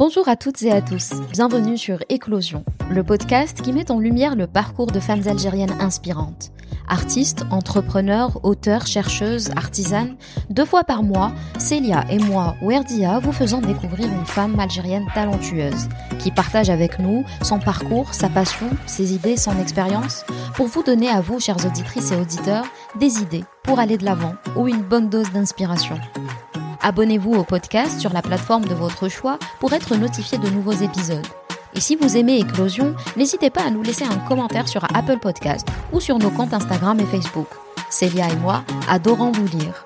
Bonjour à toutes et à tous, bienvenue sur Éclosion, le podcast qui met en lumière le parcours de femmes algériennes inspirantes. Artistes, entrepreneurs, auteurs, chercheuses, artisanes, deux fois par mois, Célia et moi, Werdia, vous faisons découvrir une femme algérienne talentueuse, qui partage avec nous son parcours, sa passion, ses idées, son expérience, pour vous donner à vous, chères auditrices et auditeurs, des idées pour aller de l'avant ou une bonne dose d'inspiration. Abonnez-vous au podcast sur la plateforme de votre choix pour être notifié de nouveaux épisodes. Et si vous aimez Éclosion, n'hésitez pas à nous laisser un commentaire sur Apple Podcast ou sur nos comptes Instagram et Facebook. Célia et moi adorons vous lire.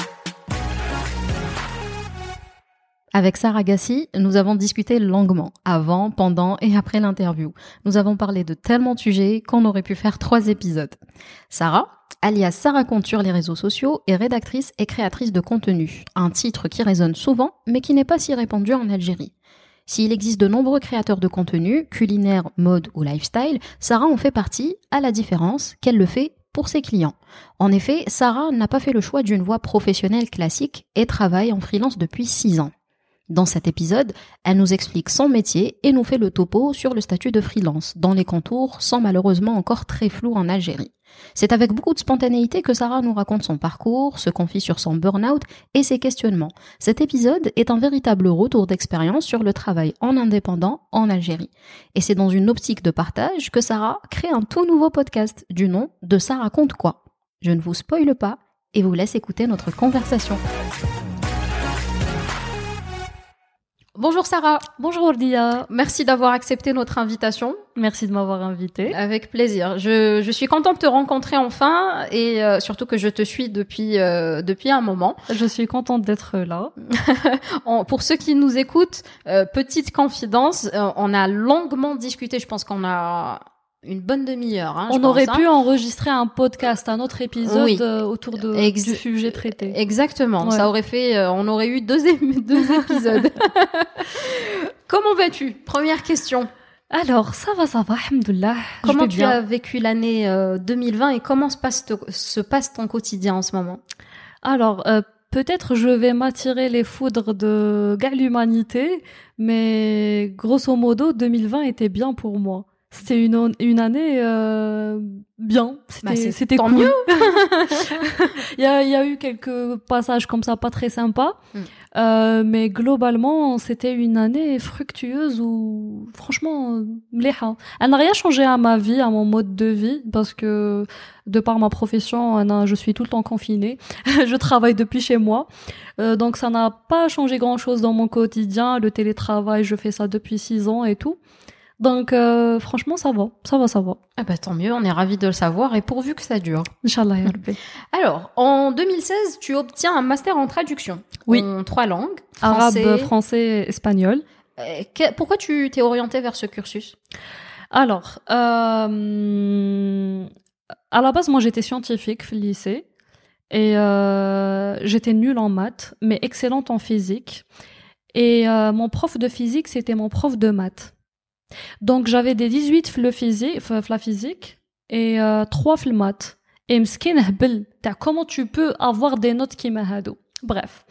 Avec Sarah Gassi, nous avons discuté longuement, avant, pendant et après l'interview. Nous avons parlé de tellement de sujets qu'on aurait pu faire trois épisodes. Sarah, alias Sarah compte sur les réseaux sociaux, est rédactrice et créatrice de contenu, un titre qui résonne souvent, mais qui n'est pas si répandu en Algérie. S'il existe de nombreux créateurs de contenu, culinaire, mode ou lifestyle, Sarah en fait partie, à la différence qu'elle le fait pour ses clients. En effet, Sarah n'a pas fait le choix d'une voie professionnelle classique et travaille en freelance depuis six ans. Dans cet épisode, elle nous explique son métier et nous fait le topo sur le statut de freelance, dont les contours sont malheureusement encore très flous en Algérie. C'est avec beaucoup de spontanéité que Sarah nous raconte son parcours, se confie sur son burn-out et ses questionnements. Cet épisode est un véritable retour d'expérience sur le travail en indépendant en Algérie. Et c'est dans une optique de partage que Sarah crée un tout nouveau podcast du nom de Ça raconte quoi. Je ne vous spoile pas et vous laisse écouter notre conversation. Bonjour Sarah. Bonjour Dia. Merci d'avoir accepté notre invitation. Merci de m'avoir invité. Avec plaisir. Je, je, suis contente de te rencontrer enfin et euh, surtout que je te suis depuis euh, depuis un moment. Je suis contente d'être là. pour ceux qui nous écoutent, euh, petite confidence, on a longuement discuté. Je pense qu'on a une bonne demi-heure. Hein, on aurait pu enregistrer un podcast, un autre épisode euh, autour de, du sujet traité. Exactement. Ça aurait fait, euh, on aurait eu deux, deux épisodes. Comment vas-tu? Première question. Alors, ça va, ça va, alhamdoulilah. Comment tu as vécu l'année 2020 euh, et comment se passe, se passe ton quotidien en ce moment? Alors, peut-être je vais m'attirer les foudres de l'humanité, mais grosso modo, 2020 était bien pour moi c'était une, une année euh, bien. Bah, c'était c'était cool. mieux. il, y a, il y a eu quelques passages comme ça pas très sympas, mm. euh, mais globalement c'était une année fructueuse où franchement. Elle n'a rien changé à ma vie, à mon mode de vie, parce que de par ma profession, je suis tout le temps confinée. je travaille depuis chez moi, euh, donc ça n'a pas changé grand chose dans mon quotidien. Le télétravail, je fais ça depuis six ans et tout. Donc euh, franchement, ça va, ça va, ça va. Ah bah tant mieux, on est ravis de le savoir et pourvu que ça dure. Inch'Allah, Alors, en 2016, tu obtiens un master en traduction. Oui. En trois langues. Français, Arabe, français, espagnol. Euh, pourquoi tu t'es orienté vers ce cursus? Alors, euh, à la base, moi j'étais scientifique au lycée et j'étais nulle en maths, mais excellente en physique. Et mon prof de physique, c'était mon prof de maths. Donc j'avais des 18 le physique, la et euh, 3 le maths. Et m'skin comment tu peux avoir des notes qui. Bref.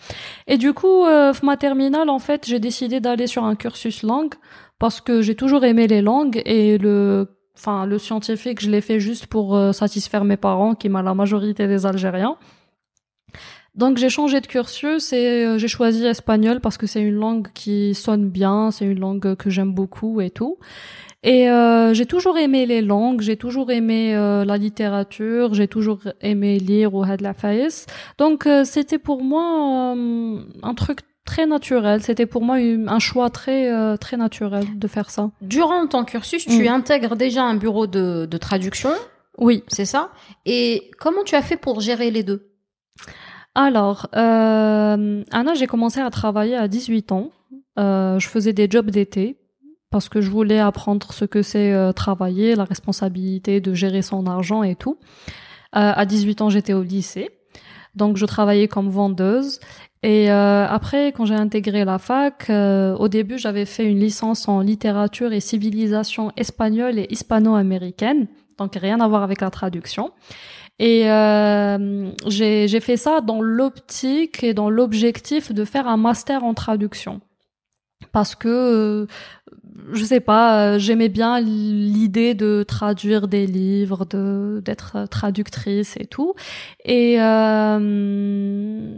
Et du coup, euh, ma terminale, en fait, j'ai décidé d'aller sur un cursus langue parce que j'ai toujours aimé les langues et le, enfin, le scientifique, je l'ai fait juste pour euh, satisfaire mes parents, qui m'a la majorité des Algériens. Donc j'ai changé de cursus et euh, j'ai choisi espagnol parce que c'est une langue qui sonne bien, c'est une langue que j'aime beaucoup et tout. Et euh, j'ai toujours aimé les langues, j'ai toujours aimé euh, la littérature, j'ai toujours aimé lire ou la faïs. Donc c'était pour moi un truc très naturel. C'était pour moi un choix très très naturel de faire ça. Durant ton cursus, tu mm. intègres déjà un bureau de, de traduction. Oui, c'est ça? Et comment tu as fait pour gérer les deux? Alors, euh, Anna, j'ai commencé à travailler à 18 ans. Euh, je faisais des jobs d'été parce que je voulais apprendre ce que c'est euh, travailler, la responsabilité de gérer son argent et tout. Euh, à 18 ans, j'étais au lycée. Donc, je travaillais comme vendeuse. Et euh, après, quand j'ai intégré la fac, au début, j'avais fait une licence en littérature et civilisation espagnole et hispano-américaine. Donc, rien à voir avec la traduction. Et euh, j'ai fait ça dans l'optique et dans l'objectif de faire un master en traduction. parce que je sais pas, j'aimais bien l'idée de traduire des livres, de d'être traductrice et tout. Et euh,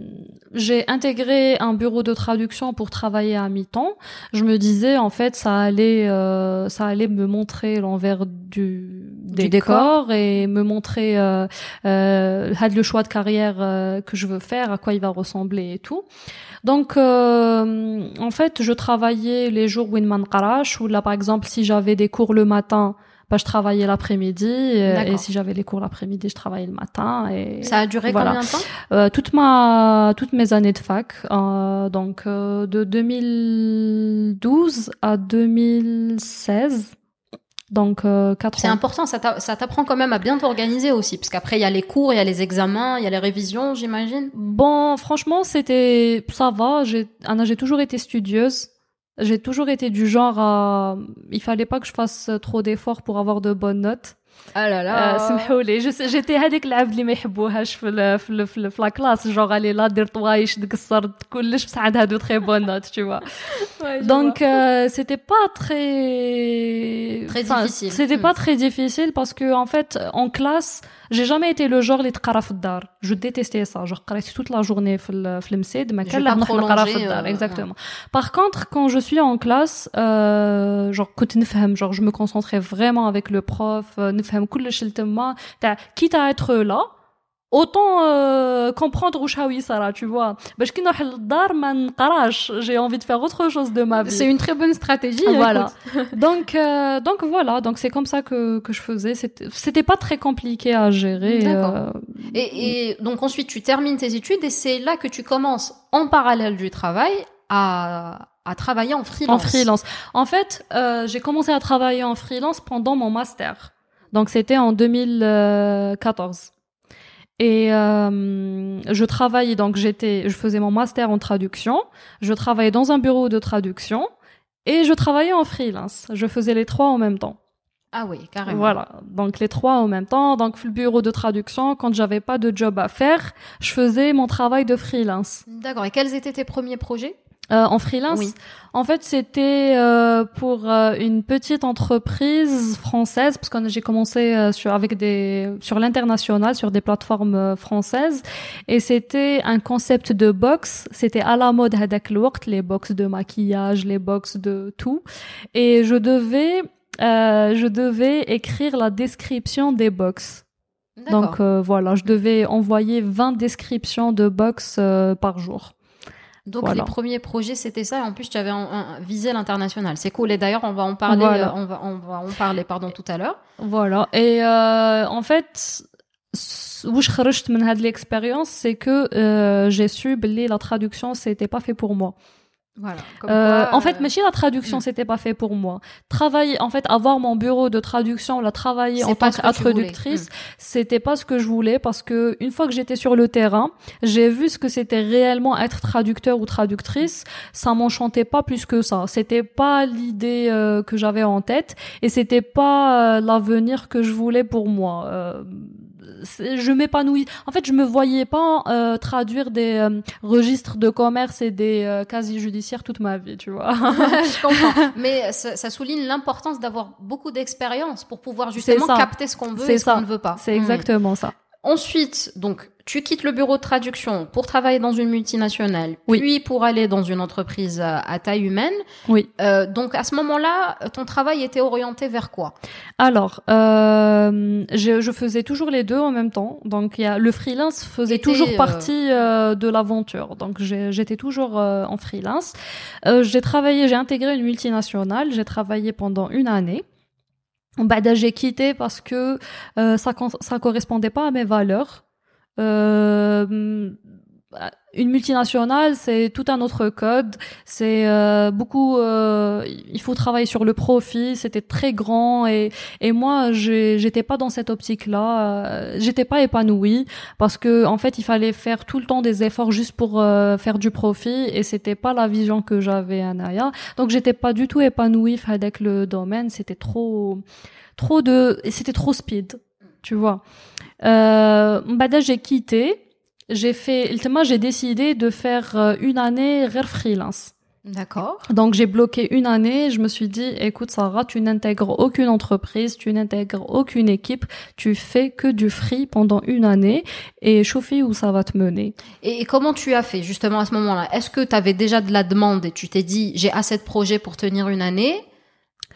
j'ai intégré un bureau de traduction pour travailler à mi-temps. Je me disais en fait ça allait euh, ça allait me montrer l'envers du des décors et me montrer euh, euh, le choix de carrière euh, que je veux faire, à quoi il va ressembler et tout. Donc, euh, en fait, je travaillais les jours où il ou là, par exemple, si j'avais des cours le matin, bah, je travaillais l'après-midi et, si j'avais les cours l'après-midi, je travaillais le matin. Et ça a duré combien de temps? Euh, Toute ma, toutes mes années de fac, euh, donc euh, de 2012 à 2016. Donc euh, C'est important, ça t'apprend quand même à bien t'organiser aussi, parce qu'après il y a les cours, il y a les examens, il y a les révisions, j'imagine. Bon, franchement, c'était ça va. J'ai Anna, j'ai toujours été studieuse. J'ai toujours été du genre à il fallait pas que je fasse trop d'efforts pour avoir de bonnes notes. Ah là là سمحوا لي جيتي هذيك العبد اللي ما يحبوهاش في في في, في لا كلاس جوغ علي لا دير طوايش تقصر كلش بصح عندها دو تري بون نوت tu vois donc euh, c'était pas très très difficile c'était pas très difficile parce que en fait en classe j'ai jamais été le genre les tqara Je détestais ça. Je Genre, toute la journée flemsed, mais quelle la tqara Exactement. Par contre, quand je suis en classe, euh, genre, genre, je me concentrais vraiment avec le prof, euh, nfhem kull shiltema, quitte à être là, autant euh, comprendre Ouchaoui Sarah, tu vois. Parce que j'ai envie de faire autre chose de ma vie. C'est une très bonne stratégie. Voilà. donc, euh, donc voilà, donc c'est comme ça que, que je faisais. C'était pas très compliqué à gérer. Euh... Et, et donc ensuite, tu termines tes études et c'est là que tu commences, en parallèle du travail, à, à travailler en freelance. En freelance. En fait, euh, j'ai commencé à travailler en freelance pendant mon master. Donc c'était en 2014. Et euh, je travaillais donc j'étais, je faisais mon master en traduction, je travaillais dans un bureau de traduction et je travaillais en freelance. Je faisais les trois en même temps. Ah oui, carrément. Voilà, donc les trois en même temps. Donc le bureau de traduction, quand j'avais pas de job à faire, je faisais mon travail de freelance. D'accord. Et quels étaient tes premiers projets? Euh, en freelance. Oui. En fait, c'était euh, pour euh, une petite entreprise française parce que j'ai commencé euh, sur avec des sur l'international sur des plateformes euh, françaises et c'était un concept de box. C'était à la mode hadak les box de maquillage, les box de tout et je devais je devais écrire la description des box. Donc voilà, je devais envoyer 20 descriptions de box par jour. Donc les premiers projets c'était ça. En plus tu avais un, visé l'international. C'est cool. Et d'ailleurs on va en parler. Euh, on va on va en parler pardon tout à l'heure. Voilà. Et euh, en fait où je de l'expérience c'est que euh, j'ai su que la traduction c'était pas fait pour moi. Voilà. Euh, en fait, mais si la traduction, hmm. c'était pas fait pour moi. Travailler, en fait, avoir mon bureau de traduction, la travailler en tant que traductrice, hmm. c'était pas ce que je voulais parce que une fois que j'étais sur le terrain, j'ai vu ce que c'était réellement être traducteur ou traductrice. Ça m'enchantait pas plus que ça. C'était pas l'idée euh, que j'avais en tête et c'était pas euh, l'avenir que je voulais pour moi. Je m'épanouis. En fait, je me voyais pas euh, traduire des euh, registres de commerce et des euh, casiers judiciaires toute ma vie, tu vois. je comprends. Mais ça, ça souligne l'importance d'avoir beaucoup d'expérience pour pouvoir justement capter ce qu'on veut et ce qu'on ne veut pas. C'est hmm. exactement ça. Ensuite, donc, tu quittes le bureau de traduction pour travailler dans une multinationale, puis pour aller dans une entreprise à, taille humaine. Oui. Euh, donc à ce moment-là, ton travail était orienté vers quoi? Alors, euh, je, je, faisais toujours les deux en même temps. Donc y a, le freelance faisait toujours euh, partie euh, de l'aventure. Donc j'étais toujours euh, en freelance. j'ai travaillé, j'ai intégré une multinationale. J'ai travaillé pendant une année. Bah, j'ai quitté parce que euh, ça ça correspondait pas à mes valeurs. Euh, une multinationale, c'est tout un autre code. C'est euh, beaucoup. Euh, il faut travailler sur le profit. C'était très grand et et moi, j'étais pas dans cette optique-là. Euh, j'étais pas épanouie parce que en fait, il fallait faire tout le temps des efforts juste pour euh, faire du profit et c'était pas la vision que j'avais à Naya. Donc, j'étais pas du tout épanouie avec le domaine. C'était trop, trop de. C'était trop speed, tu vois. Euh, bah, j'ai quitté j'ai fait, j'ai décidé de faire euh, une année freelance. D'accord. Donc j'ai bloqué une année. Je me suis dit, écoute Sarah, tu n'intègres aucune entreprise, tu n'intègres aucune équipe, tu fais que du free pendant une année et chauffer où ça va te mener. Et comment tu as fait justement à ce moment-là? Est-ce que tu avais déjà de la demande et tu t'es dit, j'ai assez de projets pour tenir une année?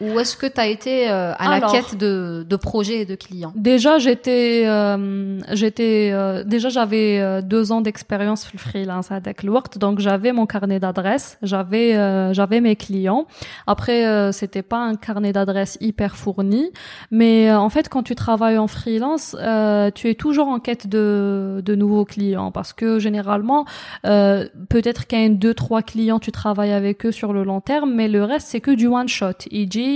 Ou est-ce que tu as été euh, à la quête de, de projets et de clients? Déjà, j'étais, euh, j'étais, euh, déjà j'avais deux ans d'expérience freelance avec work, donc j'avais mon carnet d'adresses, j'avais, j'avais mes clients. Après, c'était pas un carnet d'adresses hyper fourni, mais en fait, quand tu travailles en freelance, tu es toujours en quête de, de nouveaux clients. Parce que généralement, peut-être qu'il y a deux, trois clients, tu travailles avec eux sur le long terme, mais le reste c'est que du one shot.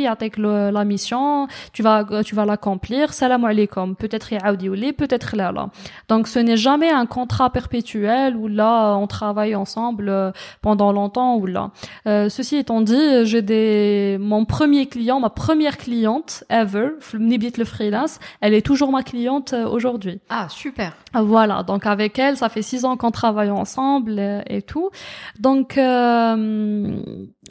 Avec la mission, tu vas tu vas l'accomplir, salam alaikum, peut-être yaoudi ou peut-être là là. Donc ce n'est jamais un contrat perpétuel où là on travaille ensemble euh, pendant longtemps ou là. Euh, ceci étant dit, j'ai des mon premier client, ma première cliente ever, Nibit le freelance, elle est toujours ma cliente euh, aujourd'hui. Ah super. Voilà, donc avec elle, ça fait six ans qu'on travaille ensemble et, tout. Donc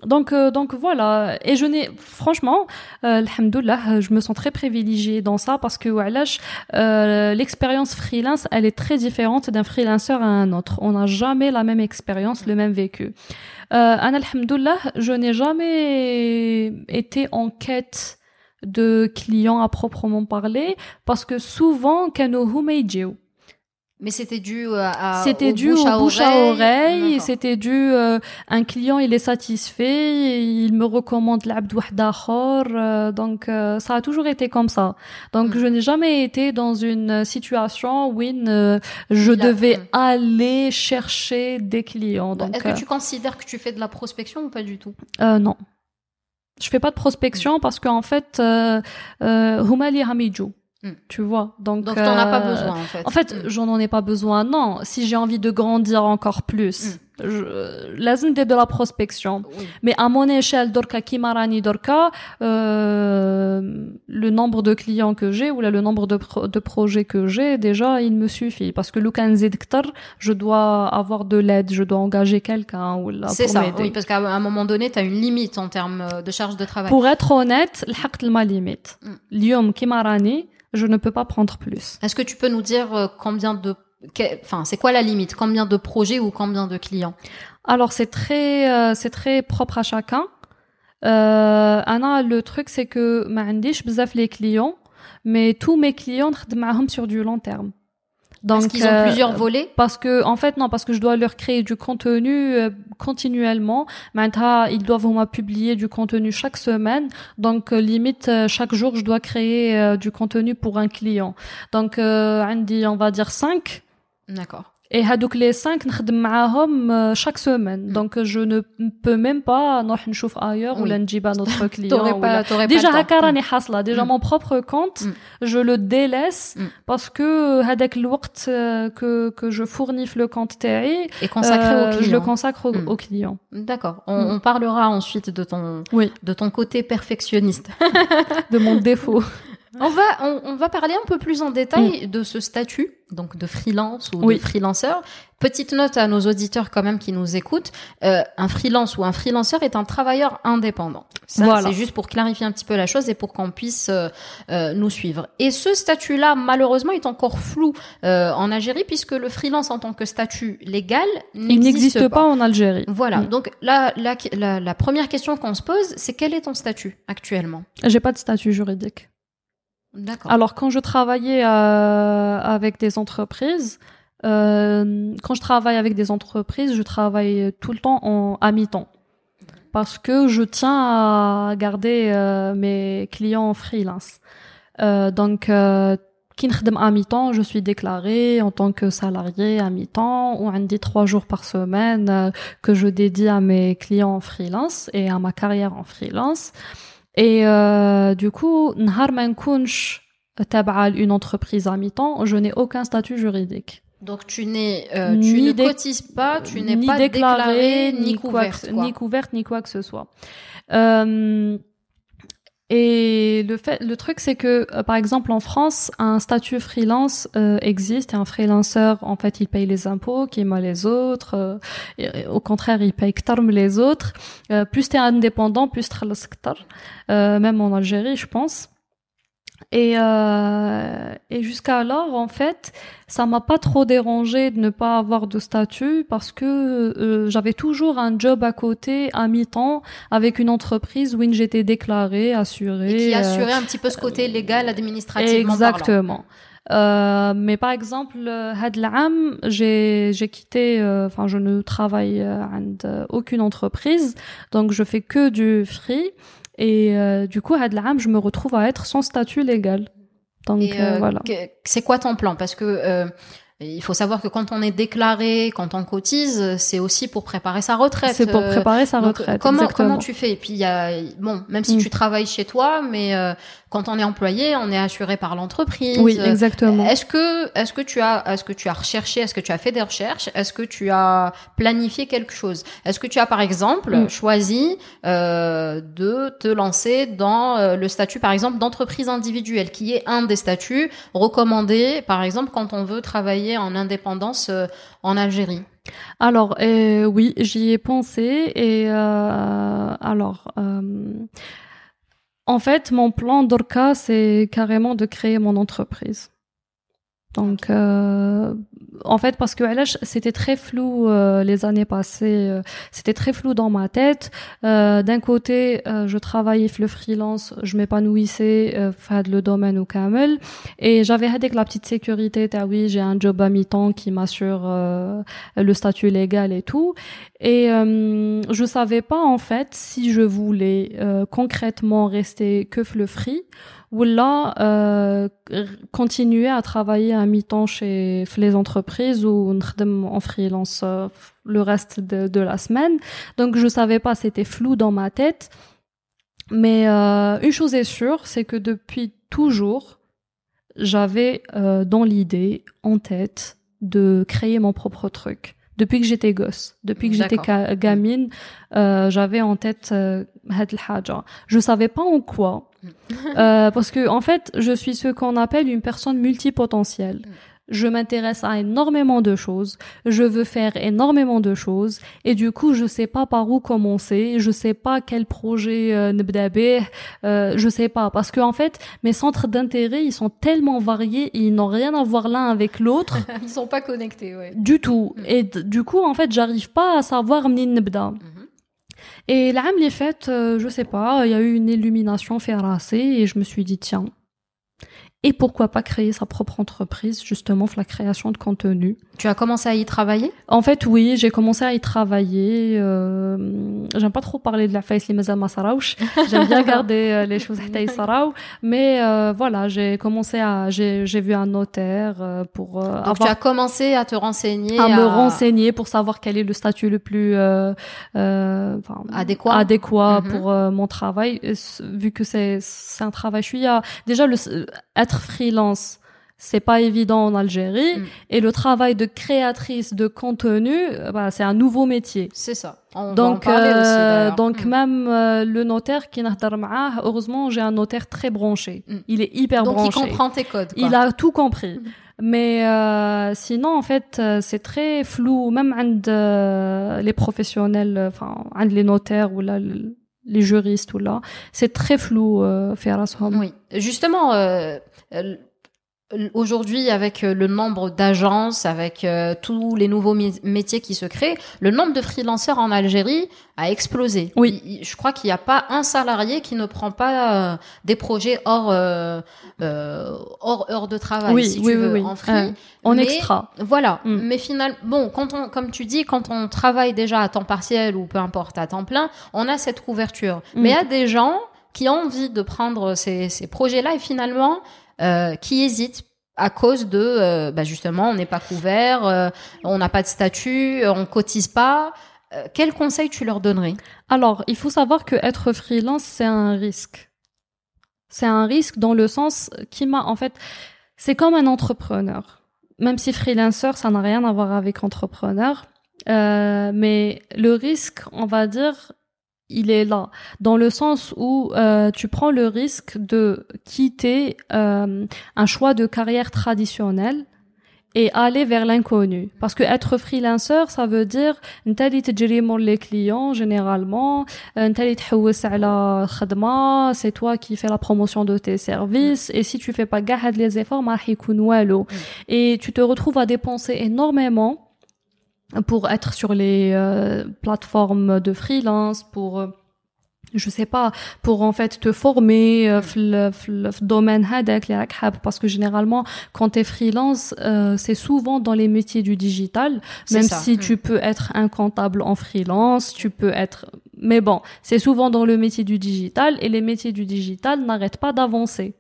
donc donc voilà, et je n'ai franchement, euh, je me sens très privilégiée dans ça parce que euh, l'expérience freelance, elle est très différente d'un freelanceur à un autre. On n'a jamais la même expérience, le même vécu. Euh, je n'ai jamais été en quête de clients à proprement parler parce que souvent, kanu mais c'était dû euh, à c'était dû bouche au bouche à oreille, c'était dû euh, un client il est satisfait, il me recommande l'abd euh, donc euh, ça a toujours été comme ça. Donc mm. je n'ai jamais été dans une situation où je devais mm. aller chercher des clients. Donc est-ce que tu considères que tu fais de la prospection ou pas du tout? Non. Je fais pas de prospection parce qu'en fait euh, Humali Hamidjou Mm. Tu vois, donc donc t'en as pas euh, besoin en fait. En fait, mm. j'en ai pas besoin. Non, si j'ai envie de grandir encore plus, mm. je, de la prospection. Mais à mon échelle, Dorka Kimarani Dorka, euh, le nombre de clients que j'ai ou là, le nombre de, de projets que j'ai, déjà, il me suffit parce que Lukan Zidktar, je dois avoir de l'aide, je dois engager quelqu'un ou là C'est ça. Oui, parce qu'à un moment donné, tu as une limite en termes de charge de travail. Pour être honnête, le ma limite. Lium Kimarani je ne peux pas prendre plus. Est-ce que tu peux nous dire euh, combien de enfin c'est quoi la limite? Combien de projets ou combien de clients? Alors c'est très euh, c'est très propre à chacun. Euh, Anna le truc c'est que ma je les clients mais tous mes clients sur du long terme donc, parce qu'ils ont euh, plusieurs volets Parce que, en fait, non, parce que je dois leur créer du contenu euh, continuellement. Maintenant, ils doivent moi publier du contenu chaque semaine. Donc, euh, limite, chaque jour, je dois créer du contenu pour un client. Donc, Andy, on va dire 5. D'accord. Et hadouk les cinq نخدم معاهم chaque semaine. Mm. Donc je ne peux même pas نروح نشوف ailleurs ou نجيب un autre client. pas, déjà هكا راني حاصله. Déjà mm. mon propre compte, mm. je le délaisse parce que هذاك الوقت que que je fournis le compte تاعي et consacré au client. Je le consacre au, au client. D'accord. On, on, parlera ensuite de ton oui. de ton côté perfectionniste. de mon défaut. On va, on, va parler un peu plus en détail mm. de ce statut, donc de freelance ou de freelanceur. Petite note à nos auditeurs quand même qui nous écoutent, euh, un freelance ou un freelanceur est un travailleur indépendant. Ça, c'est juste pour clarifier un petit peu la chose et pour qu'on puisse euh, euh, nous suivre. Et ce statut-là, malheureusement, est encore flou en Algérie puisque le freelance en tant que statut légal n'existe pas. en Algérie. Voilà. Mm. Donc la, la, la première question qu'on se pose, c'est quel est ton statut actuellement? J'ai pas de statut juridique. Alors quand je travaillais euh, avec des entreprises, euh, quand je travaille avec des entreprises, je travaille tout le temps en à mi-temps parce que je tiens à garder euh, mes clients en freelance. Euh, donc euh, à mi-temps, je suis déclarée en tant que salarié à mi-temps ou dit trois jours par semaine euh, que je dédie à mes clients en freelance et à ma carrière en freelance. Et euh, du coup, نهار ما نكونش une entreprise à mi-temps, je n'ai aucun statut juridique. Donc tu n'es, euh, tu ne cotises pas, tu n'es pas déclaré, ni couverte, ni couverte, ni quoi que ce soit. Euh, et le fait, le truc, c'est que, euh, par exemple, en France, un statut freelance euh, existe. Et un freelanceur, en fait, il paye les impôts, qui mal les autres. Euh, au contraire, il paye que les autres. plus t'es indépendant, plus t'es euh, même en Algérie, je pense. Et, euh, et jusqu'alors, en fait, ça m'a pas trop dérangé de ne pas avoir de statut parce que euh, j'avais toujours un job à côté, à mi-temps, avec une entreprise où j'étais déclarée, assurée. Et qui assurait un petit peu ce côté légal, administrativement Exactement. Euh, mais par exemple, Hadlam, j'ai j'ai quitté, euh, enfin je ne travaille à aucune entreprise, donc je fais que du free. Et euh, du coup, Hadlam, je me retrouve à être sans statut légal. Donc euh, voilà. C'est quoi ton plan? Parce que euh, il faut savoir que quand on est déclaré, quand on cotise, c'est aussi pour préparer sa retraite. C'est pour préparer sa retraite. Comment comment tu fais? Et puis il y a bon, même si mm. tu travailles chez toi, mais quand on est employé, on est assuré par l'entreprise. Oui, exactement. Est-ce que, est-ce que tu as, est-ce que tu as recherché, est-ce que tu as fait des recherches, est-ce que tu as planifié quelque chose? Est-ce que tu as, par exemple, mm. choisi euh, de te lancer dans euh, le statut, par exemple, d'entreprise individuelle, qui est un des statuts recommandés, par exemple, quand on veut travailler en indépendance euh, en Algérie alors euh, oui, j'y ai pensé et euh, alors en fait, mon plan d'Orca, c'est carrément de créer mon entreprise. Donc, euh, en fait, parce que c'était très flou euh, les années passées, euh, c'était très flou dans ma tête. D'un côté, je travaillais le freelance, je m'épanouissais, le domaine au camel, et j'avais avec la petite sécurité, oui, j'ai un job à mi-temps qui m'assure le statut légal et tout. Et je savais pas en fait si je voulais concrètement rester que le free ou là euh, continuer à travailler à mi-temps chez les entreprises ou en freelance euh, le reste de, la semaine. Donc je savais pas, c'était flou dans ma tête. Mais euh, une chose est sûre, c'est que depuis toujours, j'avais dans l'idée, en tête, de créer mon propre truc depuis que j'étais gosse, depuis que j'étais gamine, euh, j'avais en tête euh, Je savais pas en quoi, euh, parce que en fait, je suis ce qu'on appelle une personne multipotentielle. Je m'intéresse à énormément de choses, je veux faire énormément de choses, et du coup, je sais pas par où commencer, je sais pas quel projet euh, euh je sais pas, parce que en fait, mes centres d'intérêt, ils sont tellement variés, et ils n'ont rien à voir l'un avec l'autre. ils sont pas connectés, ouais. Du tout. Et du coup, en fait, j'arrive pas à savoir ni nbda. Mhm. Et l'âme les fêtes, euh, je sais pas, il y a eu une illumination ferracée et je me suis dit tiens et pourquoi pas créer sa propre entreprise justement pour la création de contenu. Tu as commencé à y travailler? En fait, oui, j'ai commencé à y travailler. Euh, J'aime pas trop parler de la face les mazal J'aime bien garder euh, les choses mais euh, voilà, j'ai commencé à j'ai vu un notaire euh, pour euh, Donc tu as commencé à te renseigner à, me renseigner pour savoir quel est le statut le plus adéquat. adéquat mhm. pour mon travail. Vu que c'est c'est un travail je suis à déjà le être freelance, c'est pas évident en Algérie. Mm. Et le travail de créatrice de contenu, euh, bah, c'est un nouveau métier. C'est ça. donc, euh, donc mm. même euh, le notaire qui n'a heureusement, j'ai un notaire très branché. Mm. Il est hyper branché. Donc il comprend tes codes. Il a tout compris. Mais sinon, en fait, c'est très flou, même les professionnels, enfin, les notaires ou là, les juristes ou là, c'est très flou faire. Oui, justement, euh, aujourd'hui, avec euh, le nombre d'agences, avec euh, tous les nouveaux métiers qui se créent, le nombre de freelanceurs en Algérie a explosé. Oui. je crois qu'il n'y a pas un salarié qui ne prend pas des projets hors hors heure de travail, oui, si oui, tu veux, oui, en free. en extra. Voilà. Mm. Mais finalement, bon, quand on, comme tu dis, quand on travaille déjà à temps partiel ou peu importe à temps plein, on a cette couverture. Mm. Mais il y a des gens qui ont envie de prendre ces, ces projets-là et finalement euh, qui hésitent à cause de, euh, bah justement, on n'est pas couvert, euh, on n'a pas de statut, on cotise pas. quel conseil tu leur donnerais? Alors, il faut savoir que être freelance, c'est un risque. C'est un risque dans le sens qui m'a, en fait, c'est comme un entrepreneur. Même si freelancer, ça n'a rien à voir avec entrepreneur. mais le risque, on va dire, il est là, dans le sens où euh, tu prends le risque de quitter euh, un choix de carrière traditionnel et aller vers l'inconnu. Parce que être freelancer, ça veut dire les clients généralement, c'est toi qui fais la promotion de tes services et si tu fais pas gaffe les efforts, et tu te retrouves à dépenser énormément pour être sur les euh, plateformes de freelance, pour euh, je sais pas pour en fait te former euh, le domaine parce que généralement quand tu es freelance c'est souvent dans les métiers du digital même si tu peux être un comptable en freelance tu peux être mais bon c'est souvent dans le métier du digital et les métiers du digital n'arrêtent pas d'avancer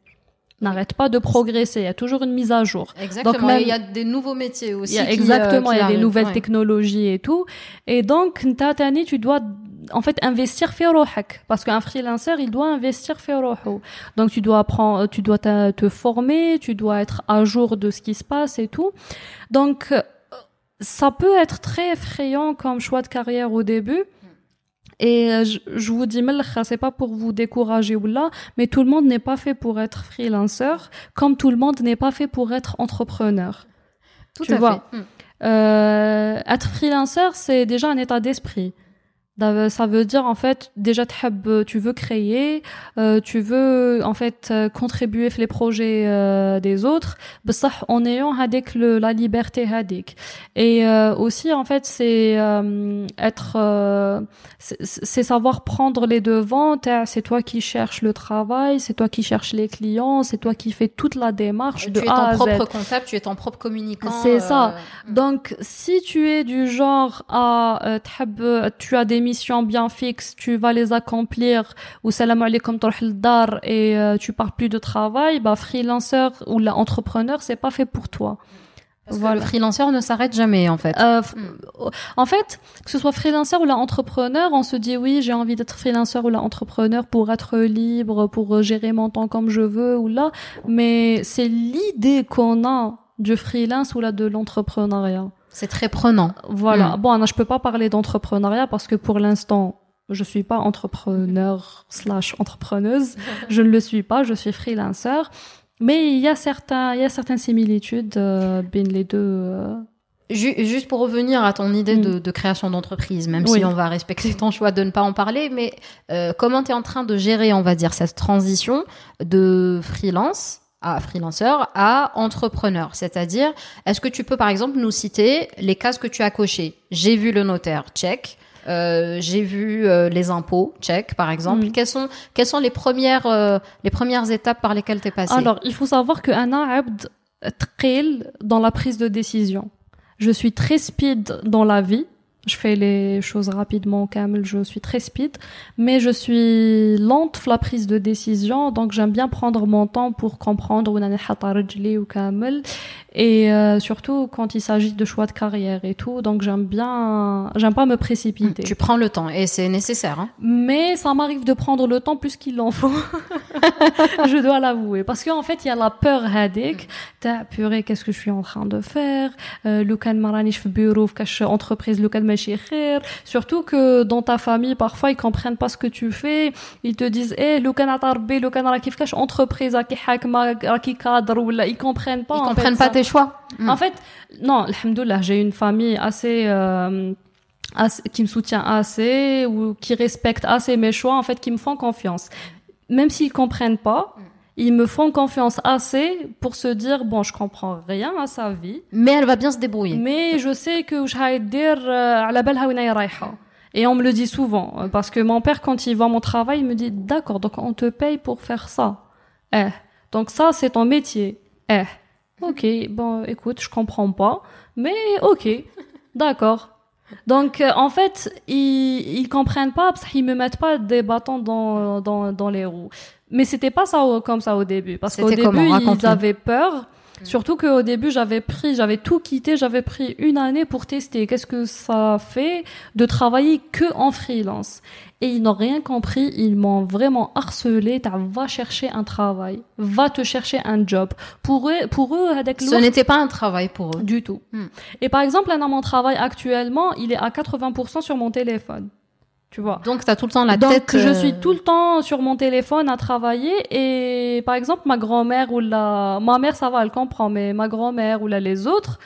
n'arrête pas de progresser. Il y a toujours une mise à jour. Exactement. il y a des nouveaux métiers aussi. Il y a, exactement. il y a des nouvelles technologies et tout. Et donc, tu dois en fait investir rohak parce qu'un freelancer il doit investir roho. donc tu dois apprendre tu dois te former tu dois être à jour de ce qui se passe et tout donc ça peut être très effrayant comme choix de carrière au début et euh, je, vous dis, c'est pas pour vous décourager ou là, mais tout le monde n'est pas fait pour être freelancer, comme tout le monde n'est pas fait pour être entrepreneur. Tout à fait. Hmm. Euh, être freelancer, c'est déjà un état d'esprit. Ça veut dire en fait déjà tu veux créer, euh, tu veux en fait euh, contribuer les projets euh, des autres, en ayant avec le, la liberté hadik. Et aussi en fait c'est être, c'est savoir prendre les devants. C'est toi qui cherches le travail, c'est toi qui cherches les clients, c'est toi qui fais toute la démarche de tu es ton propre comptable, tu es ton propre communicant. C'est ça. Hmm. Donc si tu es du genre à tu as des missions bien fixes, tu vas les accomplir, ou salam alaikum dar et euh, tu parles plus de travail, bah freelancer ou l'entrepreneur, c'est pas fait pour toi. Parce voilà. le freelancer ne s'arrête jamais en fait. Euh, hmm. En fait, que ce soit freelancer ou l'entrepreneur, on se dit oui, j'ai envie d'être freelancer ou l'entrepreneur pour être libre, pour gérer mon temps comme je veux ou là, mais c'est l'idée qu'on a du freelance ou là de l'entrepreneuriat. C'est très prenant. Voilà. Hmm. Bon, je peux pas parler d'entrepreneuriat parce que pour l'instant, je suis pas entrepreneur slash entrepreneuse. je ne le suis pas. Je suis freelancer. Mais il y a certains, il y a certaines similitudes euh, les deux. Euh. Juste pour revenir à ton idée de, hmm. création d'entreprise, même si on va respecter ton choix de ne pas en parler, mais euh, comment tu es en train de gérer, on va dire, cette transition de freelance à freelanceur à entrepreneur. C'est-à-dire, est-ce que tu peux par exemple nous citer les cases que tu as cochées? J'ai vu le notaire, check. Euh, j'ai vu euh, les impôts, check par exemple. Mm. Quelles sont quelles sont les premières euh, les premières étapes par lesquelles tu es passé Alors, il faut savoir que Anna Abd dans la prise de décision. Je suis très speed dans la vie je fais les choses rapidement camel, je suis très speed, mais je suis lente la prise de décision, donc j'aime bien prendre mon temps pour comprendre où ou camel et euh, surtout quand il s'agit de choix de carrière et tout, donc j'aime bien, j'aime pas me précipiter. Tu prends le temps et c'est nécessaire. Hein. Mais ça m'arrive de prendre le temps plus qu'il en faut. je dois l'avouer, parce qu'en fait il y a la peur hadik. T'as purée, qu'est-ce que je suis en train de faire? Euh, Lukan maranish bureau, entreprise, Lukan Surtout que dans ta famille, parfois, ils comprennent pas ce que tu fais. Ils te disent, eh, Lukan atarbi, Lukan rakif entreprise, qui qui cadre, ou là, ils comprennent pas. Ils comprennent pas tes choix. Hmm. En fait, non, alhamdoulilah, j'ai une famille assez, euh, qui me soutient assez, ou qui respecte assez mes choix, en fait, qui me font confiance. Même s'ils comprennent pas, hmm ils me font confiance assez pour se dire bon je comprends rien à sa vie. Mais elle va bien se débrouiller. Mais je sais que je dire à la belle et on me le dit souvent euh, parce que mon père quand il voit mon travail il me dit d'accord donc on te paye pour faire ça. Eh donc ça c'est ton métier. Eh ok bon écoute je comprends pas mais ok d'accord donc euh, en fait ils ils comprennent pas parce qu'ils me mettent pas des bâtons dans dans dans les roues mais c'était pas ça comme ça au début, parce qu'au début ils avaient peur. Surtout qu'au début, j'avais pris, j'avais tout quitté, j'avais pris une année pour tester qu'est-ce que ça fait de travailler que en freelance? Et ils n'ont rien compris, ils m'ont vraiment harcelé, va chercher un travail, va te chercher un job. Pour eux, pour eux, avec Ce n'était pas un travail pour eux. Du tout. Hmm. Et par exemple, là, dans mon travail actuellement, il est à 80% sur mon téléphone. Tu vois. Donc, tu as tout le temps la tête. Euh... je suis tout le temps sur mon téléphone à travailler. Et par exemple, ma grand-mère ou la. Ma mère, ça va, elle comprend, mais ma grand-mère ou là, les autres.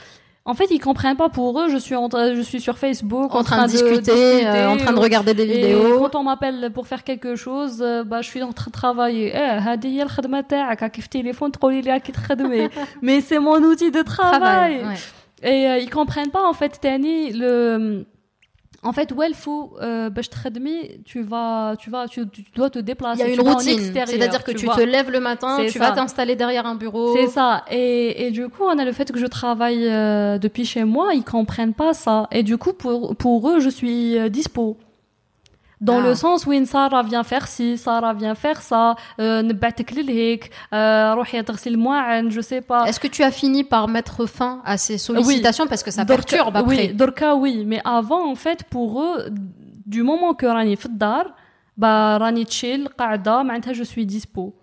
En fait, ils comprennent pas pour eux. Je suis en je suis sur Facebook en, train, de discuter, euh, en train de regarder des vidéos. Et quand on m'appelle pour faire quelque chose, euh, bah je suis en train de travailler. Eh, Mais c'est mon outil de travail. Et euh, ils comprennent pas en fait, Tani, le en fait, ouais, il faut, euh, bah, tu vas, tu vas, tu, tu dois te déplacer. Il y a une routine. C'est-à-dire que tu, te lèves le matin, tu vas t'installer derrière un bureau. C'est ça. Et, et, du coup, on a le fait que je travaille euh, depuis chez moi, ils comprennent pas ça. Et du coup, pour, pour eux, je suis euh, dispo dans Ah. le sens où Sarah vient faire ci, Sarah vient faire ça, euh, نبعتك للهيك, euh, روحي تغسل المواعن, je sais pas. Est-ce que tu as fini par mettre fin à ces sollicitations parce que ça دركا- perturbe après Oui, Dorka, oui. Mais avant, en fait, pour eux, du moment que راني في الدار, bah, راني chill, قاعدة, معناتها je suis dispo.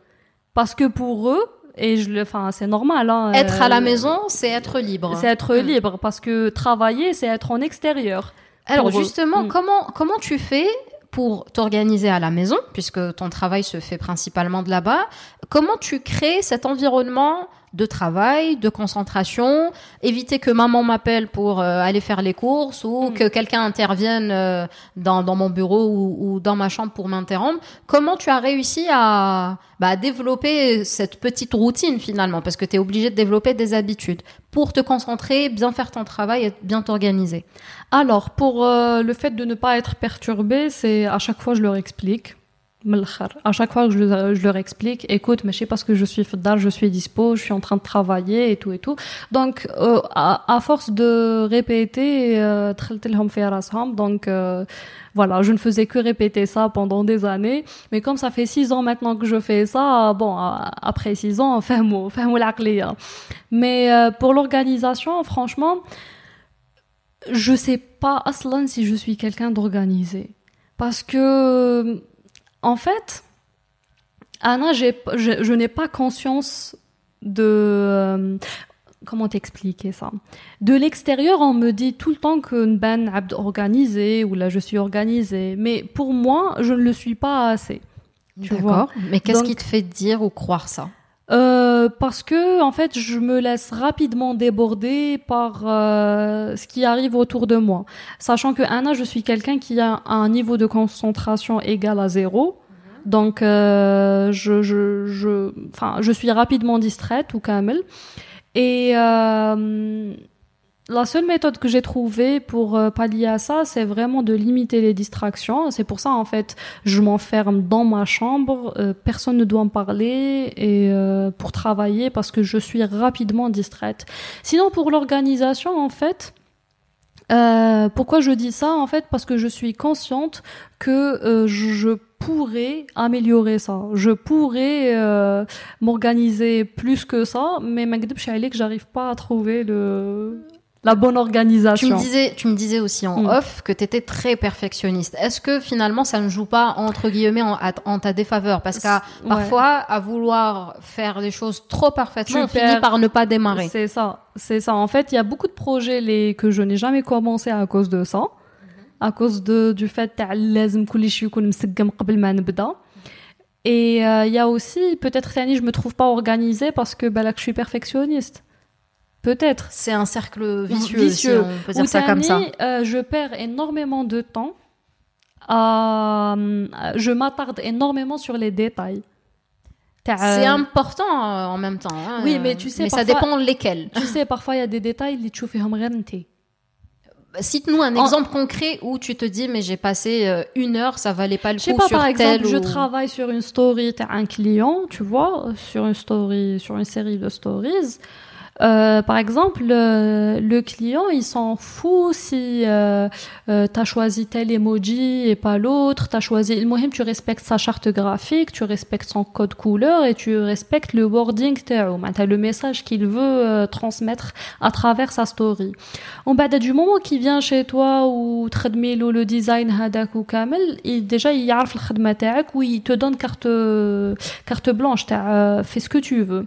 Parce que pour eux, et je le, enfin, c'est normal, hein, Être à la euh, maison, c'est être libre. C'est être Mm. libre. Parce que travailler, c'est être en extérieur. Alors pour eux. justement, Mm. comment comment tu fais pour t'organiser à la maison, puisque ton travail se fait principalement de là-bas. Comment tu crées cet environnement de travail, de concentration, éviter que maman m'appelle pour euh, aller faire les courses ou Mm. que quelqu'un intervienne euh, dans, dans mon bureau ou, ou dans ma chambre pour m'interrompre. Comment tu as réussi à bah, développer cette petite routine finalement? Parce que tu es obligé de développer des habitudes pour te concentrer, bien faire ton travail et bien t'organiser. Alors, pour euh, le fait de ne pas être perturbé, c'est à chaque fois je leur explique. À chaque fois que je, leur explique, écoute, mais je sais parce que je suis fidèle, je suis dispo, je suis en train de travailler et tout et tout. Donc, euh, à, force de répéter, euh, donc euh, voilà, je ne faisais que répéter ça pendant des années. Mais comme ça fait six ans maintenant que je fais ça, bon, euh, après six ans, fin mot, fin la clé. Mais euh, pour l'organisation, franchement, je sais pas, Aslan, si je suis quelqu'un d'organisé. Parce que en fait Anna je, je n'ai pas conscience de euh, comment t'expliquer ça? De l'extérieur on me dit tout le temps que ben abd organisé ou là je suis organisée mais pour moi je ne le suis pas assez Tu vois? D'accord. Mais qu'est-ce qui te fait dire ou croire ça? Euh, parce que en fait, je me laisse rapidement déborder par euh, ce qui arrive autour de moi, sachant que Anna, je suis quelqu'un qui a un niveau de concentration égal à zéro. Donc, euh, je, je, je, je suis rapidement distraite ou kamel. Et euh, la seule méthode que j'ai trouvée pour euh, pallier à ça, c'est vraiment de limiter les distractions. C'est pour ça, en fait, je m'enferme dans ma chambre, euh, personne ne doit me parler et euh, pour travailler parce que je suis rapidement distraite. Sinon, pour l'organisation, en fait, euh, pourquoi je dis ça En fait, parce que je suis consciente que euh, je, pourrais améliorer ça. Je pourrais euh, m'organiser plus que ça, mais ma que j'arrive pas à trouver le la bonne organisation. Tu me disais, tu me disais aussi en mm. off que tu étais très perfectionniste. Est-ce que finalement ça ne joue pas entre guillemets en, ta défaveur? Parce que parfois, à vouloir faire les choses trop parfaitement, tu on finit par ne pas démarrer. C'est ça, c'est ça. En fait, il y a beaucoup de projets que je n'ai jamais commencé à cause de ça, mm-hmm. à cause du fait que et euh, il euh, y a aussi, peut-être, je me trouve pas organisée parce que ben, là, que je suis perfectionniste. Peut-être. C'est un cercle vicieux, vicieux. Si on peut dire ça comme ça. Euh, je perds énormément de temps. Euh, je m'attarde énormément sur les détails. Euh, c'est important en même temps. Hein. Oui, mais tu sais, mais ça dépend lesquels. Tu sais, parfois il y a des détails, les tu fais Cite-nous un exemple concret où tu te dis mais j'ai passé une heure, ça valait pas le coup. Je sais pas, par exemple, je travaille sur une story, t'as un client, tu vois, sur une story, sur une série de stories. Euh, par exemple, le, le client, il s'en fout si euh, euh, tu as choisi tel emoji et pas l'autre, tu as choisi... Le moyen, tu respectes sa charte graphique, tu respectes son code couleur et tu respectes le wording, tu ben, as le message qu'il veut euh, transmettre à travers sa story. On bada du moment qu'il vient chez toi ou tradmilo le design hadak ou kamel, il, déjà, il y a le ou il te donne carte, carte blanche, fais ce que tu veux.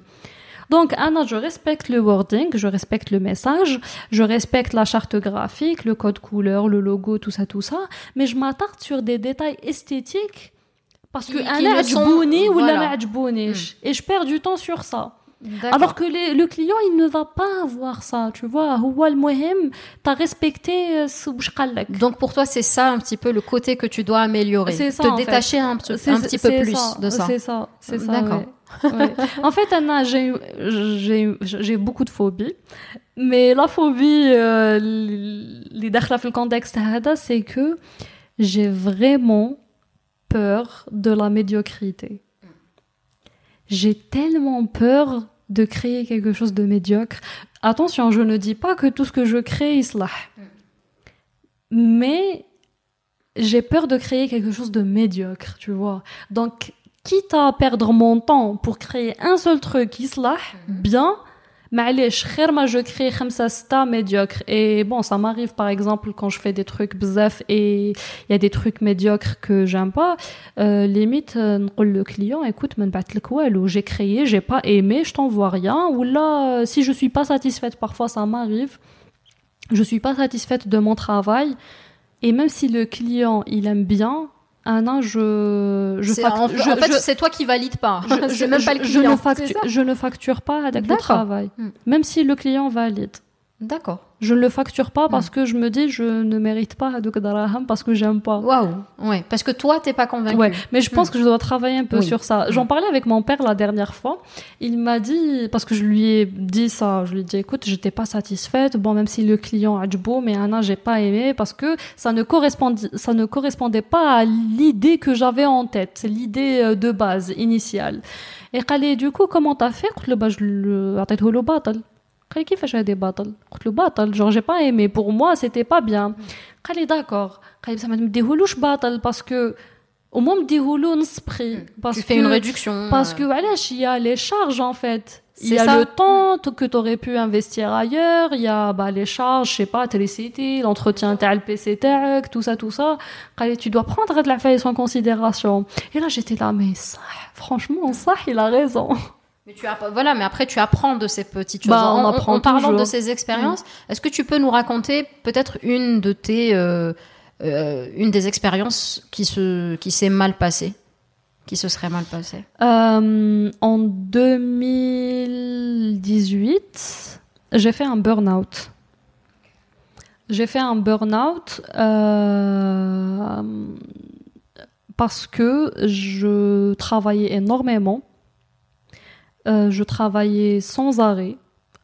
Donc, Anna, je respecte le wording, je respecte le message, je respecte la charte graphique, le code couleur, le logo, tout ça, tout ça, mais je m'attarde sur des détails esthétiques parce que Anna ou la Et je perds du temps sur ça. Alors que le client, il ne va pas avoir ça, tu vois. tu as respecté euh, ce Donc pour toi, c'est ça un petit peu le côté que tu dois améliorer. C'est ça. Te détacher un, petit peu plus de ça. C'est ça, c'est ça. D'accord. en fait, Anna, j'ai beaucoup de phobies. Mais la phobie, euh, les le contexte, c'est que j'ai vraiment peur de la médiocrité j'ai tellement peur de créer quelque chose de médiocre. Attention, je ne dis pas que tout ce que je crée est cela. Mais j'ai peur de créer quelque chose de médiocre, tu vois. Donc, quitte à perdre mon temps pour créer un seul truc islah, bien, معليش خير ما je crée خمسة ستة médiocre et bon ça m'arrive par exemple quand je fais des trucs bzaf et il y a des trucs médiocres que j'aime pas euh, limite نقول le client écoute ما نبعث والو j'ai créé j'ai pas aimé je t'envoie rien ou là si je suis pas satisfaite parfois ça m'arrive je suis pas satisfaite de mon travail et même si le client il aime bien ah non, je, je, en, fait, c'est toi qui valide pas. Je, même pas le client. Je ne, facture, je ne facture pas avec le travail, hmm. même si le client valide. D'accord. Je ne le facture pas parce que je me dis je ne mérite pas de dirham parce que j'aime pas. Waouh. Ouais, parce que toi t'es pas convaincu. Ouais, mais je pense hmm. que je dois travailler un peu sur ça. J'en hmm. parlais avec mon père la dernière fois. Il m'a dit parce que je lui ai dit ça, je lui ai dit écoute, j'étais pas satisfaite. Bon, même si le client a du beau, mais Anna, j'ai pas aimé parce que ça ne correspondait ça ne correspondait pas à l'idée que j'avais en tête, l'idée euh, de base initiale. Et qu'allez du coup comment t'as fait? Le bah je le قال كيفاش هادي باطل قلت له باطل جور جي با ايمي بور موا سيتي با بيان قال لي داكور قال لي بصح ما تمديهولوش باطل باسكو au moins مديهولو نص بري parce que une réduction parce que علاش il y a les charges en fait il y a ça. le temps que tu aurais pu investir ailleurs, il y a bah, les charges, je sais pas, télécité, l'entretien tel PC tech, tout ça, tout ça. Tu dois prendre de la faille en considération. Et là, j'étais là, mais ça, franchement, ça, il a raison. Mais tu voilà, mais après tu apprends de ces petites choses. Bah, on en, apprend en, parlant de ces expériences, mm. est-ce que tu peux nous raconter peut-être une de tes, euh, euh, une des expériences qui se, qui s'est mal passée, qui se serait mal passée? Euh, En 2018, j'ai fait un burn-out. J'ai fait un burn-out parce que je travaillais énormément euh, je travaillais sans arrêt.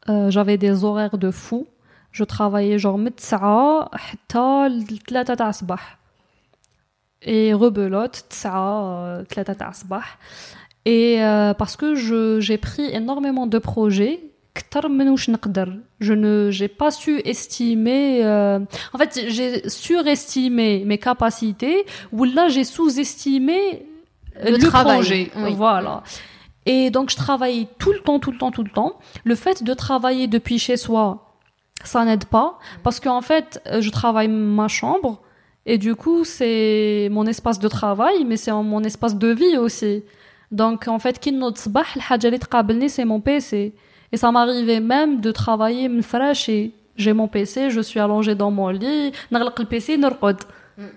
Euh, j'avais des horaires de fou. Je travaillais genre 9 Et rebelote 9h 3 h Et euh, parce que je, j'ai pris énormément de projets je ne j'ai pas su estimer en fait j'ai surestimé mes capacités ou là j'ai sous-estimé le, projet. Voilà et donc, je travaillais tout le temps, tout le temps, tout le temps. Le fait de travailler depuis chez soi, ça n'aide pas. Parce qu'en fait, euh, je travaille ma chambre. Et du coup, c'est mon espace de travail, mais c'est mon espace de vie aussi. Donc, en fait, c'est mon PC. Et ça m'arrivait même de travailler fraîche et j'ai mon PC, je suis allongée dans mon lit, le PC, mm, mm.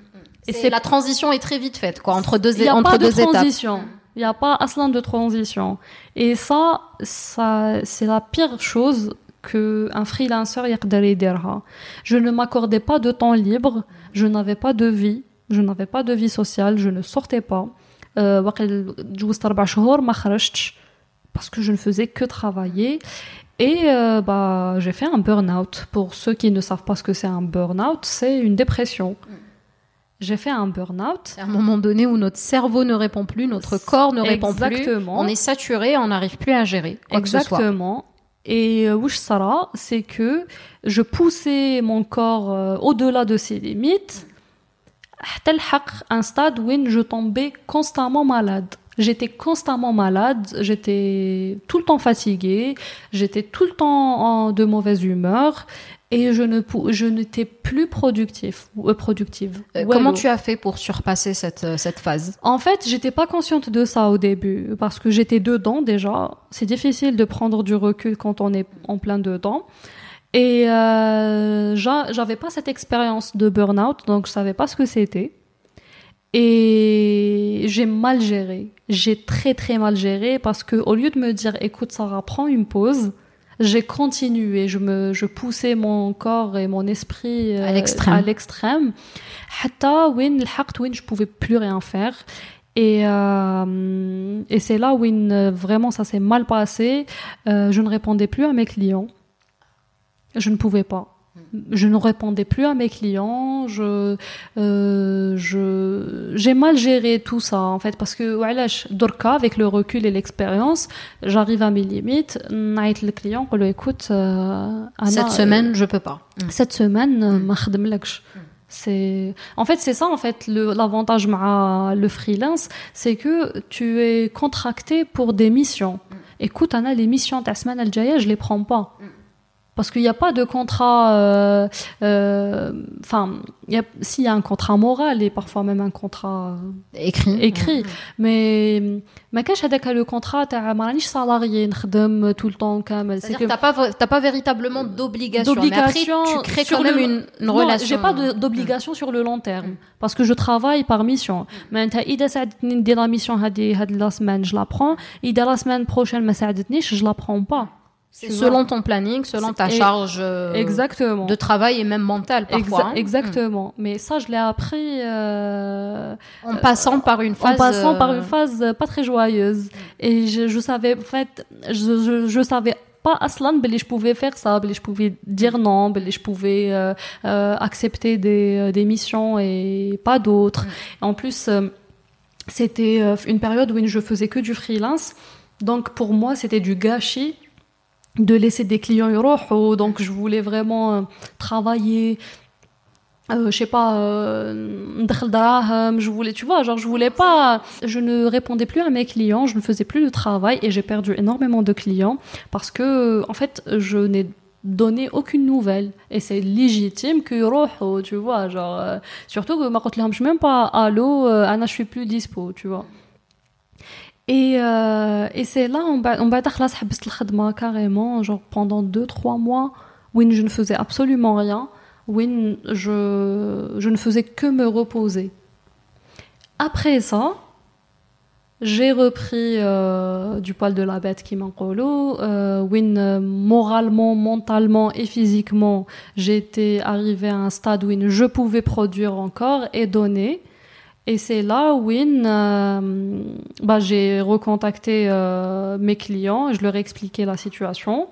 Et c'est la transition est très vite faite, quoi, entre deux, Il entre pas deux de transition. Il n'y a pas aslan de transition. Et ça, c'est la pire chose que un freelancer. Je ne m'accordais pas de temps libre, je n'avais pas de vie, je n'avais pas de vie sociale, je ne sortais pas. Euh, parce que je ne faisais que travailler. Et euh, bah, j'ai fait un burn-out. Pour ceux qui ne savent pas ce que c'est un burn-out, c'est une dépression. J'ai fait un burn-out. À un moment donné où notre cerveau ne répond plus, notre corps ne répond Exactement. plus, on est saturé, on n'arrive plus à gérer quoi Exactement. Que ce soit. Et euh, Sara, c'est que je poussais mon corps euh, au-delà de ses limites, un stade où je tombais constamment malade. J'étais constamment malade, j'étais tout le temps fatiguée, j'étais tout le temps en, de mauvaise humeur et je ne je n'étais plus productif euh, productive. Euh, comment tu as fait pour surpasser cette euh, cette phase? En fait, j'étais pas consciente de ça au début parce que j'étais dedans déjà. C'est difficile de prendre du recul quand on est en plein dedans. Et euh, j'avais pas cette expérience de burn-out, donc je savais pas ce que c'était. Et j'ai mal géré. J'ai très très mal géré parce que au lieu de me dire, écoute Sarah, prends une pause, j'ai continué, je me, je poussais mon corps et mon esprit euh, à l'extrême. À l'extrême. je pouvais plus rien faire. Et, euh, et c'est là où euh, vraiment ça s'est mal passé. Euh, je ne répondais plus à mes clients. Je ne pouvais pas je ne répondais plus à mes clients. Je, euh, je, j'ai mal géré tout ça en fait parce que voilà, Dorka avec le recul et l'expérience, j'arrive à mes limites. Night le client, lui écoute. Euh, cette semaine, je peux pas. Mm. Cette semaine, mm. mm. C'est en fait c'est ça en fait l'avantage le, le freelance, c'est que tu es contracté pour des missions. Écoute, Anna, les missions ta semaine elle je les prends pas parce qu'il n'y a pas de contrat. Enfin, euh, euh, s'il y a un contrat moral et parfois même un contrat euh, écrit, écrit. Mais ma cache le contrat, t'as un salarié, euh, tout le temps comme. C'est-à-dire que t'as pas t'as pas véritablement d'obligation. D'obligation. Tu crées quand le, une, non, relation. J'ai pas d'obligation sur le long terme parce que je travaille par mission. Mais la mission, la semaine, je la prends. Et la semaine prochaine, je la prends pas selon ton planning, selon ta charge euh, exactement. de travail et même mentale parfois. Hein. Exactement. Mais ça, je l'ai appris euh, en passant par une phase. En passant par une euh, phase pas très joyeuse. Et je, je savais, en fait, je, je, je savais pas aslan je pouvais faire ça je pouvais dire non je pouvais euh, euh, accepter des, des missions et pas d'autres mm. en plus c'était une période où je faisais que du freelance donc pour moi c'était du gâchis de laisser des clients ou donc je voulais vraiment euh, travailler euh, je sais pas euh, je voulais tu vois genre je voulais pas je ne répondais plus à mes clients je ne faisais plus le travail et j'ai perdu énormément de clients parce que en fait je n'ai donné aucune nouvelle. Et c'est légitime que tu vois genre surtout que ma je même pas allô Anna je suis plus dispo tu vois et, euh, et c'est là, on va, va le carrément, genre pendant 2-3 mois, où je ne faisais absolument rien, où je, je ne faisais que me reposer. Après ça, j'ai repris euh, du poil de la bête qui m'en euh, où moralement, mentalement et physiquement, j'étais arrivée à un stade où je pouvais produire encore et donner. Et c'est là où euh, bah, j'ai recontacté euh, mes clients, je leur ai expliqué la situation.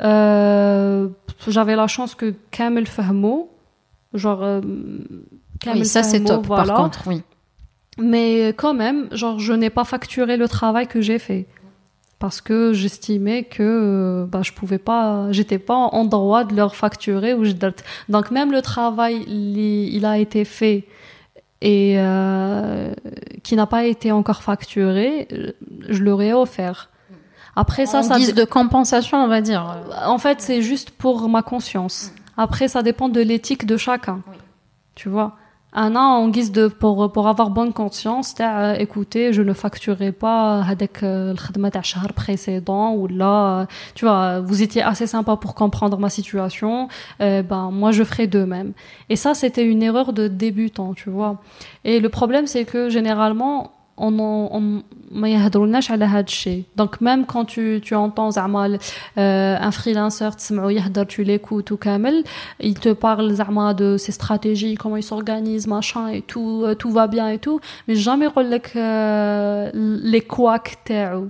Euh, j'avais la chance que Kamel Fahmo, genre Kamel oui, ça c'est top par contre, oui. Mais quand même, genre je n'ai pas facturé le travail que j'ai fait parce que j'estimais que bah, je pouvais pas, j'étais pas en droit de leur facturer ou je... donc même le travail il a été fait et euh, qui n'a pas été encore facturé, je l'aurais offert. Après ça, en ça guise de compensation, on va dire. En fait, c'est juste pour ma conscience. Après, ça dépend de l'éthique de chacun. Tu vois? Un an en guise de pour pour avoir bonne conscience t'as écoutez je ne facturerai pas avec le khadma t'a précédent ou là tu vois vous étiez assez sympa pour comprendre ma situation ben moi je ferai de même. Et ça c'était une erreur de débutant tu vois. Et le problème c'est que généralement on on ما يهضرولناش على هذا الشيء دونك ميم كون tu tu entends زعما un freelancer تسمعو يهضر tu l'écoutes وكامل il te parle زعما de ses stratégies comment il s'organise machin et tout tout va bien et tout mais jamais يقول لك les couacs تاعو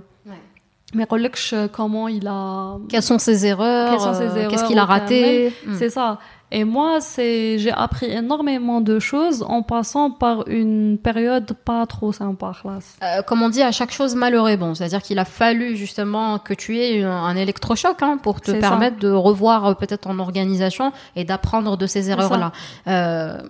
mais يقولكش comment il a quelles sont ses erreurs quelles sont ses erreurs qu'est-ce qu'il a raté c'est ça et moi, c'est, j'ai appris énormément de choses en passant par une période pas trop sympa. Euh, comme on dit, à chaque chose malheur est bon. C'est-à-dire qu'il a fallu justement que tu aies un, électrochoc hein, pour te permettre de revoir euh, peut-être ton organisation et d'apprendre de ces erreurs-là. Euh,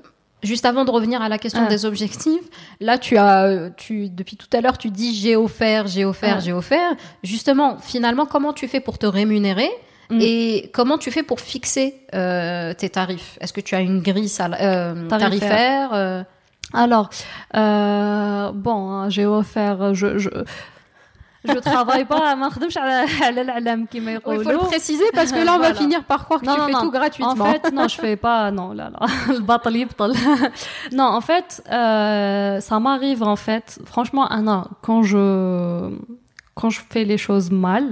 juste avant de revenir à la question des objectifs, là tu as, tu depuis tout à l'heure tu dis j'ai offert, j'ai offert, j'ai offert. Justement, finalement, comment tu fais pour te rémunérer Mm. Et comment tu fais pour fixer euh, tes tarifs Est-ce que tu as une grille euh, tarifaire, euh? Alors, bon, hein, j'ai offert, je, je je travaille pas ما نخدمش على على الاعلام كما يقولوا il faut le préciser parce que là on va finir par croire que non, tu non, fais non. tout gratuitement en fait non je fais pas non là là البطل يبطل non en fait euh, ça m'arrive en fait franchement Anna quand je quand je fais les choses mal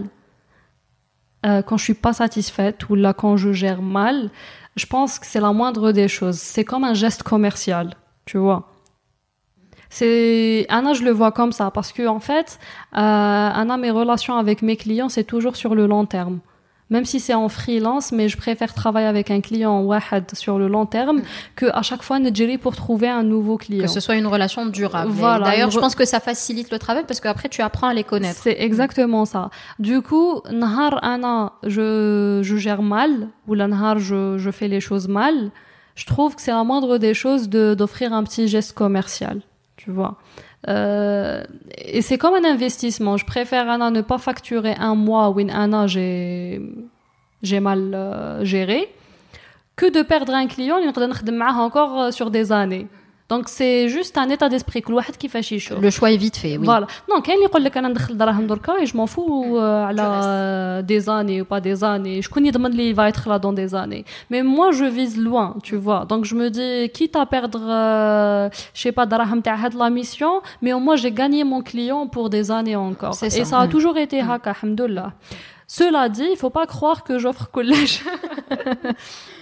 euh, quand je suis pas satisfaite ou là quand je gère mal, je pense que c'est la moindre des choses. C'est comme un geste commercial, tu vois. C'est Anna, je le vois comme ça parce que en fait, euh, Anna, mes relations avec mes clients, c'est toujours sur le long terme même si c'est en freelance, mais je préfère travailler avec un client wahad sur le long terme mm. que à chaque fois gérer pour trouver un nouveau client. Que ce soit une relation durable. Voilà. D'ailleurs, je pense que ça facilite le travail parce qu'après tu apprends à les connaître. C'est exactement ça. Du coup, nahar ana, je, je gère mal ou la nahar je, je fais les choses mal. Je trouve que c'est la moindre des choses de d'offrir un petit geste commercial, tu vois. Euh, et c'est comme un investissement. Je préfère Anna ne pas facturer un mois où un an j'ai j'ai mal euh, géré que de perdre un client et encore euh, sur des années. Donc c'est juste un état d'esprit كل واحد كيفاش يشوف le choix est vite fait oui voilà non كاين اللي يقول لك انا ندخل دراهم دركا et je m'en fous على des années ou pas des années شكون يضمن لي il va être là dans des années mais moi je vise loin tu vois donc je me dis quitte à perdre euh, je sais pas دراهم تاع هاد la mission mais au moins j'ai gagné mon client pour des années encore ça. et ça a toujours été هكا الحمد لله cela dit il faut pas croire que j'offre collège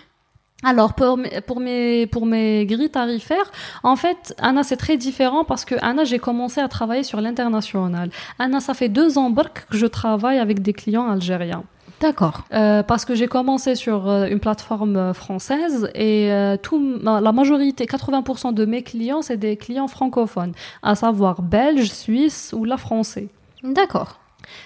Alors pour mes, pour mes pour mes grilles tarifaires, en fait, Anna c'est très différent parce que Anna j'ai commencé à travailler sur l'international. Anna ça fait deux ans que je travaille avec des clients algériens. D'accord. Euh, parce que j'ai commencé sur euh, une plateforme euh, française et euh, tout, la majorité, 80% de mes clients, c'est des clients francophones, à savoir belges, suisses ou la français. D'accord.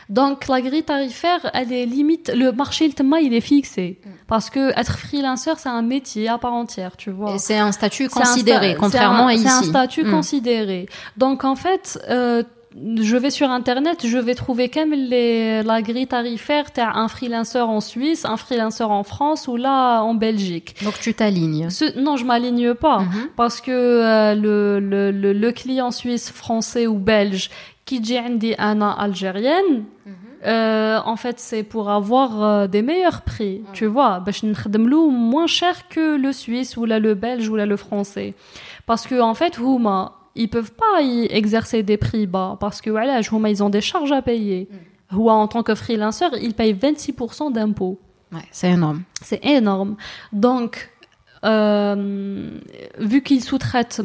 Donc la grille tarifaire, elle est limite, le marché le il est fixé mm. parce que être freelancer c'est un métier à part entière, tu vois. c'est un statut considéré, contrairement à ici. C'est un statut mm. considéré. Donc en fait. Euh, je vais sur internet, je vais trouver comme les, la grille tarifaire, t'as un freelancer en Suisse, un freelancer en France ou là en Belgique. Donc tu t'alignes. Non, je m'aligne pas mm-hmm. parce que euh, le, le, le, le, client suisse, français ou belge qui dit Anna algérienne, mhm. euh, en fait, c'est pour avoir euh, des meilleurs prix, tu vois. Bah, parce que moins cher que le suisse ou là le belge ou là le français. Parce que, en fait, Houma, ils peuvent pas y exercer des prix bas. Parce que, voilà, Houma, ils ont des charges à payer. Mm. Ou en tant que freelancer, ils payent 26% d'impôts. Ouais, c'est énorme. C'est énorme. Donc, euh, vu qu'il sous-traite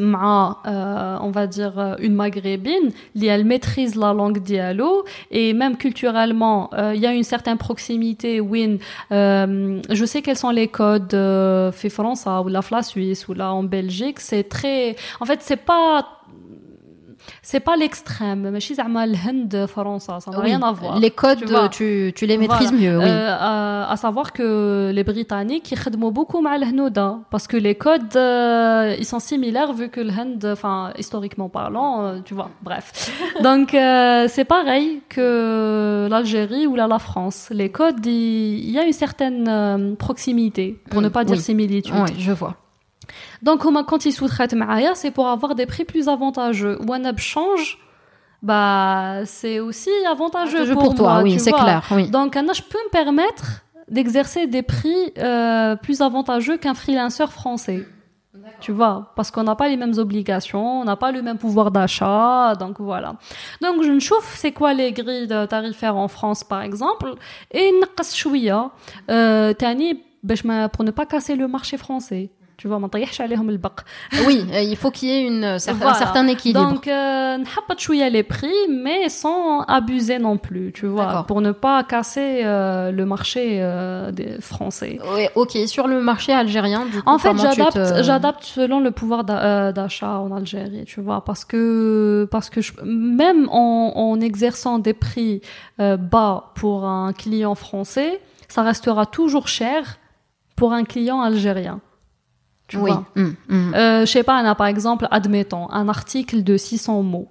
euh, on va dire une maghrébine, elle maîtrise la langue dialo et même culturellement, euh, il y a une certaine proximité. Win, euh, je sais quels sont les codes fait France ou la Suisse ou là en Belgique. C'est très, en fait, c'est pas c'est pas l'extrême. Mais l'Inde France ça n'a oui. rien à voir. Les codes tu, les maîtrises mieux oui. euh, à, savoir que les Britanniques ils travaillent beaucoup avec l'Hnoda hein, parce que les codes euh, ils sont similaires vu que l'Inde enfin historiquement parlant euh, tu vois bref. Donc euh, c'est pareil que l'Algérie ou la France. Les codes il y, a une certaine proximité pour mm, ne pas dire similitude. Oui je vois. Donc, quand ils sous-traitent Maaya, c'est pour avoir des prix plus avantageux. OneUp change, bah, c'est aussi avantageux pour, pour, toi. Moi, oui, c'est clair. Donc, Anna, je peux me permettre d'exercer des prix euh, plus avantageux qu'un freelanceur français. Tu vois, parce qu'on n'a pas les mêmes obligations, on n'a pas le même pouvoir d'achat, donc voilà. Donc je ne chauffe c'est quoi les grilles tarifaires en France par exemple, et une casse chouïa, euh, ben, pour ne pas casser le marché français tu vois oui euh, il faut qu'il y ait une un certain équilibre. Donc euh, chouiller les prix mais sans abuser non plus tu vois pour ne pas casser euh, le marché euh, des français. Oui, ok sur le marché algérien du coup, en fait j'adapte j'adapte selon le pouvoir d'achat en Algérie tu vois parce que parce que même en, en exerçant des prix bas pour un client français ça restera toujours cher pour un client algérien tu oui. vois. Mm, mm. Euh, je sais pas, on a par exemple, admettons, un article de 600 mots.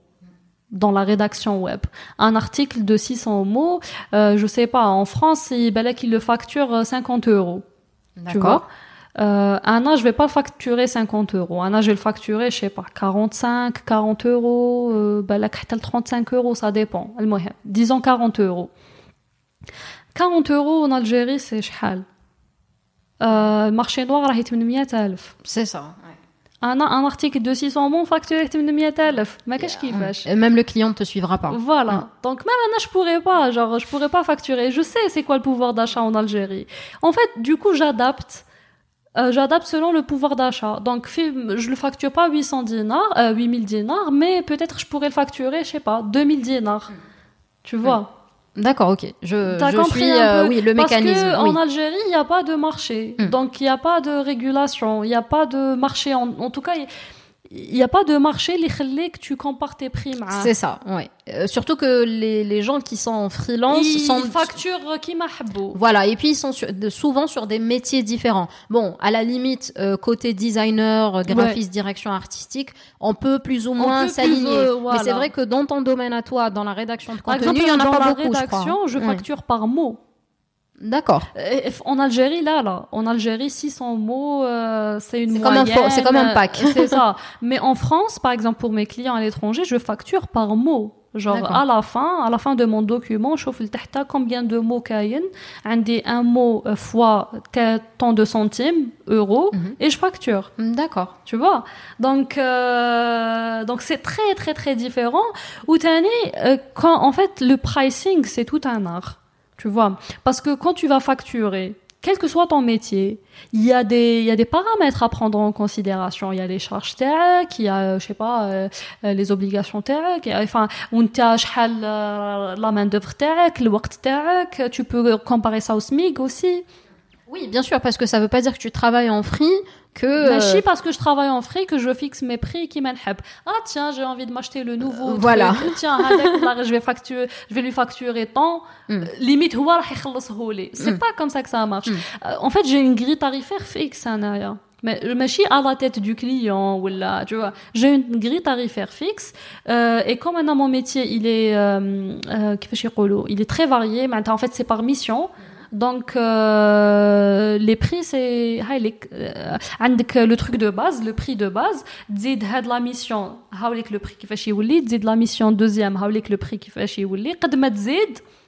dans la rédaction web. Un article de 600 mots, euh, je sais pas, en France, il balait qu'il le facture 50 euros. Tu vois euh, un an, je vais pas facturer 50 euros. Un an, je vais le facturer, je sais pas, 45, 40 euros, euh, ben là, 35 euros, ça dépend. Disons 40 euros. 40 euros en Algérie, c'est chal. Euh, marché noir, c'est ça. Un, un article de 600 mots facturé 800 000 ما كاش كيفاش même le client ne te suivra pas voilà mm. donc même maintenant je pourrais pas genre je pourrais pas facturer je sais c'est quoi le pouvoir d'achat en Algérie en fait du coup j'adapte euh, j'adapte selon le pouvoir d'achat. Donc, je le facture pas 800 dinars, euh, 8000 dinars, mais peut-être je pourrais le facturer, je sais pas, 2000 dinars. Tu vois D'accord, ok. Je, je suis, euh, oui, le mécanisme. Parce qu'en Algérie, il n'y a pas de marché. Hmm. Donc, il n'y a pas de régulation. Il n'y a pas de marché. En, en tout cas, il n'y a pas de marché les que tu compares tes prix c'est ça ouais. Euh, surtout que les, les gens qui sont en freelance ils sont facturent qui voilà et puis ils sont souvent sur des métiers différents. Bon à la limite euh, côté designer euh, graphiste direction artistique on peut plus ou moins s'aligner. mais c'est vrai que dans ton domaine à toi dans la rédaction de contenu il y en a pas beaucoup je crois je facture par mot D'accord. Euh, en Algérie, là, là, en Algérie, 600 mots, euh, c'est une moyenne. C'est comme un pack. c'est ça. Mais en France, par exemple, pour mes clients à l'étranger, je facture par mot. Genre, à la fin, à la fin de mon document, je chauffe le combien de mots kayen, un mot euh, fois tant de centimes, euros, mhm. et je facture. D'accord. Tu vois? Donc, donc c'est très, très, très différent. Ou quand, en fait, le pricing, c'est tout un art. Vois Parce que quand tu vas facturer, quel que soit ton métier, il y a des y a des paramètres à prendre en considération. Il y a les charges tech, il y a je sais pas euh, les obligations tech, enfin on euh, la main d'œuvre tech, le work tech, tu peux comparer ça au SMIC aussi. Oui, bien sûr, parce que ça veut pas dire que tu travailles en free que euh... parce que je travaille en free que je fixe mes prix qui m'enheb. Ah tiens, j'ai envie de m'acheter le nouveau. Euh, voilà. Tiens, je vais facturer, je vais lui facturer tant. Mm. Limite, c'est mm. pas comme ça que ça marche. Mm. Euh, en fait, j'ai une grille tarifaire fixe, Anaya. Mais je suis à la tête du client ou là, tu vois. J'ai une grille tarifaire fixe euh, et comme maintenant mon métier, il est, euh, euh, il est très varié. Maintenant, en fait, c'est par mission. Donc, euh, les prix, c'est. Ah, euh, le truc de base, le prix de base, dit de la mission, le prix qui fait chez dit la mission deuxième, le prix qui fait chez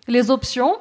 les options.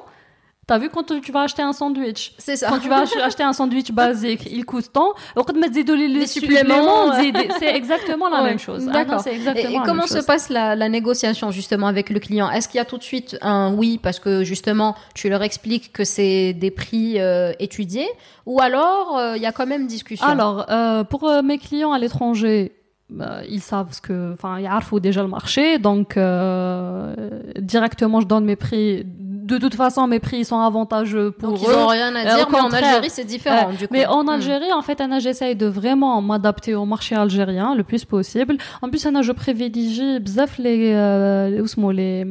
T'as vu quand tu vas acheter un sandwich? C'est ça. Quand tu vas acheter un sandwich basique, il coûte tant. Les suppléments, c'est exactement la même chose. Ah D'accord. et, comment se passe la, la, négociation justement avec le client? Est-ce qu'il y a tout de suite un oui parce que justement tu leur expliques que c'est des prix euh, étudiés? Ou alors euh, il y a quand même discussion? Alors euh, pour mes clients à l'étranger, bah, ils savent ce que, enfin, ils savent déjà le marché, donc euh, directement je donne mes prix de toute façon, mes prix sont avantageux pour Donc, ils n'ont rien à dire, mais en Algérie, c'est différent, du coup. Mais en hmm. Algérie, en fait, j'essaye de vraiment m'adapter au marché algérien le plus possible. En plus, je privilégie bzaf les, euh, les, les,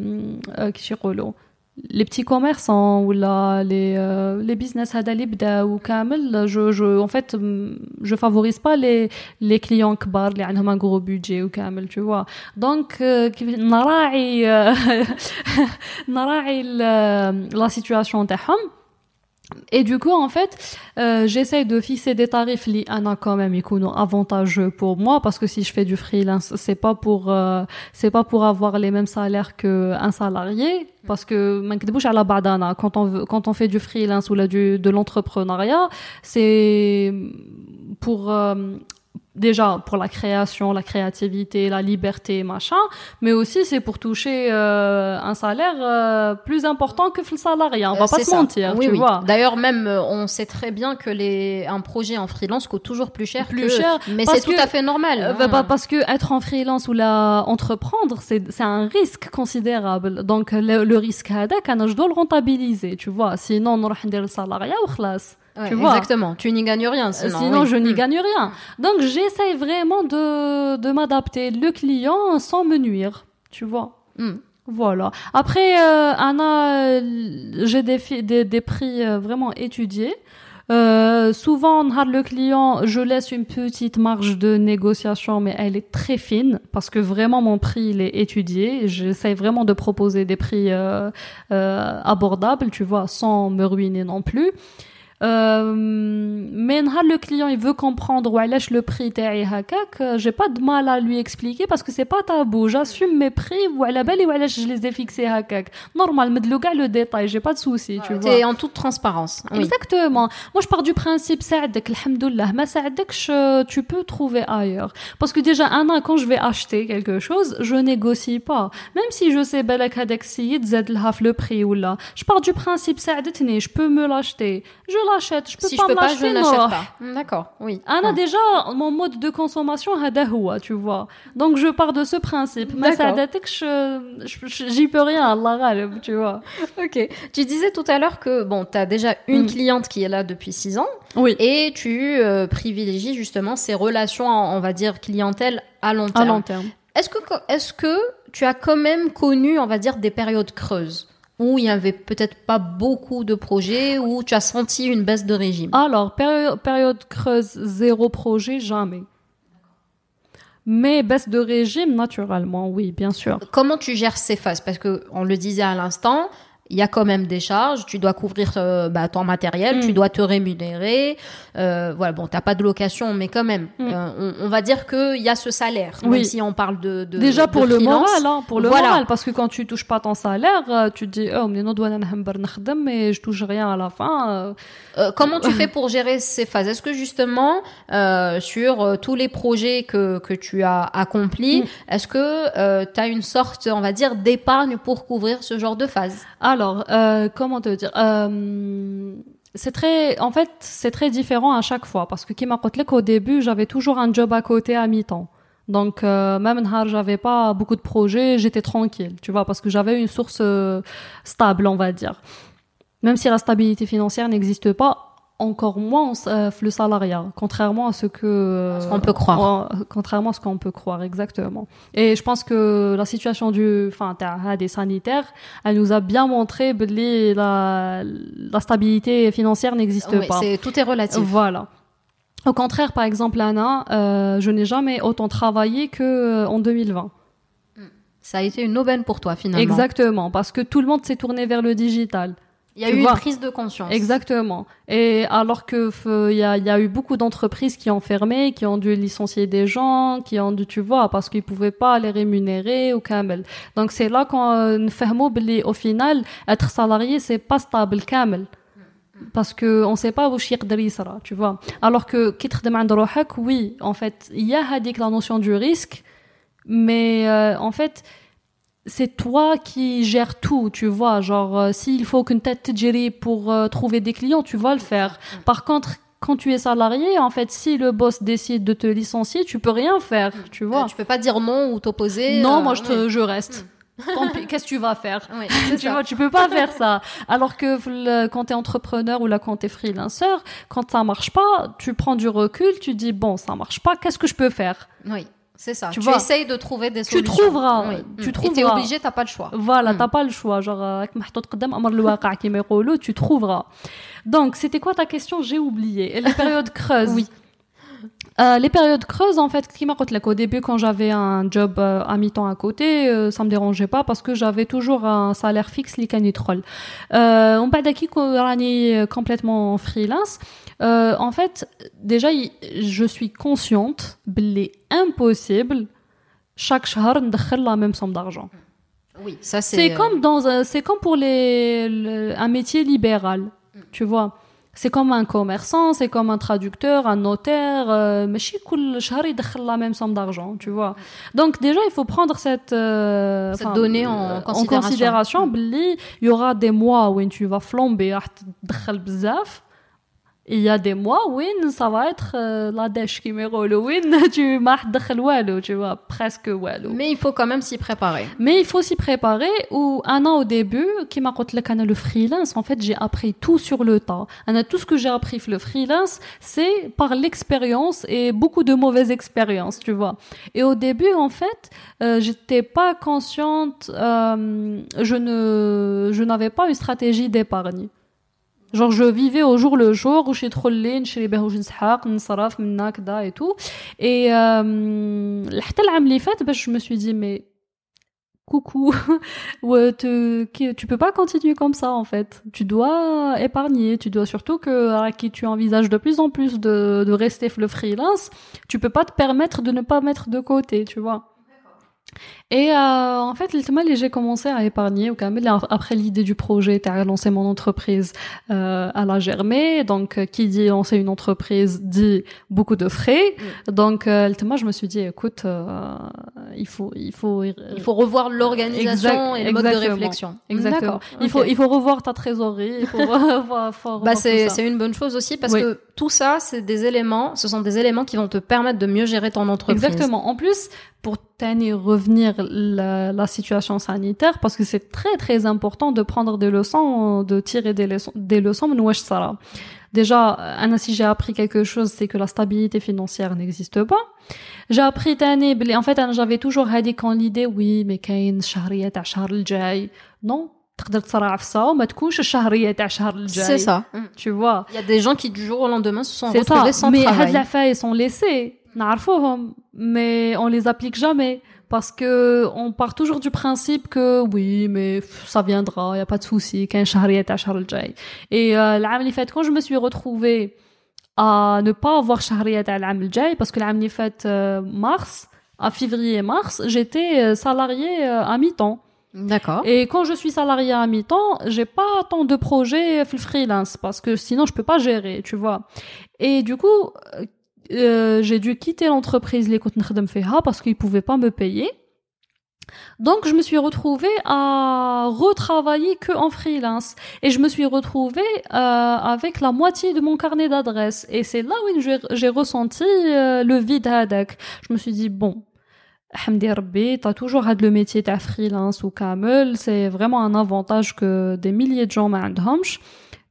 euh, les petits commerçants ou là les euh, les business hada ou kamel je je en fait je favorise pas les les clients kbar les ont un gros budget ou kamel tu vois donc نراعي نراعي la situation تاعهم et du coup, en fait, euh, j'essaye de fixer des tarifs li ana quand même avantageux pour moi parce que si je fais du freelance, c'est pas pour euh, c'est pas pour avoir les mêmes salaires que un salarié parce que à la badana quand on quand on fait du freelance ou de l'entrepreneuriat, c'est pour euh, déjà pour la création, la créativité, la liberté, machin, mais aussi c'est pour toucher euh, un salaire euh, plus important que le salariat. On va euh, pas se mentir, oui, tu oui. vois. D'ailleurs, même on sait très bien que les un projet en freelance coûte toujours plus cher. Plus cher, mais c'est tout à fait normal. Hein. Bah, parce que être en freelance ou la entreprendre, c'est c'est un risque considérable. Donc le, risque je dois le rentabiliser, tu vois. Sinon, on aura le salariat ou classe tu vois Exactement. Tu n'y gagnes rien. Sinon, sinon je n'y mm. gagne rien. Donc, j'essaye vraiment de, de m'adapter le client sans me nuire. Tu vois mm. Voilà. Après, euh, Anna, j'ai des, des, des, prix euh, vraiment étudiés. Euh, souvent, le client, je laisse une petite marge de négociation, mais elle est très fine parce que vraiment mon prix il est étudié. J'essaie vraiment de proposer des prix euh, euh, abordables, tu vois, sans me ruiner non plus. Euh, mais le client il veut comprendre où est le prix تاعي هكاك j'ai pas de mal à lui expliquer parce que c'est pas tabou j'assume mes prix وعلى بالي وعلاش je les ai fixés هكاك normal مدلو كاع le détail j'ai pas de souci tu vois t'es en toute transparence oui. exactement moi je pars du principe ساعدك الحمد لله ما ساعدكش tu peux trouver ailleurs parce que déjà un an quand je vais acheter quelque chose je négocie pas même si je sais بالك هذاك السيد زاد لها في le prix ولا je pars du principe ساعدتني je peux me l'acheter je l'achète. Je peux si pas je peux pas, je n'achète pas. Hmm, d'accord, oui. Anna, déjà, mon mode de consommation, tu vois? Donc, je pars de ce principe. Mais ça j'y peux rien, Allah tu vois. ok. Tu disais tout à l'heure que, bon, tu as déjà une hmm. cliente qui est là depuis six ans. Oui. Et tu euh, privilégies justement ces relations, on va dire, clientèle à long terme. À long terme. Est-ce que, est-ce que tu as quand même connu, on va dire, des périodes creuses? Où il y avait peut-être pas beaucoup de projets, où tu as senti une baisse de régime Alors, période creuse, zéro projet, jamais. Mais baisse de régime, naturellement, oui, bien sûr. Comment tu gères ces phases? Parce que on le disait à l'instant, il y a quand même des charges, tu dois couvrir euh, bah, ton matériel, tu mm. dois te rémunérer. Euh, voilà, bon, t'as pas de location, mais quand même, mm. euh, on, va dire qu'il y a ce salaire, même si on parle de, de déjà pour le moral, hein, pour le moral, parce que quand tu touches pas ton salaire, euh, tu te dis oh mais mais je touche rien à la fin. comment tu fais pour gérer ces phases? Est-ce que justement sur tous les projets que que tu as accomplis, mm. est-ce que tu as une sorte, on va dire, d'épargne pour couvrir ce genre de phase? Alors, euh, comment te dire euh, C'est très, en fait, c'est très différent à chaque fois parce que qui m'a qu'au début, j'avais toujours un job à côté à mi-temps. Donc euh, même j'avais pas beaucoup de projets, j'étais tranquille, tu vois, parce que j'avais une source euh, stable, on va dire. Même si la stabilité financière n'existe pas, encore moins euh, le salariat, contrairement à ce que euh, ce qu'on peut croire. contrairement à ce qu'on peut croire exactement. Et je pense que la situation du, enfin, des sanitaires, elle nous a bien montré que la, la stabilité financière n'existe oui, pas. C'est tout est relatif. Voilà. Au contraire, par exemple, Anna, euh, je n'ai jamais autant travaillé que euh, en 2020. Ça a été une aubaine pour toi finalement. Exactement, parce que tout le monde s'est tourné vers le digital. Il y a eu une prise de conscience. Exactement. Et alors que il y a, y a, eu beaucoup d'entreprises qui ont fermé, qui ont dû licencier des gens, qui ont dû, tu vois, parce qu'ils pouvaient pas les rémunérer ou kamel. Donc c'est là qu'on nous au final, être salarié c'est pas stable kamel. Parce que on sait pas où sera, tu vois. Alors que quitte de oui, en fait, il y a la notion du risque, mais euh, en fait, c'est toi qui gères tout, tu vois. Genre, euh, s'il faut qu'une tête gère pour euh, trouver des clients, tu vas le faire. Par contre, quand tu es salarié, en fait, si le boss décide de te licencier, tu peux rien faire, tu vois. tu peux pas dire non ou t'opposer. Non, moi, je, te, je reste. Qu'est-ce que tu vas faire? Tu vois, tu peux pas faire ça. Alors que quand tu es entrepreneur ou là quand tu es freelanceur, quand ça marche pas, tu prends du recul, tu dis bon, ça marche pas, qu'est-ce que je peux faire? Oui. C'est ça. Tu, tu essayes de trouver des solutions. Tu trouveras. Oui. Tu trouveras. Et t'es obligé, t'as pas le choix. Voilà, mm. t'as pas le choix. Genre, tu trouveras. Donc, c'était quoi ta question? J'ai oublié. Et les périodes creuses? oui. Euh, les périodes creuses, en fait, au début, quand j'avais un job euh, à mi-temps à côté, euh, ça me dérangeait pas parce que j'avais toujours un salaire fixe, les. Euh, on parle d'acquis complètement freelance? Euh, en fait, déjà, je suis consciente qu'il est impossible chaque shahr de la même somme d'argent. Oui, ça c'est. C'est comme dans c'est comme pour les, un métier libéral, mm. tu vois. C'est comme un commerçant, c'est comme un traducteur, un notaire, euh, mais chaque shahr il la même somme d'argent, tu vois. Donc déjà, il faut prendre cette, euh, cette donnée en considération. En considération, mm. il y aura des mois où tu vas flamber, bzaf il y a des mois où ça va être euh, la dèche qui me roule. Tu m'as tu vois presque wallo. Mais il faut quand même s'y préparer. Mais il faut s'y préparer ou un an au début qui m'a dit le le freelance en fait j'ai appris tout sur le tas. Tout ce que j'ai appris le freelance c'est par l'expérience et beaucoup de mauvaises expériences tu vois. Et au début en fait euh, j'étais pas consciente euh, je ne je n'avais pas une stratégie d'épargne Genre, je vivais au jour le jour, chez Trollin, chez les Behouj Nshaq, Nsaraf, Mnakda et tout. Et, euh, l'année dernière, bah, je me suis dit, mais, coucou, te, tu peux pas continuer comme ça en fait. Tu dois épargner, tu dois surtout que à qui tu envisages de plus en plus de, de rester le freelance, tu peux pas te permettre de ne pas mettre de côté, tu vois. Et euh, en fait, j'ai commencé à épargner. Après l'idée du projet, as lancé mon entreprise euh, à la germer. Donc, euh, qui dit lancer une entreprise dit beaucoup de frais. Mm. Donc, euh, je me suis dit, écoute, euh, il faut, il faut, il faut revoir l'organisation et le mode de réflexion. Exactement. Il faut, il faut revoir ta trésorerie. Il faut revoir, faut bah, c'est, c'est une bonne chose aussi parce que tout ça, c'est des éléments, ce sont des éléments qui vont te permettre de mieux gérer ton entreprise. Exactement. En plus, pour tenir revenir la, la situation sanitaire, parce que c'est très très important de prendre des leçons, de tirer des leçons, des leçons. ça Déjà, Anna, si j'ai appris quelque chose, c'est que la stabilité financière n'existe pas. J'ai appris année, en fait, j'avais toujours dit quand l'idée, oui, mais qu'il y a une à Non, تقدر تصرع في ça وما تكونش الشهرية تاع الشهر الجاي. C'est ça. Tu vois. Il y a des gens qui du jour au lendemain se sont retrouvés sans mais travail. Mais هاد ils sont laissés. mais on les applique jamais parce que on part toujours du principe que oui mais ça viendra il y a pas de souci qu'un charriette à Charles et euh, l'année fait quand je me suis retrouvée à ne pas avoir charriette à l'année parce que l'année fait euh, mars à février mars j'étais euh, salariée euh, à mi-temps D'accord. Et quand je suis salariée à mi-temps, j'ai pas tant de projets freelance parce que sinon je peux pas gérer, tu vois. Et du coup, euh, j'ai dû quitter l'entreprise les parce qu'ils pouvaient pas me payer. Donc je me suis retrouvée à retravailler que en freelance et je me suis retrouvée euh, avec la moitié de mon carnet d'adresses et c'est là où j'ai ressenti euh, le vide hadak. Je me suis dit bon, Rabbi, t'as toujours le métier de freelance ou camel, c'est vraiment un avantage que des milliers de gens m'ont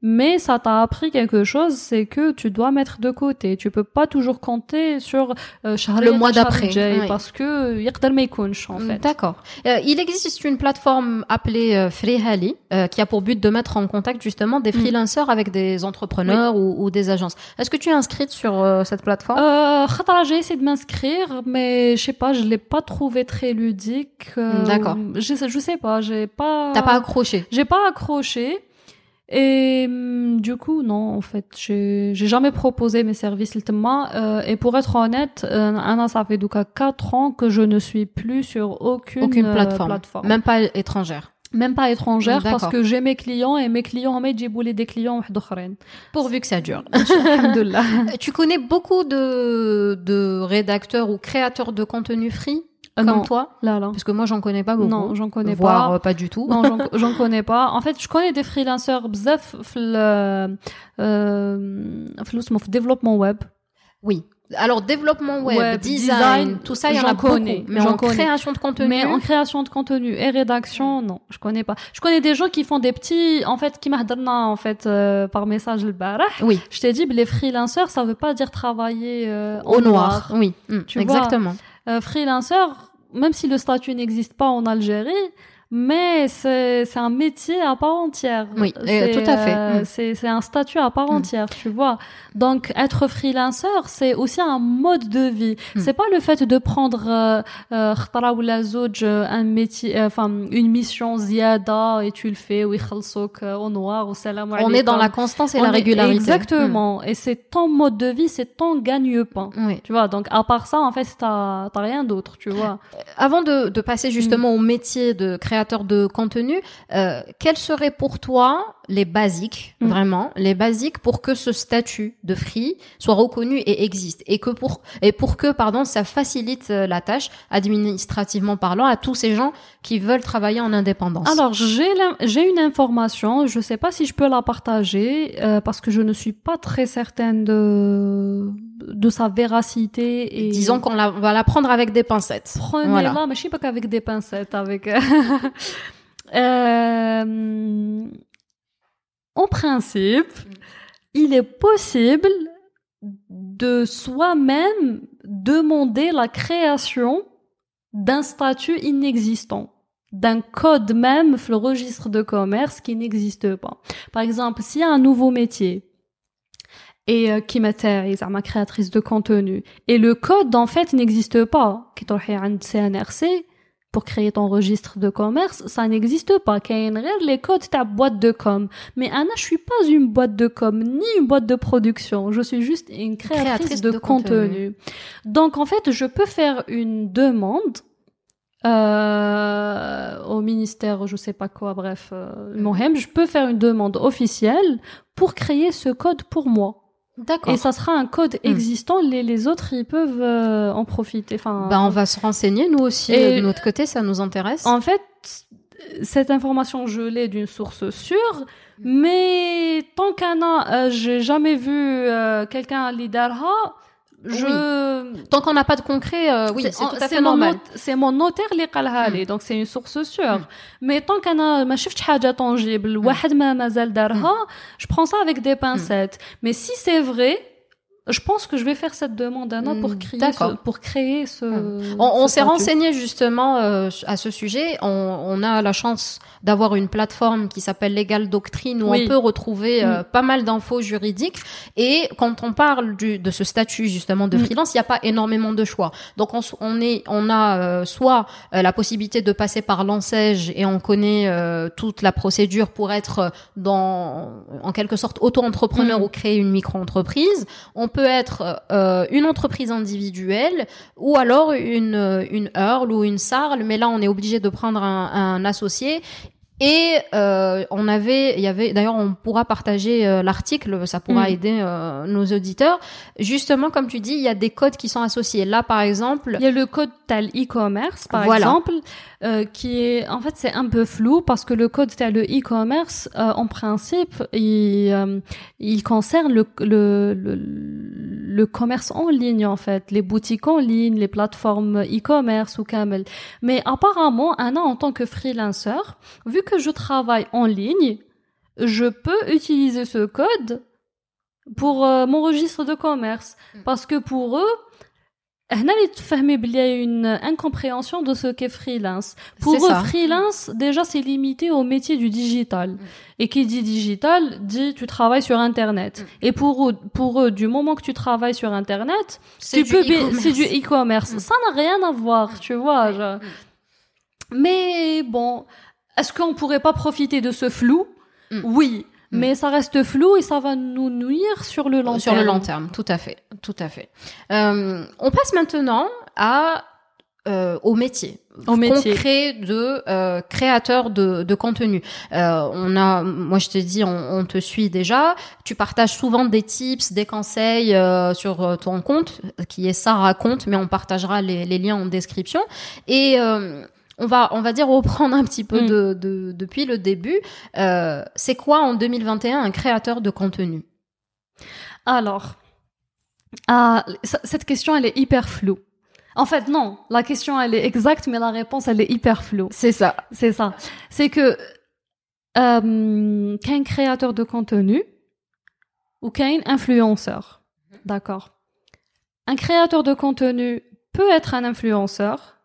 mais ça t'a appris quelque chose, c'est que tu dois mettre de côté. Tu peux pas toujours compter sur euh, le mois d'après, parce que ma en fait. D'accord. Euh, il existe une plateforme appelée euh, Freehali euh, qui a pour but de mettre en contact justement des mm. freelancers avec des entrepreneurs ou, ou, des agences. Est-ce que tu es inscrite sur euh, cette plateforme? Euh, j'ai essayé de m'inscrire, mais je sais pas, je l'ai pas trouvé très ludique. D'accord. Je, je sais pas, j'ai pas. T'as pas accroché? J'ai pas accroché. Et hum, du coup, non, en fait, j'ai jamais proposé mes services euh, et pour être honnête, euh, Anna, ça fait donc 4 ans que je ne suis plus sur aucune, aucune euh, plateforme. Même pas étrangère. Même pas étrangère parce que j'ai mes clients et mes clients j'ai boulé des clients pourvu que ça dure. tu connais beaucoup de de rédacteurs ou créateurs de contenu free? Euh, comme toi là, là. Parce que moi, j'en connais pas beaucoup. Non, j'en connais voire, pas. Euh, pas du tout. Non, j'en connais pas. En fait, je connais des freelancers bzaf le euh, développement web. Oui. Alors développement web, design, tout ça, il y en a connais, beaucoup. Mais en création de contenu? Mais en création de contenu et rédaction, non, je connais pas. Je connais des gens qui font des petits, en fait, qui m'ahdrna en fait euh, par message le barah. Oui. Je t'ai dit, les freelancers, ça veut pas dire travailler euh, au noir. Oui. tu exactement. Vois, euh, freelancer, même si le statut n'existe pas en Algérie, mais c'est un métier à part entière. Oui, tout à fait. Euh, mm. C'est un statut à part mm. entière, tu vois. Donc être freelancer, c'est aussi un mode de vie. Mm. C'est pas le fait de prendre euh, euh, euh un métier, enfin une mission ziada et tu le fais ou au noir ou salam On est dans la constance et la régularité. Exactement. Et c'est ton mode de vie, c'est ton gagne-pain. Oui. Tu vois. Donc à part ça, en fait, t'as rien d'autre, tu vois. Avant de, de passer justement au métier de créateur créateur de contenu, euh, quels seraient pour toi les basiques, mm. vraiment, les basiques pour que ce statut de free soit reconnu et existe et que pour et pour que pardon ça facilite euh, la tâche administrativement parlant à tous ces gens qui veulent travailler en indépendance. Alors j'ai j'ai une information, je sais pas si je peux la partager euh, parce que je ne suis pas très certaine de de sa véracité et disons qu'on va la prendre avec des pincettes. Prenez-la, mais je sais pas qu'avec des pincettes, avec. euh, en principe, il est possible de soi-même demander la création d'un statut inexistant. d'un code même le registre de commerce qui n'existe pas. Par exemple, s'il y a un nouveau métier et euh, qui matérialise ma créatrice de contenu et le code en fait n'existe pas qui un CNRC pour créer ton registre de commerce ça n'existe pas les codes ta boîte de com mais Anna je suis pas une boîte de com ni une boîte de production je suis juste une créatrice, de, contenu. donc en fait je peux faire une demande euh, au ministère, je sais pas quoi, bref, euh, mhm. je peux faire une demande officielle pour créer ce code pour moi. D'accord. Et ça sera un code hmm. existant. Les, les autres, ils peuvent euh, en profiter. Enfin. Ben, on va se renseigner nous aussi de notre côté. Ça nous intéresse. En fait, cette information, je l'ai d'une source sûre. Mais tant qu'un an, euh, j'ai jamais vu euh, quelqu'un l'IDARHA, je tant qu'on n'a pas de concret euh, oui c'est tout à fait normal c'est mon notaire qui قالها لي donc c'est une source sûre mais tant qu'on a ما شفتش حاجه tangible واحد ما مازال دارها je prends ça avec des pincettes mais si c'est vrai je pense que je vais faire cette demande Anna pour hmm, créer ce, pour créer ce. Hmm. On, s'est renseigné justement euh, à ce sujet. On, on a la chance d'avoir une plateforme qui s'appelle Legal Doctrine où on peut retrouver euh, hmm. pas mal d'infos juridiques. Et quand on parle du, de ce statut justement de freelance, il n'y a pas énormément de choix. Donc on, on est, on a euh, soit la possibilité de passer par l'enseigne et on connaît toute la procédure pour être dans, en quelque sorte, auto-entrepreneur ou créer une micro-entreprise. On peut être euh, une entreprise individuelle ou alors une, une Earl ou une Sarl, mais là on est obligé de prendre un, un associé et euh, on avait, il y avait, d'ailleurs, on pourra partager euh, l'article, ça pourra mm. aider euh, nos auditeurs. Justement, comme tu dis, il y a des codes qui sont associés. Là, par exemple, il y a le code tel e-commerce, par exemple, euh, qui est, en fait, c'est un peu flou parce que le code tel e-commerce, en principe, il, il concerne le, le, le, le, commerce en ligne, en fait, les boutiques en ligne, les plateformes e-commerce ou camel. Mais apparemment, un an en tant que freelancer, vu que je travaille en ligne, je peux utiliser ce code pour euh, mon registre de commerce. Mm. Parce que pour eux, il y a une incompréhension de ce qu'est freelance. Pour eux, freelance, déjà, c'est limité au métier du digital. Mm. Et qui dit digital, dit tu travailles sur Internet. Mm. Et pour eux, pour eux, du moment que tu travailles sur Internet, c'est du e-commerce. Ça n'a rien à voir, tu vois. Mais bon, est-ce qu'on pourrait pas profiter de ce flou? Mm. Oui. Mm. Mais ça reste flou et ça va nous nuire sur le long terme. Sur le long terme, tout à fait, tout à fait. Euh, on passe maintenant à euh, au métier, au métier concret de euh, créateur de, de contenu. Euh, on a, moi je te dis, on, on, te suit déjà. Tu partages souvent des tips, des conseils euh, sur ton compte, qui est ça raconte, mais on partagera les, les liens en description. Et euh, on va, on va dire reprendre un petit peu mm. de, de, depuis le début. Euh, c'est quoi en 2021 un créateur de contenu? Alors, ah, cette question, elle est hyper floue. En fait, non, la question, elle est exacte, mais la réponse, elle est hyper floue. C'est ça. C'est ça. C'est que euh, qu'un créateur de contenu ou qu'un influenceur. D'accord? Un créateur de contenu peut être un influenceur,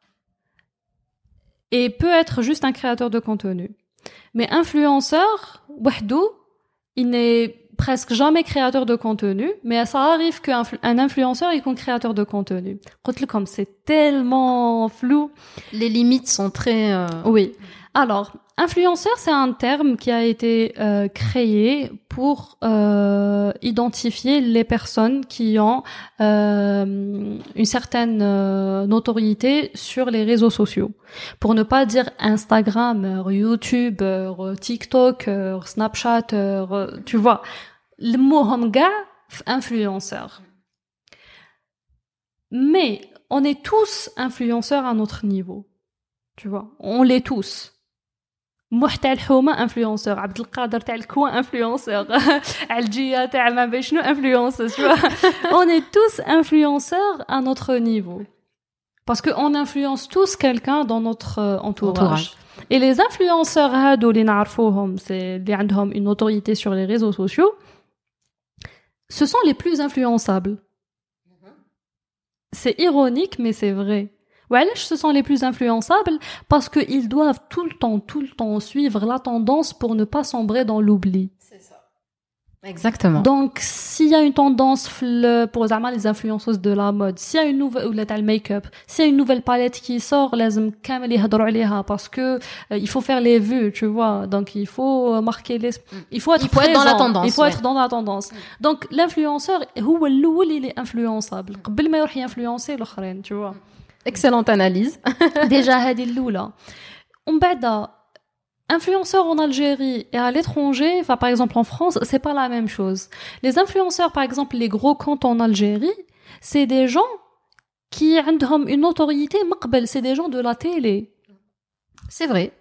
et peut être juste un créateur de contenu. Mais influenceur, il n'est presque jamais créateur de contenu, mais ça arrive qu'un influenceur est un créateur de contenu. Comme c'est tellement flou. Les limites sont très... Euh, oui. Alors, influenceur, c'est un terme qui a été euh, créé pour euh, identifier les personnes qui ont euh, une certaine notoriété sur les réseaux sociaux. Pour ne pas dire Instagram, YouTube, TikTok, Snapchat, tu vois. Le mot influenceur. Mais on est tous influenceurs à notre niveau. Tu vois, on l'est tous. موح تاع الحومه انفلونسور عبد القادر تاع الكوان انفلونسور الجيه تاع ما بين شنو انفلونسور tu vois on est tous influenceurs à notre niveau parce que on influence tous quelqu'un dans notre euh, entourage. et les influenceurs هادو اللي نعرفوهم c'est اللي عندهم une autorité sur les réseaux sociaux ce sont les plus influençables c'est ironique mais c'est vrai وعلاش ce sont les plus influençables parce qu'ils doivent tout le temps tout le temps suivre la tendance pour ne pas sombrer dans l'oubli Exactement. donc s'il y a une tendance fl- pour زعما les influenceuses de la mode s'il y a une nouvelle ou تاع le make-up s'il y a une nouvelle palette qui sort لازم كامل يهضروا عليها parce que euh, il faut faire les vues tu vois donc il faut euh, marquer les il faut être Il faut être dans la présent. tendance, il faut ouais. être dans la tendance donc l'influenceur هو الاول اللي influençable قبل ما يروح ينفلونسي الاخرين tu vois Excellente analyse. déjà هذه الاولى ومن بعد influenceurs en Algérie et à l'étranger, enfin par exemple en France, c'est pas la même chose. Les influenceurs, par exemple, les gros comptes en Algérie, c'est des gens qui ont une notoriété مقبل, c'est des gens de la télé. C'est vrai.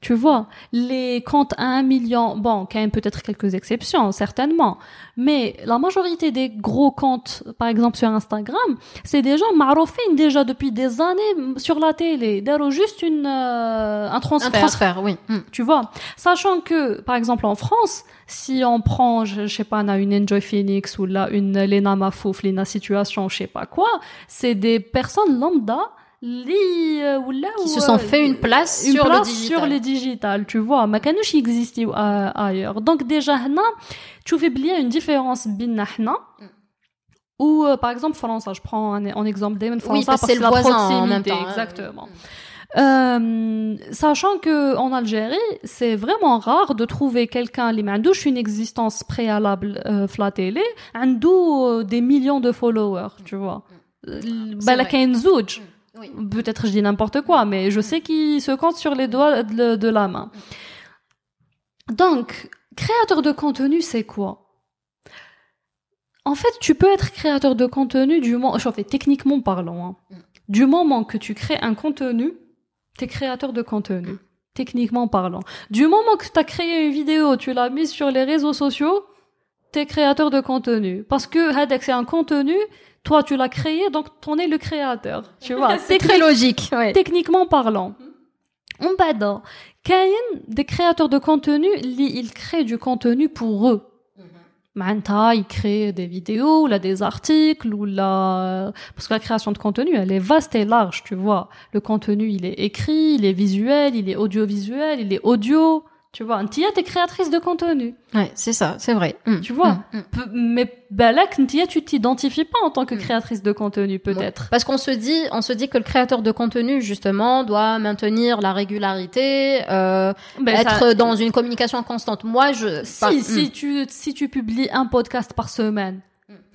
Tu vois, les comptes à un million, bon, quand même peut-être quelques exceptions, certainement, mais la majorité des gros comptes, par exemple sur Instagram, c'est des gens maroufines déjà depuis des années sur la télé, d'ailleurs juste une, euh, un transfert. Un transfert, oui. Mm. Tu vois, sachant que, par exemple, en France, si on prend, je, je sais pas, on a une Enjoy Phoenix ou là une Lena Mafouf, Lena Situation, je sais pas quoi, c'est des personnes lambda euh, qui se sont euh, fait une place, sur, le digital. tu vois. Ma existe euh, ailleurs. Donc déjà, tu fais bien une différence entre mm. ou par exemple France. Je prends un, exemple d'Emen France oui, parce, que c'est le voisin même. Hein, exactement. Sachant que en Algérie, c'est vraiment rare de trouver quelqu'un qui a une existence préalable euh, la télé, a des millions de followers, tu vois. Mm. Bah, la Peut-être je dis n'importe quoi, mais je sais qu'il se compte sur les doigts de, la main. Donc, créateur de contenu, c'est quoi? En fait, tu peux être créateur de contenu du moment, je fais techniquement parlant, hein. mm. du moment que tu crées un contenu, t'es créateur de contenu, mm. techniquement parlant. Du moment que tu as créé une vidéo, tu l'as mise sur les réseaux sociaux, t'es créateur de contenu. Parce que, c'est un contenu, toi, tu l'as créé, donc t'en es le créateur. Tu vois, c'est très logique. Techniquement parlant. Hmm. On bada. des créateurs de contenu, ils créent du contenu pour eux. Hmm. Manta, il crée des vidéos, ou là, des articles, ou là, parce que la création de contenu, elle est vaste et large, tu vois. Le contenu, il est écrit, il est visuel, il est audiovisuel, il est audio tu vois. Ntia, t'es créatrice de contenu. Ouais, c'est ça, c'est vrai. Mm. Tu vois. Mm. Peu- Mais, Balak, Ntia, tu t'identifies pas en tant que créatrice de contenu, peut-être. Parce qu'on se dit, on se dit que le créateur de contenu justement doit maintenir la régularité, euh, Ben, ça- être dans une communication constante. Moi, je Si, pas- si tu, si tu publies un podcast par semaine.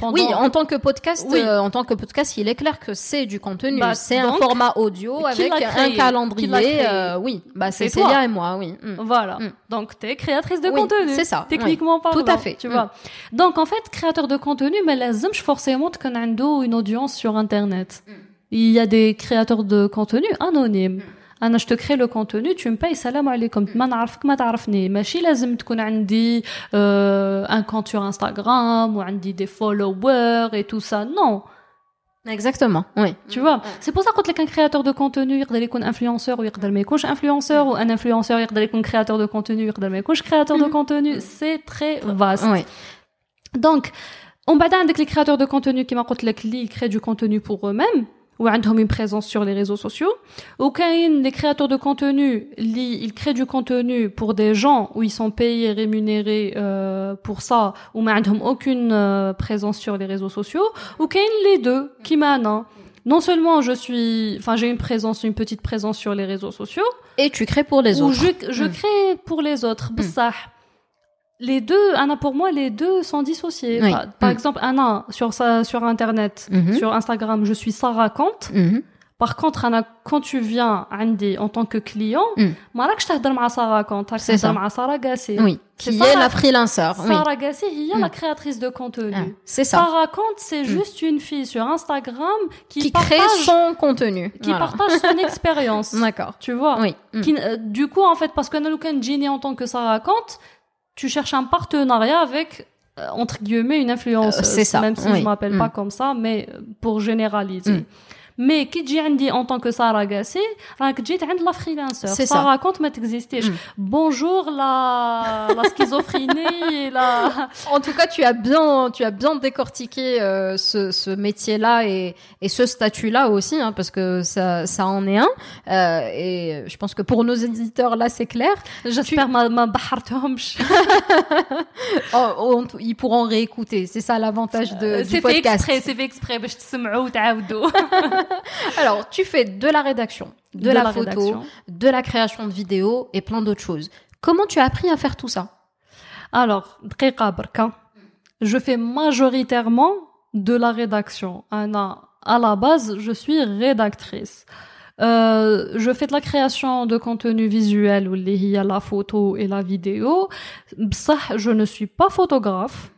Oui, en tant que podcast, euh, en tant que podcast, il est clair que c'est du contenu, bah, c'est un format audio avec un calendrier. Euh, oui, bah, c'est Célia et moi, oui. Mm. Voilà. Mm. Donc t'es créatrice de contenu. C'est ça. Techniquement oui. parlant. Tout à fait. Tu vois. Mm. Donc en fait, créateur de contenu, mais lazim forcément qu'on a une audience sur internet. Mm. Il y a des créateurs de contenu anonymes. Mm. انا je te crée le contenu tu me payes salam عليكم ما نعرفك ما تعرفني ماشي لازم تكون عندي euh, un compte sur Instagram ou عندي des followers et tout ça non Exactement. Oui. tu vois c'est pour ça قلت لك un créateur de contenu يقدر يكون influenceur ويقدر ما يكونش influenceur ou un influenceur يقدر يكون créateur de contenu ويقدر ما يكونش créateur de contenu c'est très vaste Oui. donc on بعد عندك les créateurs de contenu كما قلت لك اللي créent du contenu pour eux-mêmes ou عندهم une présence sur les réseaux sociaux ou كاين les créateurs de contenu اللي ils créent du contenu pour des gens où ils sont payés rémunérés euh, pour ça ou ما عندهم aucune euh, présence sur les réseaux sociaux ou كاين les deux كيما انا non seulement je suis enfin j'ai une présence une petite présence sur les réseaux sociaux Et tu crées pour les où autres. je, je Mm. crée pour les autres. بصح, les deux, Anna, pour moi, les deux sont dissociés. Oui. Par, mm. exemple, Anna, sur, sa, sur Internet, mm-hmm. sur Instagram, je suis Sarah Kant. Mm-hmm. Par contre, Anna, quand tu viens, Andy, en tant que client, mm. ma je t'adore ma Sarah Kant, je Sarah Oui, qui est, la freelancer. Sarah Gassi, il y a la créatrice de contenu. Ah, c'est ça. Sarah Kant, c'est mm. juste une fille sur Instagram qui, partage, crée son contenu. Qui partage son expérience. D'accord. Tu vois. Oui. Qui, euh, du coup, en fait, parce que Anna Genie en tant que Sarah Kant, tu cherches un partenariat avec, euh, entre guillemets, une influence. Euh, c'est ça, Même si oui. je m'appelle Mm. pas comme ça, mais euh, pour généraliser. Mm. Mais qui dit Andy en tant que Sarah Gassi, راك جيت عند la freelancer. C'est ça. Sarah compte ما t'existez. Mm. Bonjour la la schizophrénie et la En tout cas, tu as bien, tu as bien décortiqué euh, ce, ce métier-là et, et ce statut-là aussi, hein, parce que ça, ça en est un. Euh, et je pense que pour nos éditeurs, là, c'est clair. J'espère ما ما بحرتهمش. Oh, oh, ils pourront réécouter. C'est ça l'avantage de, du C'est fait podcast. exprès, c'est fait exprès باش تسمعوا وتعاودوا. Alors, tu fais de la rédaction, de, la, photo, de la création de vidéos et plein d'autres choses. Comment tu as appris à faire tout ça Alors, très cabre, hein. je fais majoritairement de la rédaction. À la base, je suis rédactrice. Euh, je fais de la création de contenu visuel où il y a la photo et la vidéo. Ça, je ne suis pas photographe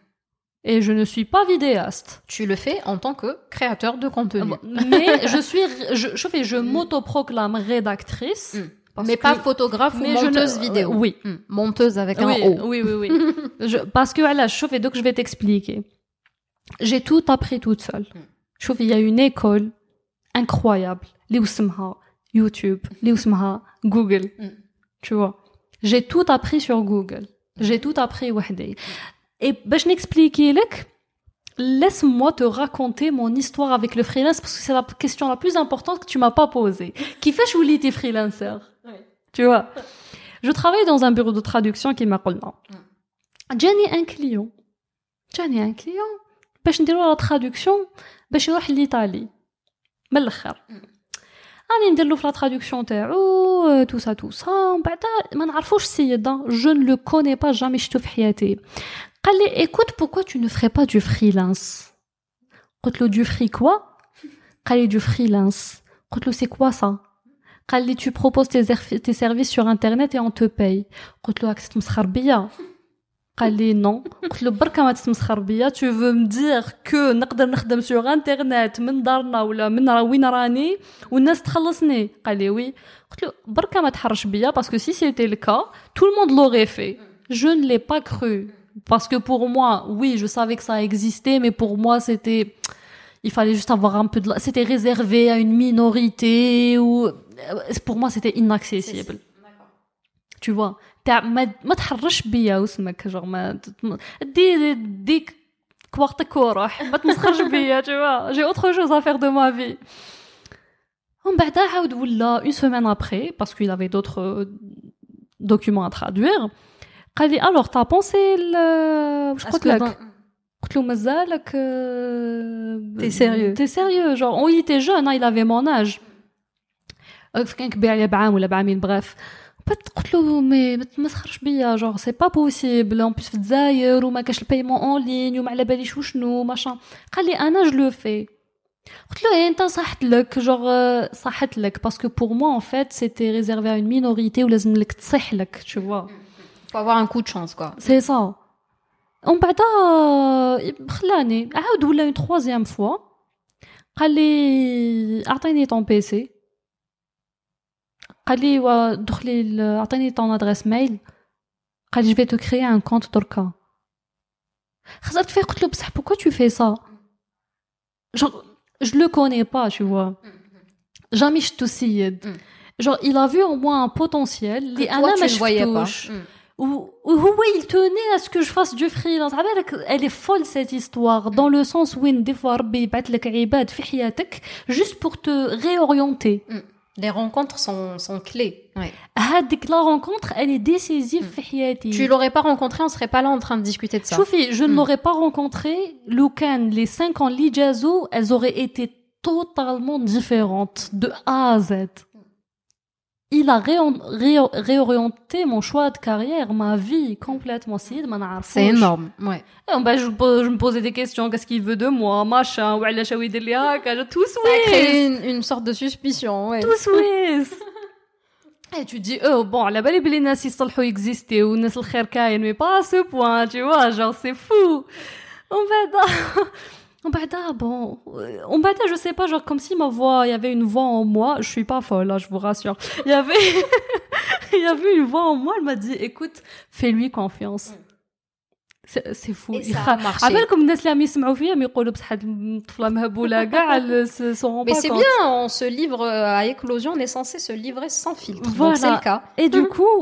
et je ne suis pas vidéaste. Tu le fais en tant que créateur de contenu. Ah mais je suis, je, fais, je mm. m'autoproclame rédactrice. Mm. Mais pas photographe mais ou monteuse ne, vidéo. Oui. Mm. Monteuse avec un O. Oui, oui, oui. parce que, voilà, je fais, donc je vais t'expliquer. J'ai tout appris toute seule. Mm. Il y a une école incroyable. YouTube, Google. Mm. Tu vois? J'ai tout appris sur Google. J'ai tout appris. Et باش نexpliquer لك Laisse-moi te raconter mon histoire avec le freelance parce que c'est la question la plus importante que tu m'as pas posée. Qui fait chouli tes freelancers? Tu vois. Je travaille dans un bureau de traduction qui m'a قلنا. جاني un client. جاني un client. باش نديرو لا traduction باش يروح لإيطالي. من الآخر. راني ندير له في لا traduction تاعو تو سا تو سا ومن بعد ما نعرفوش السيد ده je ne le connais pas jamais شفتو في حياتي. قال لي écoute pourquoi tu ne ferais pas du freelance قلت له du free quoi قال لي du freelance قلت له c'est quoi ça قال لي tu proposes tes, erf- tes services sur internet et on te paye قلت له راك تتمسخر بيا قال لي non قلت له بركه ما تتمسخر بيا tu veux me dire que نقدر نخدم sur internet من دارنا ولا من را- وين راني والناس تخلصني قال لي oui قلت له بركه ما تحرش بيا parce que si c'était le cas tout le monde l'aurait fait je ne l'ai pas cru parce que pour moi oui je savais que ça existait mais pour moi c'était il fallait juste avoir un peu de la... c'était réservé à une minorité ou pour moi c'était inaccessible tu vois تاع ما ما تحرش بيا واسمك genre ما تت- دي ديك وقتك وروح ما تمسخرش بيا tu vois j'ai autre chose à faire de ma vie ومن بعد عاود ولا une semaine après parce qu'il avait d'autres euh, documents à traduire قال لي alors t'as pensé ل... واش قلت لك قلت له مازالك euh, T'es sérieux. t'es sérieux genre oh, il était jeune hein, il avait mon âge Euh, كان كبير عليا بعام ولا بعامين bref بعد قلت له مي ما تمسخرش بيا جور سي با بوسيبل اون بليس في الجزائر وما كاش البايمون اون لين وما على باليش وشنو ماشان قال لي انا جو لو في قلت له إيه انت صحت لك جور صحت لك باسكو بور موا ان فيت سيتي ريزيرفي ا اون مينوريتي ولازم لك تصح لك tu vois Faut avoir un coup de chance, quoi. سي سا ومن بعد خلاني عاود ولا اون تروازيام فوا قال لي اعطيني طون بيسي قال لي وا- دخلي ال- اعطيني طون ادريس ميل قال لي جو في تو كريي ان كونت دركا خسرت فيه قلت له بصح بوكو تو في سا genre je le connais pas tu vois jamais شفتو السيد Mm. genre il a vu en moi un potentiel اللي Que انا toi, ما tu ne voyais pas. شفتوش Hmm. où, où ouais, il tenait à ce que je fasse du freelance عبالك elle est folle cette histoire dans le sens où des fois ربي يبعث لك عباد في حياتك juste pour te réorienter Les rencontres sont, sont clés. Ouais. هذيك la rencontre elle est décisive في حياتي Tu l'aurais pas rencontré, on serait pas là en train de discuter de ça. شوفي je ne Mm. l'aurais pas rencontré لو كان les 5 ans لجازو elles auraient été totalement différentes de A à Z il a réon- réo- réorienté mon choix de carrière ma vie complètement سيد ما نعرفوش C'est énorme. Ouais. Et ben, je, me- je me posais des questions. Qu'est-ce qu'il veut de moi Machin. وعلاش هو يدير لي هكا Tout Ça a Swiss créé une, une sorte de suspicion. Ouais. Tout Swiss Et tu dis, oh, bon, على بالي بلي الناس يصلحوا يكزيستي والناس الخير كاين mais pas à ce point, tu vois, genre c'est fou. On بعد on بعد bon, on بعد je sais pas, genre comme si ma voix, il y avait une voix en moi, je suis pas folle, là, je vous rassure. Il y avait il y avait une voix en moi, elle m'a dit, écoute, fais-lui confiance. سي فو Et ça a marché. عبالكم الناس اللي عم يسمعوا فيا ما يقولوا بصح هاد الطفله مهبوله كاع ال- se- se rend Mais pas c'est compte. bien, on se livre euh, à éclosion, on est censé se livrer sans filtre. Voilà. Donc c'est le cas. Et du coup,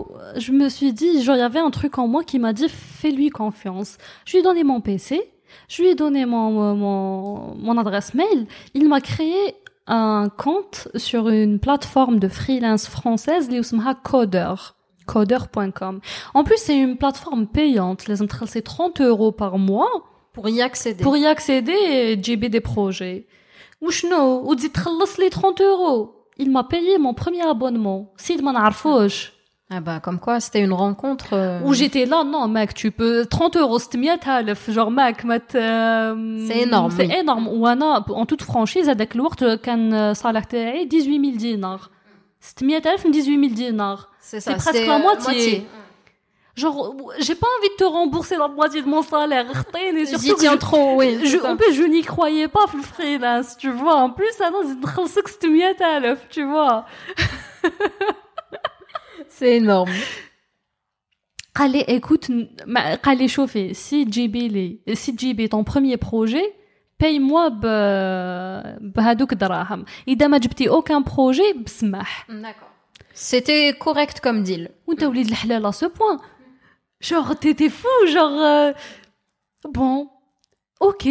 je me suis dit, genre, il y avait un truc en moi qui m'a dit, fais-lui confiance. Je lui ai donné mon PC, je lui ai donné mon, mon, mon adresse mail. Il m'a créé un compte sur une plateforme de freelance française, Liusma Coder coder.com. En plus, c'est une plateforme payante. Les entrées, c'est 30 euros par mois. Pour y accéder. Pour y accéder et des projets. Ou chno, ou dit les 30 euros. Il m'a payé mon premier abonnement. Sid m'en. Ah bah comme quoi, c'était une rencontre. euh, Où j'étais là, non, mec, tu peux, 30 euros, 600,000, genre, mec, مت, euh, C'est énorme, C'est oui. énorme. وانا, en toute franchise, هذاك الوقت كان صالح تاعي 18000 دينار. 600,000 من 18000 دينار. C'est c'est ça, presque c'est, la euh, moitié. Genre, j'ai pas envie de te rembourser la moitié de mon salaire. Et J'y surtout que tiens je- trop, oui. je, c'est ça. en plus, je n'y croyais pas, le freelance, tu vois. En plus, ça non, c'est 600,000, tu vois. C'est énorme. قال لي écoute ما- قال لي شوفي si تجيبي لي si تجيبي ton premier projet paye-moi ب بهذوك الدراهم اذا ما جبتي aucun projet بسمح D'accord. C'était correct comme deal. وانت وليد الحلال à ce point genre t'étais fou genre euh, bon ok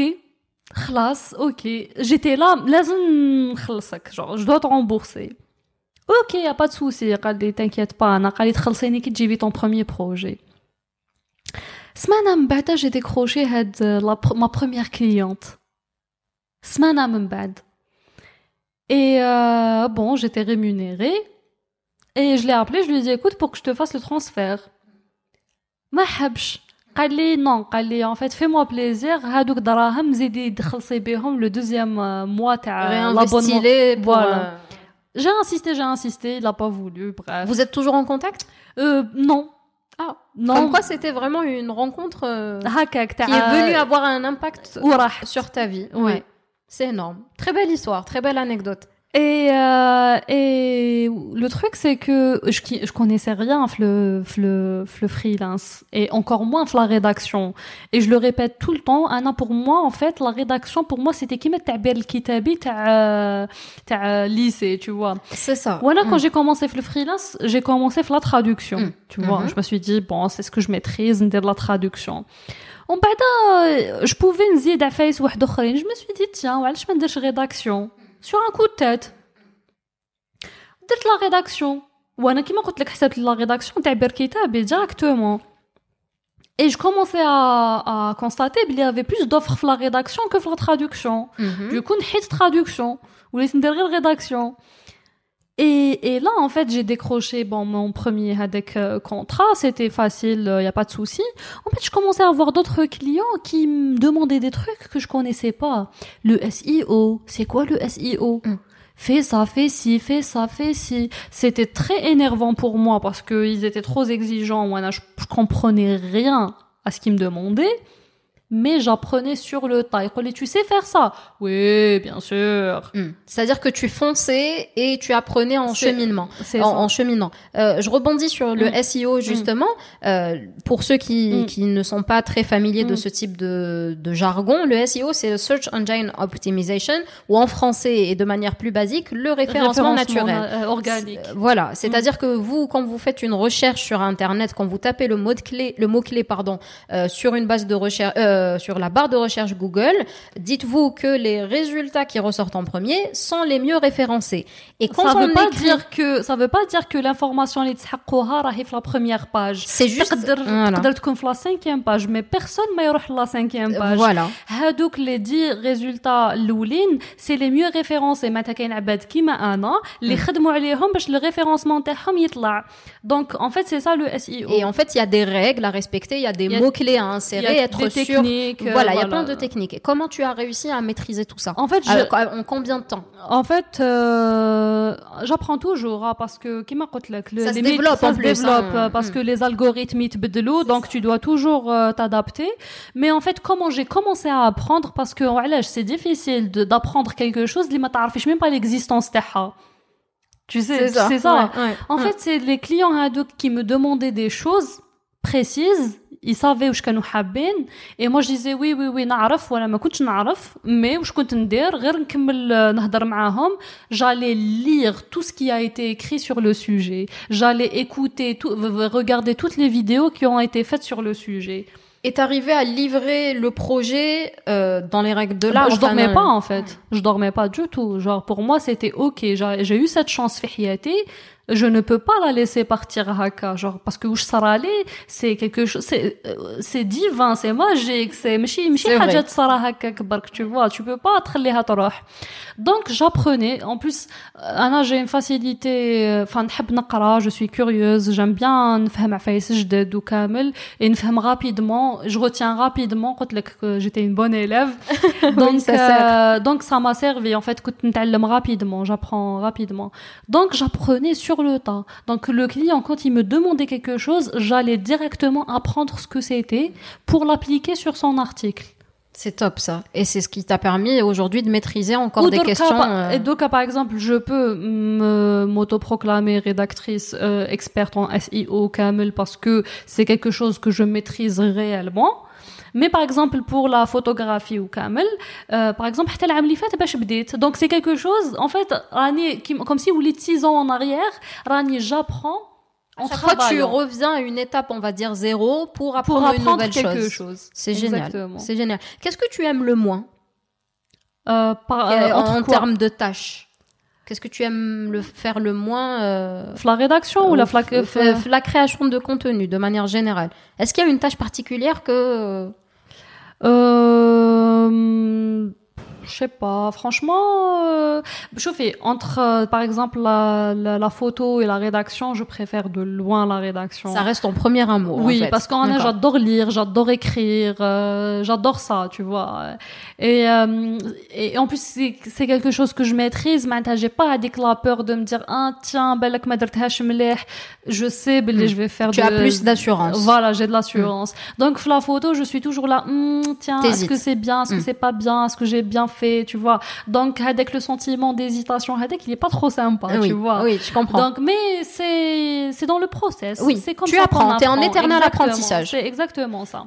خلاص ok j'étais là لازم نخلصك genre je dois te rembourser ok y a pas de souci قال لي t'inquiète pas انا قال لي تخلصيني كي تجيبي ton premier projet سمانة من بعدها j'ai décroché هاد la pr- ma première cliente سمانة من بعد et euh, bon j'étais rémunérée et je l'ai appelé je lui ai dit écoute pour que je te fasse le transfert ما حبش قال لي non قال لي en fait fais-moi plaisir هادوك دراهم زيدي تخلصي بهم le deuxième euh, mois تاع l'abonnement Réinvesti-les pour, Voilà. J'ai insisté, j'ai insisté, il n'a pas voulu, bref. Vous êtes toujours en contact? Euh, Non. Ah, non. Comme quoi c'était vraiment une rencontre euh, ah, qui est euh, venue avoir un impact sur ta vie. Oui. Ouais. C'est énorme. Très belle histoire, très belle anecdote. Et, euh, et le truc, c'est que je, qui- je connaissais rien le, le, le freelance et encore moins la rédaction. Et je le répète tout le temps, Anna, pour moi, en fait, la rédaction, pour moi, c'était qui mettre le kitabi ta ta lycée, tu vois. C'est ça. Voilà, quand Mm. j'ai commencé le freelance, j'ai commencé la traduction, Mm. tu vois. Mhm. Je me suis dit, bon, c'est ce que je maîtrise, de la traduction. ومن بعد je pouvais نزيد عفايس واحد اخرين je me suis dit tiens وعلاش ما نديرش rédaction sur un coup de tête درت la rédaction وانا كيما قلت لك حسبت la rédaction تاع بير كتابي directement et je commençais à, à constater qu'il y avait plus d'offres في la rédaction que في la traduction Mhm. du coup نحيت traduction وليت ندير غير rédaction et, et là, en fait, j'ai décroché bon, mon premier avec, euh, contrat. C'était facile, il n'y a pas de souci. En fait, je commençais à avoir d'autres clients qui me demandaient des trucs que je connaissais pas. Le SEO, c'est quoi le SEO Mm. Fais ça, fais ci, fais ça, fais ci. C'était très énervant pour moi parce qu'ils étaient trop exigeants. Moi, là, je, je comprenais rien à ce qu'ils me demandaient. Mais j'apprenais sur le tas. Disaient, tu sais faire ça Oui, bien sûr. Mm. C'est-à-dire que tu fonçais et tu apprenais en cheminement. En, en cheminant. Euh, je rebondis sur le Mm. SEO justement. Euh, pour ceux qui, qui ne sont pas très familiers de ce type de, de jargon, le SEO c'est le Search Engine Optimization ou en français et de manière plus basique le référencement, naturel. euh, organique. Euh, Voilà, c'est-à-dire que vous, quand vous faites une recherche sur Internet, quand vous tapez le mot clé, le mot clé, pardon, euh, sur une base de recherche, euh, sur la barre de recherche Google, dites-vous que les résultats qui ressortent en premier sont les mieux référencés. Et quand ça on veut pas écrit- dire que ça veut pas dire que l'information اللي تحققوها راهي في la première page. c'est juste, تقدر Voilà. تقدر تكون في la cinquième page mais personne ما يروح la cinquième page. voilà. هادوك les 10 résultats الاولين c'est les mieux référencés معناتها كاين عباد كيما انا اللي خدموا عليهم باش le référencement تاعهم يطلع. Donc en fait c'est ça le SEO. Et en fait, il y a des règles à respecter, il y a des Il y a- mots-clés à il y insérer, a être des sûr. euh, voilà, il y a plein de techniques. Et comment tu as réussi à maîtriser tout ça En fait, euh, en combien de temps En fait, euh, j'apprends toujours hein, parce que qui m'a le, les se développe ça en se hein. développe parce hmm. que les algorithmes ils donc tu dois toujours t'adapter. Mais en fait, comment j'ai commencé à apprendre parce que c'est difficile d'apprendre quelque chose, je même pas l'existence Tu sais, c'est ça. en hmm. fait, c'est les clients qui me demandaient des choses précises ils savaient واش كانوا حابين et moi je disais oui oui oui نعرف ولا ما كنتش نعرف mais واش كنت ندير غير نكمل آه، نهضر معاهم j'allais lire tout ce qui a été écrit sur le sujet j'allais écouter tout, regarder toutes les vidéos qui ont été faites sur le sujet et t'arrivais à livrer le projet euh, dans les règles de l'art. Bah, je dormais pas en fait. Je dormais pas du tout. Genre pour moi c'était ok. J'ai eu cette chance في je ne peux pas la laisser partir à haka genre parce que où je aller c'est quelque chose c'est euh, c'est divin c'est magique c'est ماشي ماشي حاجه تصرى هكاك برك tu vois tu peux pas تخليها تروح donc j'apprenais en plus انا j'ai une facilité enfin نحب نقرا je suis curieuse j'aime bien نفهم عفايس جدد وكامل et نفهم rapidement je retiens rapidement قلت لك j'étais une bonne élève donc oui, ça euh, donc ça m'a servi en fait كنت نتعلم rapidement j'apprends rapidement donc j'apprenais sur le temps. Donc le client, quand il me demandait quelque chose, j'allais directement apprendre ce que c'était pour l'appliquer sur son article. C'est top ça. Et c'est ce qui t'a permis aujourd'hui de maîtriser encore des questions. Euh, et donc, par exemple, je peux m'autoproclamer rédactrice euh, experte en SEO Camel parce que c'est quelque chose que je maîtrise réellement. Mais par exemple pour la photographie ou kamel, euh, par exemple حتى العام اللي فات باش بديت. Donc c'est quelque chose en fait راني comme si vous 6 ans en arrière, rani j'apprends en chaque fois, tu reviens à une étape, on va dire zéro, pour apprendre, pour apprendre une nouvelle quelque chose. C'est génial. C'est génial. Qu'est-ce que tu aimes le moins euh, par, euh, en, en termes de tâches Qu'est-ce que tu aimes le faire le moins euh, La rédaction ou la, la création de contenu de manière générale? Est-ce qu'il y a une tâche particulière que euh, je sais pas, franchement, euh, je fais entre, euh, par exemple, la, la, photo et la rédaction, je préfère de loin la rédaction. Ça reste ton premier amour. Oui, en fait. parce qu'en est, j'adore lire, j'adore écrire, euh, j'adore ça, tu vois. Et, euh, et en plus, c'est quelque chose que je maîtrise. Maintenant, j'ai pas avec la peur de me dire, ah, tiens, belek je sais, hmm. je vais faire tu as plus d'assurance. Voilà, j'ai de l'assurance. Hmm. Donc, la photo, je suis toujours là, hmm, tiens, est-ce que c'est bien, est-ce que c'est pas bien, est-ce que j'ai bien fait tu vois. Donc, avec le sentiment d'hésitation, avec il est pas trop sympa, tu vois. Oui, je comprends. Donc, mais c'est, c'est dans le process. Oui, c'est comme tu apprends, es en éternel apprentissage. C'est exactement ça.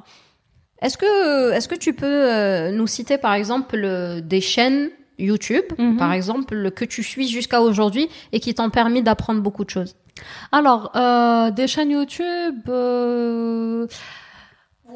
Est-ce que, est-ce que tu peux euh, nous citer, par exemple, des chaînes YouTube, mhm. par exemple, que tu suis jusqu'à aujourd'hui et qui t'ont permis d'apprendre beaucoup de choses? Alors, euh, des chaînes YouTube. Euh,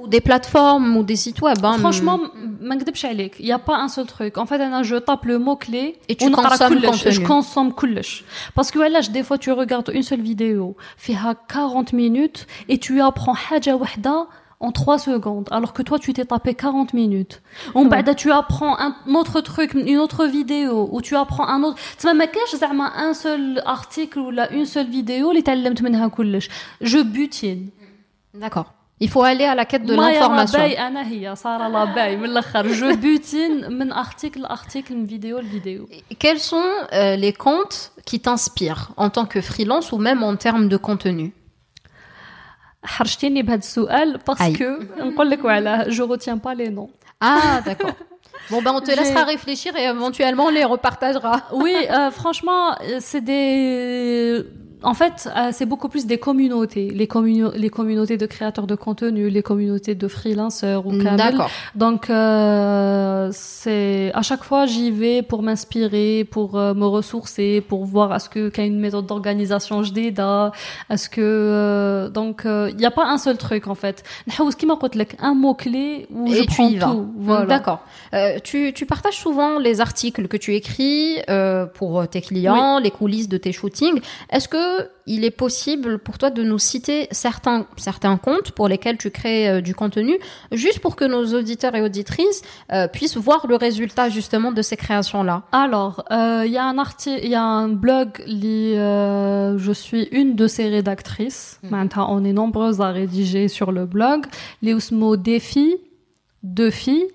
des plateformes ou des sites web. Hein, Franchement, il n'y a pas un seul truc. En fait, je tape le mot-clé et tu consommes contenu. Je consomme كلش. Parce que là, des fois, tu regardes une seule vidéo, fait 40 minutes, et tu apprends حاجة وحدة en 3 secondes, alors que toi, tu t'es tapé 40 minutes. On ouais. tu apprends un autre truc, une autre vidéo, ou tu apprends un autre... Tu ما كاش un seul article ou une seule vidéo اللي تعلمت منها كلش. Je butine. D'accord. Il faut aller à la quête de l'information. Je butine من article article une vidéo vidéo. Quels sont euh, les comptes qui t'inspirent en tant que freelance ou même en termes de contenu حرجتيني بهذا السؤال parce que نقول لك وعلاه je retiens pas les noms. Ah d'accord. Bon ben on te laissera réfléchir et éventuellement on les repartagera. oui, euh, franchement, c'est des en fait, euh, c'est beaucoup plus des communautés, les, les communautés de créateurs de contenu, les communautés de freelancers ou D'accord. Donc, euh, c'est à chaque fois j'y vais pour m'inspirer, pour euh, me ressourcer, pour voir est-ce que qu'il y a une méthode d'organisation je est-ce que euh, donc il n'y a pas un seul truc en fait. Un mot clé où je prends tout. Voilà. D'accord. tu, tu partages souvent les articles que tu écris pour tes clients, les coulisses de tes shootings. Est-ce que il est possible pour toi de nous citer certains, certains comptes pour lesquels tu crées euh, du contenu, juste pour que nos auditeurs et auditrices euh, puissent voir le résultat justement de ces créations-là Alors, euh, il y a un article, il y a un blog, je suis une de ces rédactrices. Mmh. Maintenant, on est nombreuses à rédiger sur le blog. Les Ousmo défi, deux filles,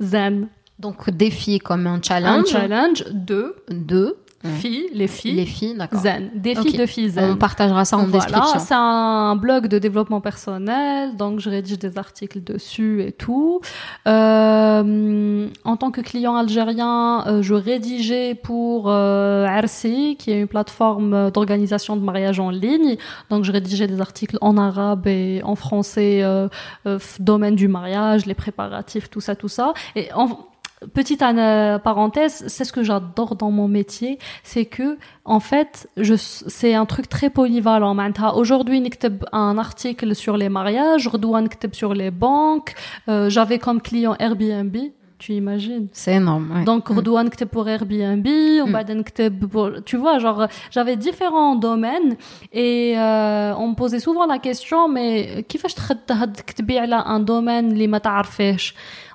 zen. Donc défi comme un challenge. Un challenge, deux. Deux filles, les filles. Les filles, d'accord. Zen, des filles Ok. de filles zen. On partagera ça en Voilà, description. c'est un blog de développement personnel, donc je rédige des articles dessus et tout. Euh, en tant que client algérien, euh, je rédigeais pour euh, RC, qui est une plateforme d'organisation de mariage en ligne. Donc je rédigeais des articles en arabe et en français, euh, euh, domaine du mariage, les préparatifs, tout ça, tout ça. Et en, Petite parenthèse, c'est ce que j'adore dans mon métier, c'est que en fait, je c'est un truc très polyvalent. Aujourd'hui, j'écris un article sur les mariages, aujourd'hui, j'écris sur les banques. Euh, J'avais comme client Airbnb, tu imagines C'est énorme. Donc, Redouane mm. Kteb pour Airbnb, Obaden mm. pour, tu vois, genre, j'avais différents domaines et euh, on me posait souvent la question, mais qui fait que tu un domaine les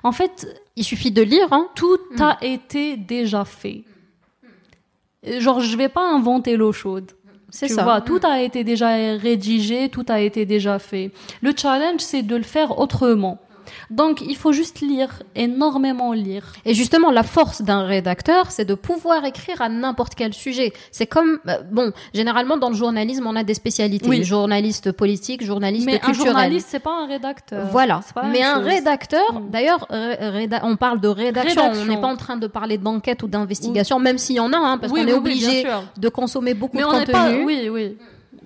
En fait, il suffit de lire, hein. tout a été déjà fait. Genre, je vais pas inventer l'eau chaude. C'est ça. vois, tout a été déjà rédigé, tout a été déjà fait. Le challenge, c'est de le faire autrement. Donc, il faut juste lire, énormément lire. Et justement, la force d'un rédacteur, c'est de pouvoir écrire à n'importe quel sujet. C'est comme, euh, bon, généralement dans le journalisme, on a des spécialités. Oui. Journaliste politique, journaliste Mais un journaliste, c'est pas un rédacteur. Voilà. Mais un chose. rédacteur, Mm. d'ailleurs, réda- on parle de rédaction. Rédaction. On n'est pas en train de parler d'enquête ou d'investigation, même s'il y en a, hein, parce Oui, qu'on est obligé de consommer beaucoup Mais de on contenu. pas. Oui, oui.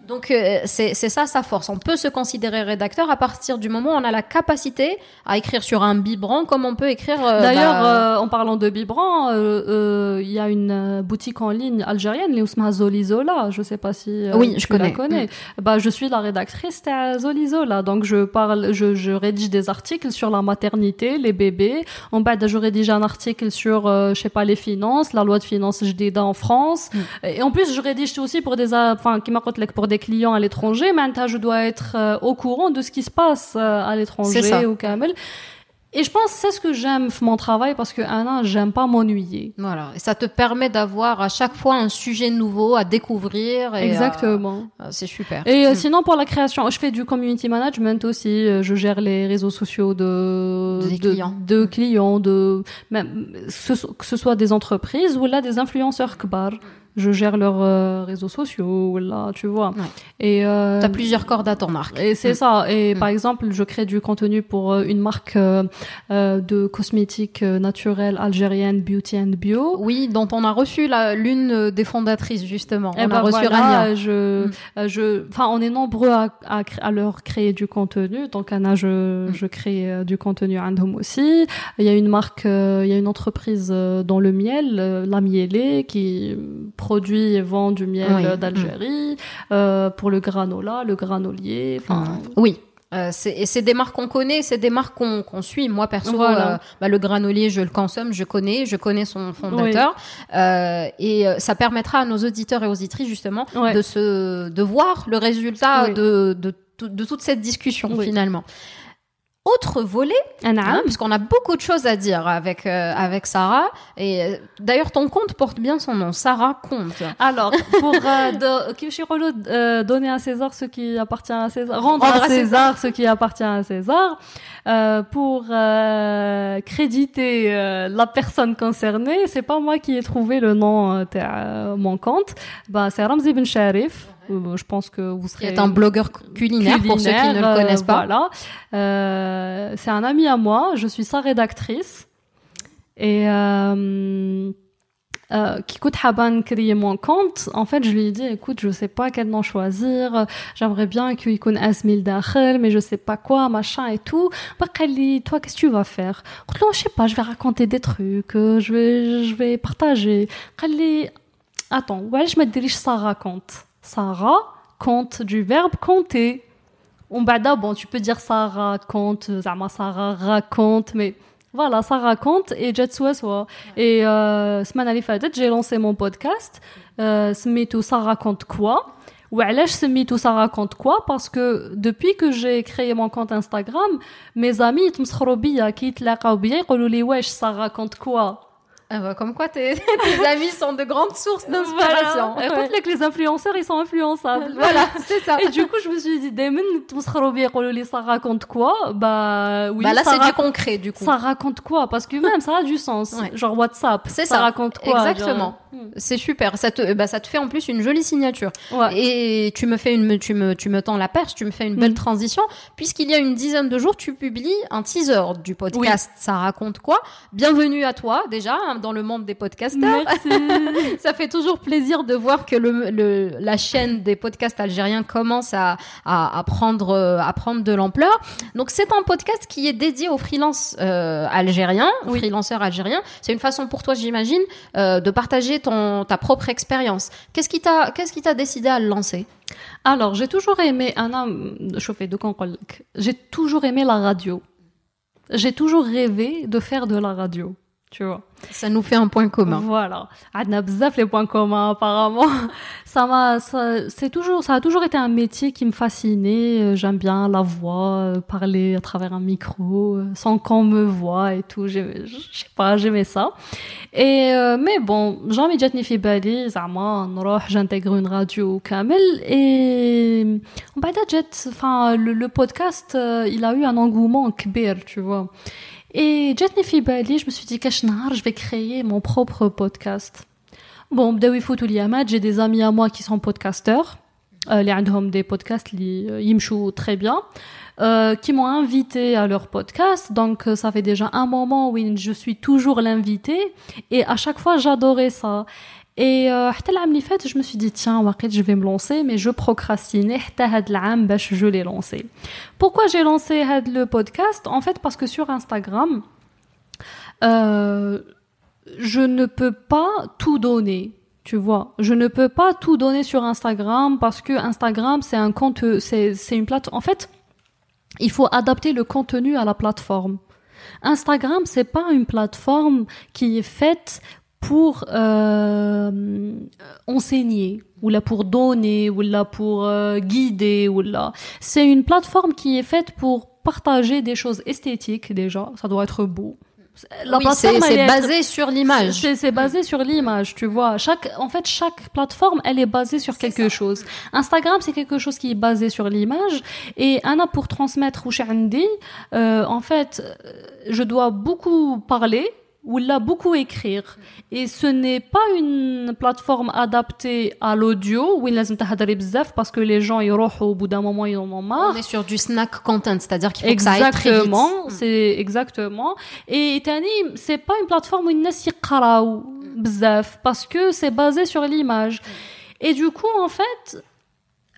Donc euh, c'est ça sa force. On peut se considérer rédacteur à partir du moment où on a la capacité à écrire sur un biberon comme on peut écrire. euh, D'ailleurs, bah, euh, en parlant de Bibran, euh, euh, il y a une euh, boutique en ligne algérienne, les Ousma Zolizola. Je sais pas si euh, Oui, tu je connais. la connais. Bah, je suis la rédactrice de Zolizola, donc je parle, je, je rédige des articles sur la maternité, les bébés. En bas, je rédige un article sur, euh, je sais pas, les finances, la loi de finances JDA en France. Et en plus, je rédige aussi pour des, enfin, qui m'a pour des clients à l'étranger. Maintenant, je dois être euh, au courant de ce qui se passe euh, à l'étranger au Kamel. Et je pense que c'est ce que j'aime mon travail parce que Anna, j'aime pas m'ennuyer. Voilà. Et ça te permet d'avoir à chaque fois un sujet nouveau à découvrir. Et, Exactement. euh, c'est super. Et Mm. sinon, pour la création, je fais du community management aussi. Je gère les réseaux sociaux de, Des de, clients. de clients, de, même, que ce soit des entreprises ou là des influenceurs kbar. Je gère leurs euh, réseaux sociaux, là, tu vois. Ouais. Et euh, T'as plusieurs cordes à ton arc. Et c'est ça. Et Mm. par exemple, je crée du contenu pour euh, une marque euh, euh, de cosmétiques euh, naturels algérienne Beauty and Bio. Oui, dont on a reçu la- l'une des fondatrices justement. Eh on ben a reçu voilà, Rania. Je, Mm. je, enfin, on est nombreux à, à, à leur créer du contenu. Donc, Anna, je, Mm. je crée du contenu à Ndom aussi. Il y a une marque, il y a une entreprise euh, dans le miel, La Mielée, qui produit et vend du miel Oui. d'Algérie, euh, pour le granola, le granolier. Enfin, Oui. Euh, c'est- et c'est des marques qu'on connaît, c'est des marques qu'on qu'on suit. Moi perso, Voilà. euh, bah, le granolier, je le consomme, je connais, je connais son fondateur, Euh, et ça permettra à nos auditeurs et auditrices justement Ouais. de se, de voir le résultat Oui. de, de, tout- de toute cette discussion Oui. finalement. Autre volet, Anna, hein, parce qu'on a beaucoup de choses à dire avec euh, avec Sarah. Et euh, d'ailleurs, ton compte porte bien son nom, Sarah Compte. Alors, pour euh, de- Kyoshirolo, euh, donner à César ce qui appartient à César, rendre, Rendre à à César ce qui appartient à César, euh, pour euh, créditer euh, la personne concernée, c'est pas moi qui ai trouvé le nom euh, de euh, mon compte, bah c'est Ramzi Ben Sharif. Euh, Je pense que vous serez un blogueur culinaire, pour ceux qui ne le culinaire, connaissent euh, pas. Voilà. Euh, c'est un ami à moi, je suis sa rédactrice. Et euh, euh, qui coûte Haban créer mon compte, en fait, je lui ai dit, écoute, je sais pas quel nom choisir, j'aimerais bien qu'il ait Asmil Dakhel, mais je sais pas quoi, machin et tout. Bah, toi, qu'est-ce que tu vas faire? Je je sais pas, je vais raconter des trucs, euh, je vais, je vais partager. Kali, attends, ouais, je me dirige Sarah compte. Sarah compte du verbe compter. On bada, bon, tu peux dire ça raconte, Zama Sarah raconte, mais voilà, ça raconte et Jet soit soit. Et euh, semaine Ali Fadet, j'ai lancé mon podcast, euh, Smitou ça raconte quoi ou علاش سميتو ça raconte quoi parce que depuis que j'ai créé mon compte Instagram mes amis يتمسخروا بيا كي يتلاقاو بيا يقولوا لي واش ça raconte quoi Ah bah, comme quoi tes, tes amis sont de grandes sources d'inspiration. Voilà. Ouais. Écoute, les influenceurs, ils sont influençables. Voilà, c'est ça. Et du coup, je me suis dit, Damon, tout ça raconte quoi? Bah oui, bah là, c'est du concret, du coup. ça raconte quoi? Parce que même ça a du sens. Ouais. Genre WhatsApp, C'est ça, ça. raconte quoi? Exactement. genre. C'est super. Ça te, bah, ça te fait en plus une jolie signature. Ouais. Et tu me fais une, tu me, tu me tends la perche, tu me fais une belle Mhm. transition, puisqu'il y a une dizaine de jours, tu publies un teaser du podcast. Ça raconte quoi? Bienvenue à toi, déjà, hein, dans le monde des podcasteurs. Merci. Ça fait toujours plaisir de voir que le, le- la chaîne des podcasts algériens commence à, à, à prendre, à prendre de l'ampleur. Donc c'est un podcast qui est dédié aux freelances euh, algériens, aux Oui. freelanceurs algériens. C'est une façon pour toi, j'imagine, euh, de partager ta propre expérience. Qu'est-ce qui t'a, qu'est-ce qui t'a décidé à le lancer? Alors, j'ai toujours aimé, j'ai toujours aimé la radio. J'ai toujours rêvé de faire de la radio, tu vois. Ça nous fait un point commun. Voilà. On a bzaf les points communs, apparemment. Ça m'a, c'est toujours, ça a toujours été un métier qui me fascinait. Euh, j'aime bien la voix, euh, parler à travers un micro, euh, sans qu'on me voit et tout. Je sais pas, j'aimais ça. Et, mais bon, j'ai déjà tenu fait bali, j'intègre une radio au Kamel et, on enfin, le, podcast, il a eu un engouement kbir, tu vois. Et Jatnifi Bali, je me suis dit, Kachnar, je vais créer mon propre podcast. Bon, j'ai des amis à moi qui sont podcasteurs. Euh, les des podcasts, euh, ils me très bien. Euh, qui m'ont invité à leur podcast. Donc ça fait déjà un moment où je suis toujours l'invitée et à chaque fois j'adorais ça. Et euh, je me suis dit, tiens, je vais me lancer, mais je procrastinais. Je l'ai lancé. Pourquoi j'ai lancé le podcast? En fait, parce que sur Instagram, euh, je ne peux pas tout donner. Tu vois, je ne peux pas tout donner sur Instagram parce que Instagram, c'est un compte, c'est une plate. En fait, il faut adapter le contenu à la plateforme. Instagram, c'est pas une plateforme qui est faite pour euh, enseigner ou là pour donner ou là pour euh, guider ou là. C'est une plateforme qui est faite pour partager des choses esthétiques déjà. Ça doit être beau. La oui, plateforme, c'est est- basé sur l'image. c'est basé sur l'image, tu vois. Chaque, en fait, chaque plateforme, elle est basée sur quelque chose. Instagram, c'est quelque chose qui est basé sur l'image. Et Anna, pour transmettre ou euh, en fait, euh, je dois beaucoup parler ou là beaucoup écrire. Et ce n'est pas une plateforme adaptée à l'audio, où il لازم تهضري بزاف parce que les gens ils يروحوا au bout d'un moment ils en ont marre. On est sur du snack content, c'est-à-dire qu'il faut que ça aille très vite. Exactement, c'est exactement. Et Tani, c'est pas une plateforme où الناس يقراو بزاف parce que c'est basé sur l'image. Et du coup, en fait,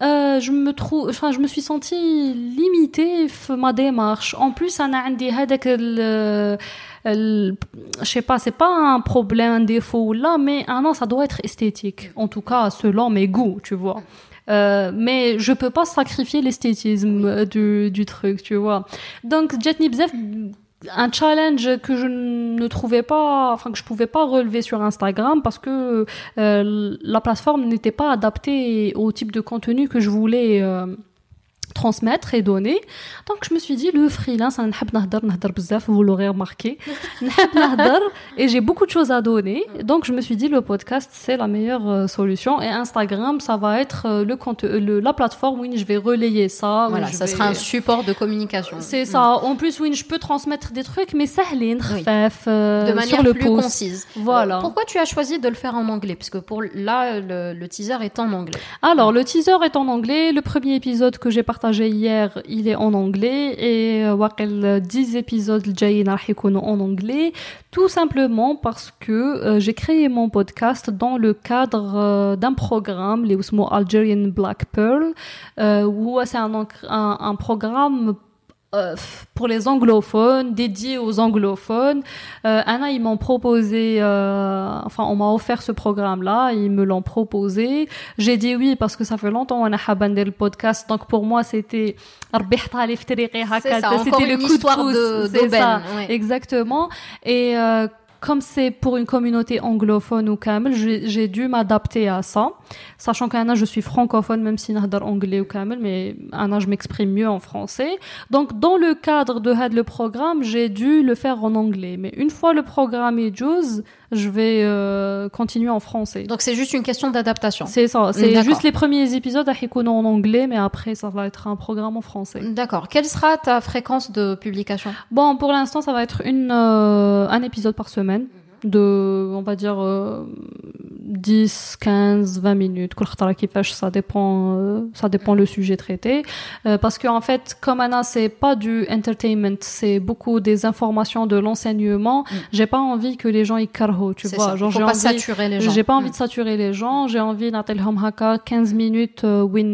euh, je me trouve, enfin, je me suis sentie limitée في ma démarche. En plus, أنا عندي هذاك ال- ال- je sais pas, c'est pas un problème, un défaut là, mais ah non, ça doit être esthétique. En tout cas, selon mes goûts, tu vois. Euh, mais je peux pas sacrifier l'esthétisme euh, du, du truc, tu vois. Donc, Jetni Bzef, un challenge que je ne trouvais pas, enfin que je pouvais pas relever sur Instagram parce que euh, la plateforme n'était pas adaptée au type de contenu que je voulais euh, transmettre et donner. Donc je me suis dit le freelance, vous l'aurez remarqué, et j'ai beaucoup de choses à donner. Donc je me suis dit le podcast c'est la meilleure euh, solution et Instagram ça va être euh, le, compte, euh, la plateforme où je vais relayer ça. Voilà, ça sera un support de communication. C'est mm. ça. En plus où je peux transmettre des trucs mais ça oui. euh, de manière sur le plus concise. Voilà. Pourquoi tu as choisi de le faire en anglais? Parce que pour là le teaser est en anglais. Alors le teaser est en anglais, le premier épisode que j'ai partagé hier, il est en anglais et euh, 10 euh, épisodes en anglais, tout simplement parce que euh, j'ai créé mon podcast dans le cadre euh, d'un programme, les Algerian Black Pearl, où c'est un, un, un programme euh, pour les anglophones, dédié aux anglophones. Euh, Anna, ils m'ont proposé, euh, enfin, on m'a offert ce programme-là, ils me l'ont proposé. J'ai dit oui parce que ça fait longtemps qu'on a habandé le podcast, donc pour moi c'était c'était le coup de pouce, de, ça, exactement. Et euh, comme c'est pour une communauté anglophone ou kamel, j'ai dû m'adapter à ça, sachant qu'Anna, je suis francophone, même si nahdar anglais ou kamel, mais Anna, je m'exprime mieux en français. Donc, dans le cadre de le programme, j'ai dû le faire en anglais. Mais une fois le programme est je vais euh, continuer en français. Donc c'est juste une question d'adaptation. C'est ça, c'est juste les premiers épisodes à Hikono en anglais, mais après, ça va être un programme en français. D'accord. Quelle sera ta fréquence de publication? Bon, pour l'instant, ça va être une, euh, un épisode par semaine de, on va dire, euh, 10, 15, 20 minutes. Ça dépend, euh, ça dépend le sujet traité. Euh, parce que, en fait, comme Anna, c'est pas du entertainment, c'est beaucoup des informations de l'enseignement. J'ai pas envie que les gens y carho, tu vois. ça. Genre, j'ai pas envie, saturer les gens. j'ai pas envie Mm. de saturer les gens. J'ai envie d'atelhom haka 15 minutes euh, où il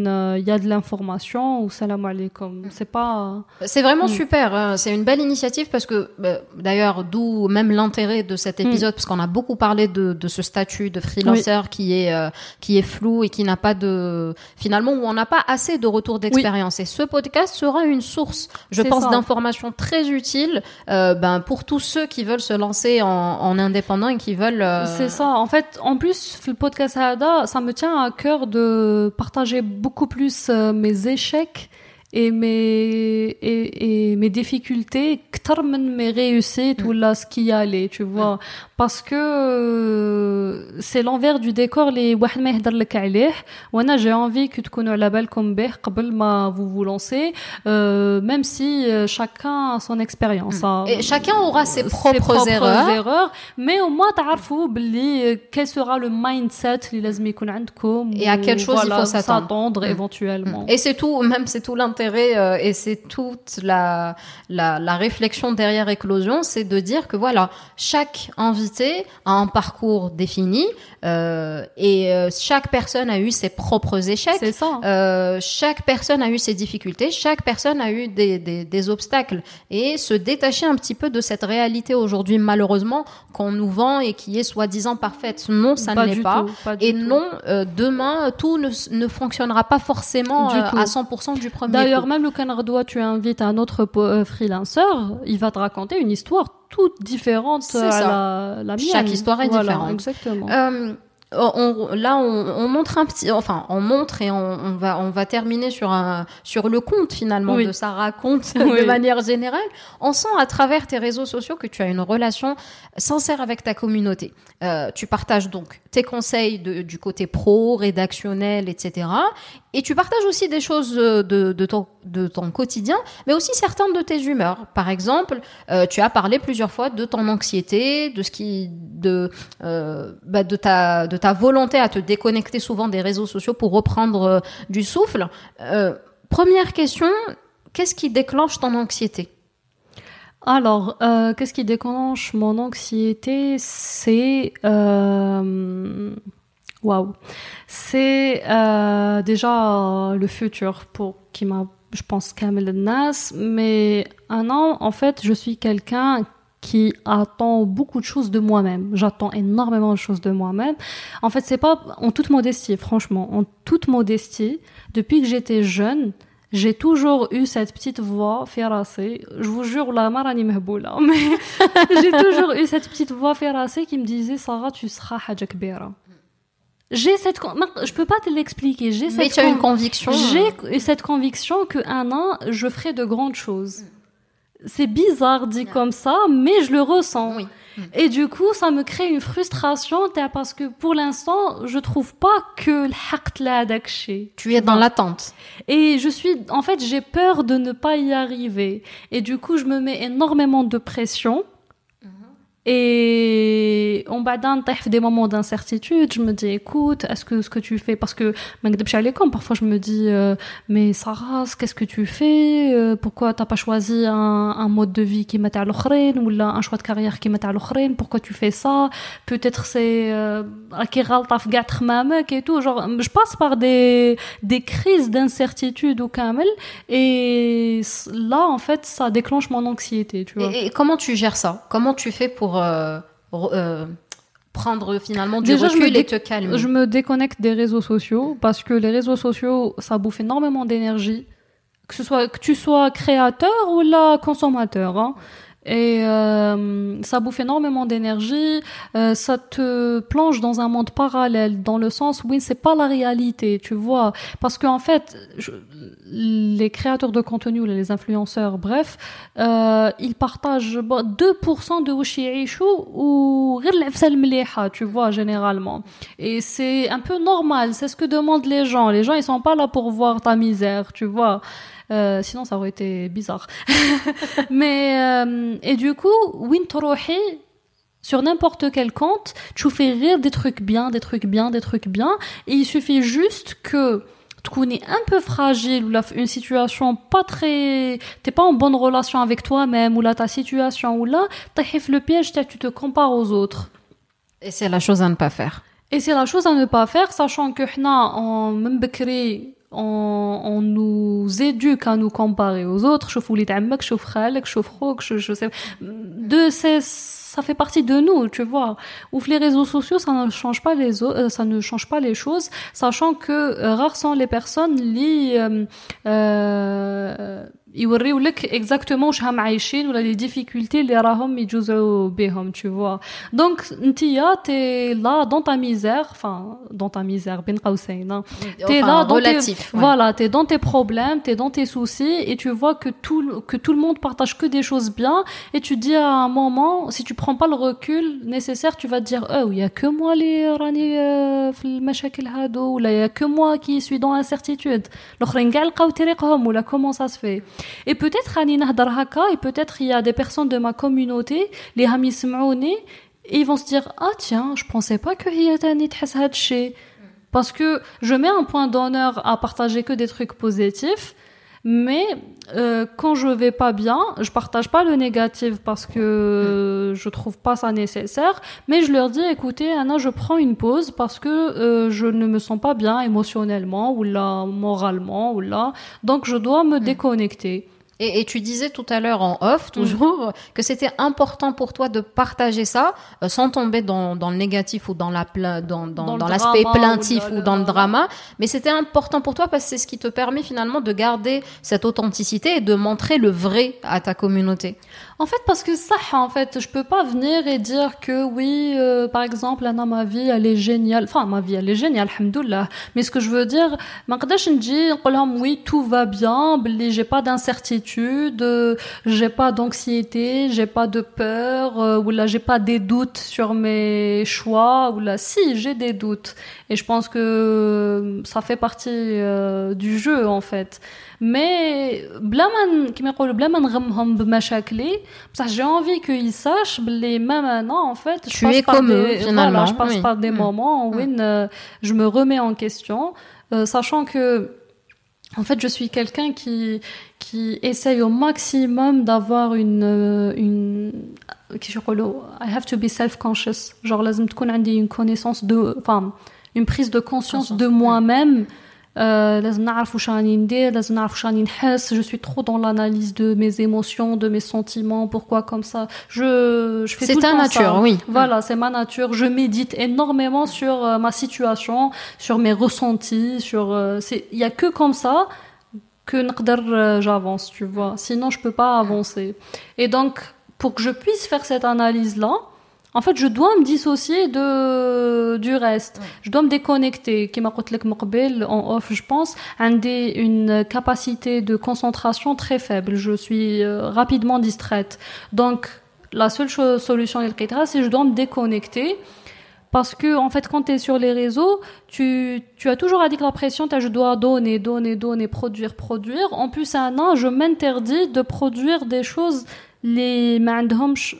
y a de l'information ou salam alaikum. C'est pas, C'est vraiment Mm. super. hein. C'est une belle initiative parce que, bah, d'ailleurs, d'où même l'intérêt de cet Mm. épisode, parce qu'on a beaucoup parlé de, de ce statut de freelancer qui est euh, qui est flou et qui n'a pas de finalement où on n'a pas assez de retour d'expérience. Et ce podcast sera une source, je pense, d'informations très utiles, euh, ben pour tous ceux qui veulent se lancer en, en indépendant et qui veulent. euh, C'est ça. En fait, en plus, le podcast ça me tient à cœur de partager beaucoup plus mes échecs et mes, et, et mes difficultés, كتر من mes réussites ou là, ce qui allait, tu vois. Parce que euh, c'est l'envers du décor, les واحد ما يهدر لك عليه. وانا j'ai envie que تكونوا على بالكم به قبل ما vous vous lancez, euh, même si euh, chacun a son expérience. hein. Et chacun aura ses Ses propres, erreurs. erreurs mais au moins تعرفوا باللي quel sera le mindset اللي لازم يكون عندكم Et à quelle ou chose il voilà, faut s'attendre. s'attendre Mm. éventuellement Et c'est tout, même c'est tout euh, et c'est toute la réflexion derrière Éclosion, c'est de dire que voilà, chaque invité a un parcours défini euh, et euh, chaque personne a eu ses propres échecs. c'est ça Euh, chaque personne a eu ses difficultés, chaque personne a eu des, des, des obstacles et se détacher un petit peu de cette réalité aujourd'hui malheureusement qu'on nous vend et qui est soi-disant parfaite. Non, ça pas ne l'est pas. Et tout. non, euh, demain, tout ne, ne fonctionnera pas forcément euh, à 100% du premier D'ailleurs, même le Canardois, tu invites un autre euh, freelancer, il va te raconter une histoire toute différente C'est à la, la mienne. Chaque histoire est Voilà, différente. Exactement. Euh, on- là, on, on montre un petit, enfin, on montre et on, on va, on va terminer sur un, sur le compte finalement Oui. de raconte de Oui. manière générale. On sent à travers tes réseaux sociaux que tu as une relation sincère avec ta communauté. Euh, tu partages donc tes conseils de- du côté pro, rédactionnel, etc. Et tu partages aussi des choses euh, de, de ton, de ton quotidien, mais aussi certaines de tes humeurs. Par exemple, euh, tu as parlé plusieurs fois de ton anxiété, de ce qui, de, euh, bah, de ta, de ta volonté à te déconnecter souvent des réseaux sociaux pour reprendre euh, du souffle. Euh, première question, qu'est-ce qui déclenche ton anxiété? Alors, euh, qu'est-ce qui déclenche mon anxiété? C'est waouh, c'est euh, déjà le futur pour qui m'a, je pense, Kamel Nas. Mais un an, en fait, je suis quelqu'un qui attend beaucoup de choses de moi-même. J'attends énormément de choses de moi-même. En fait, c'est pas en toute modestie, franchement, en toute modestie. Depuis que j'étais jeune, j'ai toujours eu cette petite voix ferracée. Je vous jure, la marani mehboula. Mais j'ai toujours eu cette petite voix ferracée qui me disait, Sarah, tu seras haja kbira. J'ai cette, je peux pas te l'expliquer. J'ai Mais cette, tu as une con- conviction. euh, j'ai eu cette conviction que un an, je ferai de grandes choses. C'est bizarre dit comme ça, mais je le ressens. Oui. Et du coup, ça me crée une frustration parce que pour l'instant, je trouve pas que le. Tu es dans l'attente. Et je suis, en fait, j'ai peur de ne pas y arriver. Et du coup, je me mets énormément de pression. Et on badin, t'as des moments d'incertitude. Je me dis, écoute, est-ce que ce que tu fais, parce que parfois je me dis, euh, mais Sarah, qu'est-ce que tu fais euh, Pourquoi t'as pas choisi un, mode de vie qui met à l'ochrine ou là, un choix de carrière qui met à l'ochrine Pourquoi tu fais ça? Peut-être c'est euh, et tout. Genre, je passe par des, des crises d'incertitude au Kamel et là, en fait, ça déclenche mon anxiété. Tu vois. Et comment tu gères ça? Comment tu fais pour euh, euh, prendre finalement du Déjà, je me recul et te calmer Je me déconnecte des réseaux sociaux parce que les réseaux sociaux, ça bouffe énormément d'énergie. Que ce soit que tu sois créateur ou consommateur. hein et euh, ça bouffe énormément d'énergie, euh, ça te plonge dans un monde parallèle, dans le sens où c'est pas la réalité, tu vois. Parce qu'en fait, les créateurs de contenu, les influenceurs, bref, euh, ils partagent 2% de Wishiishu ou tu vois, généralement. Et c'est un peu normal, c'est ce que demandent les gens. Les gens, ils sont pas là pour voir ta misère, tu vois. Euh, sinon, ça aurait été bizarre. Mais euh, et du coup, Wintrohi sur n'importe quel compte, tu fais rire des trucs bien, des trucs bien, des trucs bien, et il suffit juste que tu es un peu fragile ou une situation pas très t'es pas en bonne relation avec toi-même ou là ta situation ou là t'as le piège tu te compares aux autres. Et c'est la chose à ne pas faire. Et c'est la chose à ne pas faire sachant que en même on, on nous éduque à nous comparer aux autres. Je sais. De ces, ça fait partie de nous, tu vois. Ouf les réseaux sociaux, ça ne change pas les euh, ça ne change pas les choses, sachant que euh, rares sont les personnes qui euh, euh يوريو لك اكزاكتومون واش راهم عايشين ولا لي ديفيكولتي اللي راهم يجوزوا بهم tu vois donc نتيا t'es là dans ta misère enfin dans ta misère بين قوسين t'es là dans tes voilà t'es dans tes problèmes t'es dans tes soucis et tu vois que tout que tout le monde partage que des choses bien et tu dis à un moment si tu prends pas le recul nécessaire tu vas te dire oh il y a que moi les راني في المشاكل هادو ولا il y a que moi qui suis dans l'incertitude الاخرين كاع لقاو طريقهم ولا comment ça se fait et peut-être et peut-être il y a des personnes de ma communauté les amis et ils vont se dire ah tiens je pensais pas que parce que je mets un point d'honneur à partager que des trucs positifs mais euh, quand je vais pas bien, je partage pas le négatif parce que je trouve pas ça nécessaire, mais je leur dis écoutez, Anna, je prends une pause parce que euh, je ne me sens pas bien émotionnellement ou là moralement ou là, donc je dois me mm. déconnecter. Et, et, tu disais tout à l'heure en off, mm. toujours, que c'était important pour toi de partager ça euh, sans tomber dans, dans, le négatif ou dans la dans, dans, dans l'aspect plaintif ou, dans le drama. Mais c'était important pour toi parce que c'est ce qui te permet finalement de garder cette authenticité et de montrer le vrai à ta communauté. En fait, parce que ça, en fait, je peux pas venir et dire que oui, euh, par exemple, Anna, ma vie, elle est géniale. Enfin, ma vie, elle est géniale, alhamdoulilah. Mais ce que je veux dire, oui, tout va bien, j'ai pas d'incertitude, j'ai pas d'anxiété, j'ai pas de peur, euh, ou là, j'ai pas des doutes sur mes choix, ou là, si, j'ai des doutes. Et je pense que ça fait partie euh, du jeu, en fait. Mais بلا ما كيما يقولوا بلا ما نغمهم بمشاكلي بصح j'ai envie qu'ils sachent بلي même maintenant en fait je passe par des, finalement, je passe par des mm. moments où mm. euh, je me remets en question euh, sachant que en fait, je suis quelqu'un qui qui essaye au maximum d'avoir une euh, une I have to be self conscious genre لازم تكون عندي une connaissance de enfin une prise de conscience de moi-même je suis trop dans l'analyse de mes émotions de mes sentiments. Pourquoi comme ça? Je je fais c'est ta nature oui. Voilà c'est ma nature. Je médite énormément sur euh, ma situation sur mes ressentis sur euh, c'est il y a que comme ça que euh, j'avance tu vois. Sinon je peux pas avancer. Et donc pour que je puisse faire cette analyse là en fait, je dois me dissocier de du reste. Je dois me déconnecter. M'a en off, je pense, une capacité de concentration très faible. Je suis euh, rapidement distraite. Donc, la seule solution c'est je dois me déconnecter. Parce que, en fait, quand tu es sur les réseaux, tu, tu as toujours à dire la pression, je dois donner, donner, donner, produire, produire. En plus, à un an, je m'interdis de produire des choses, les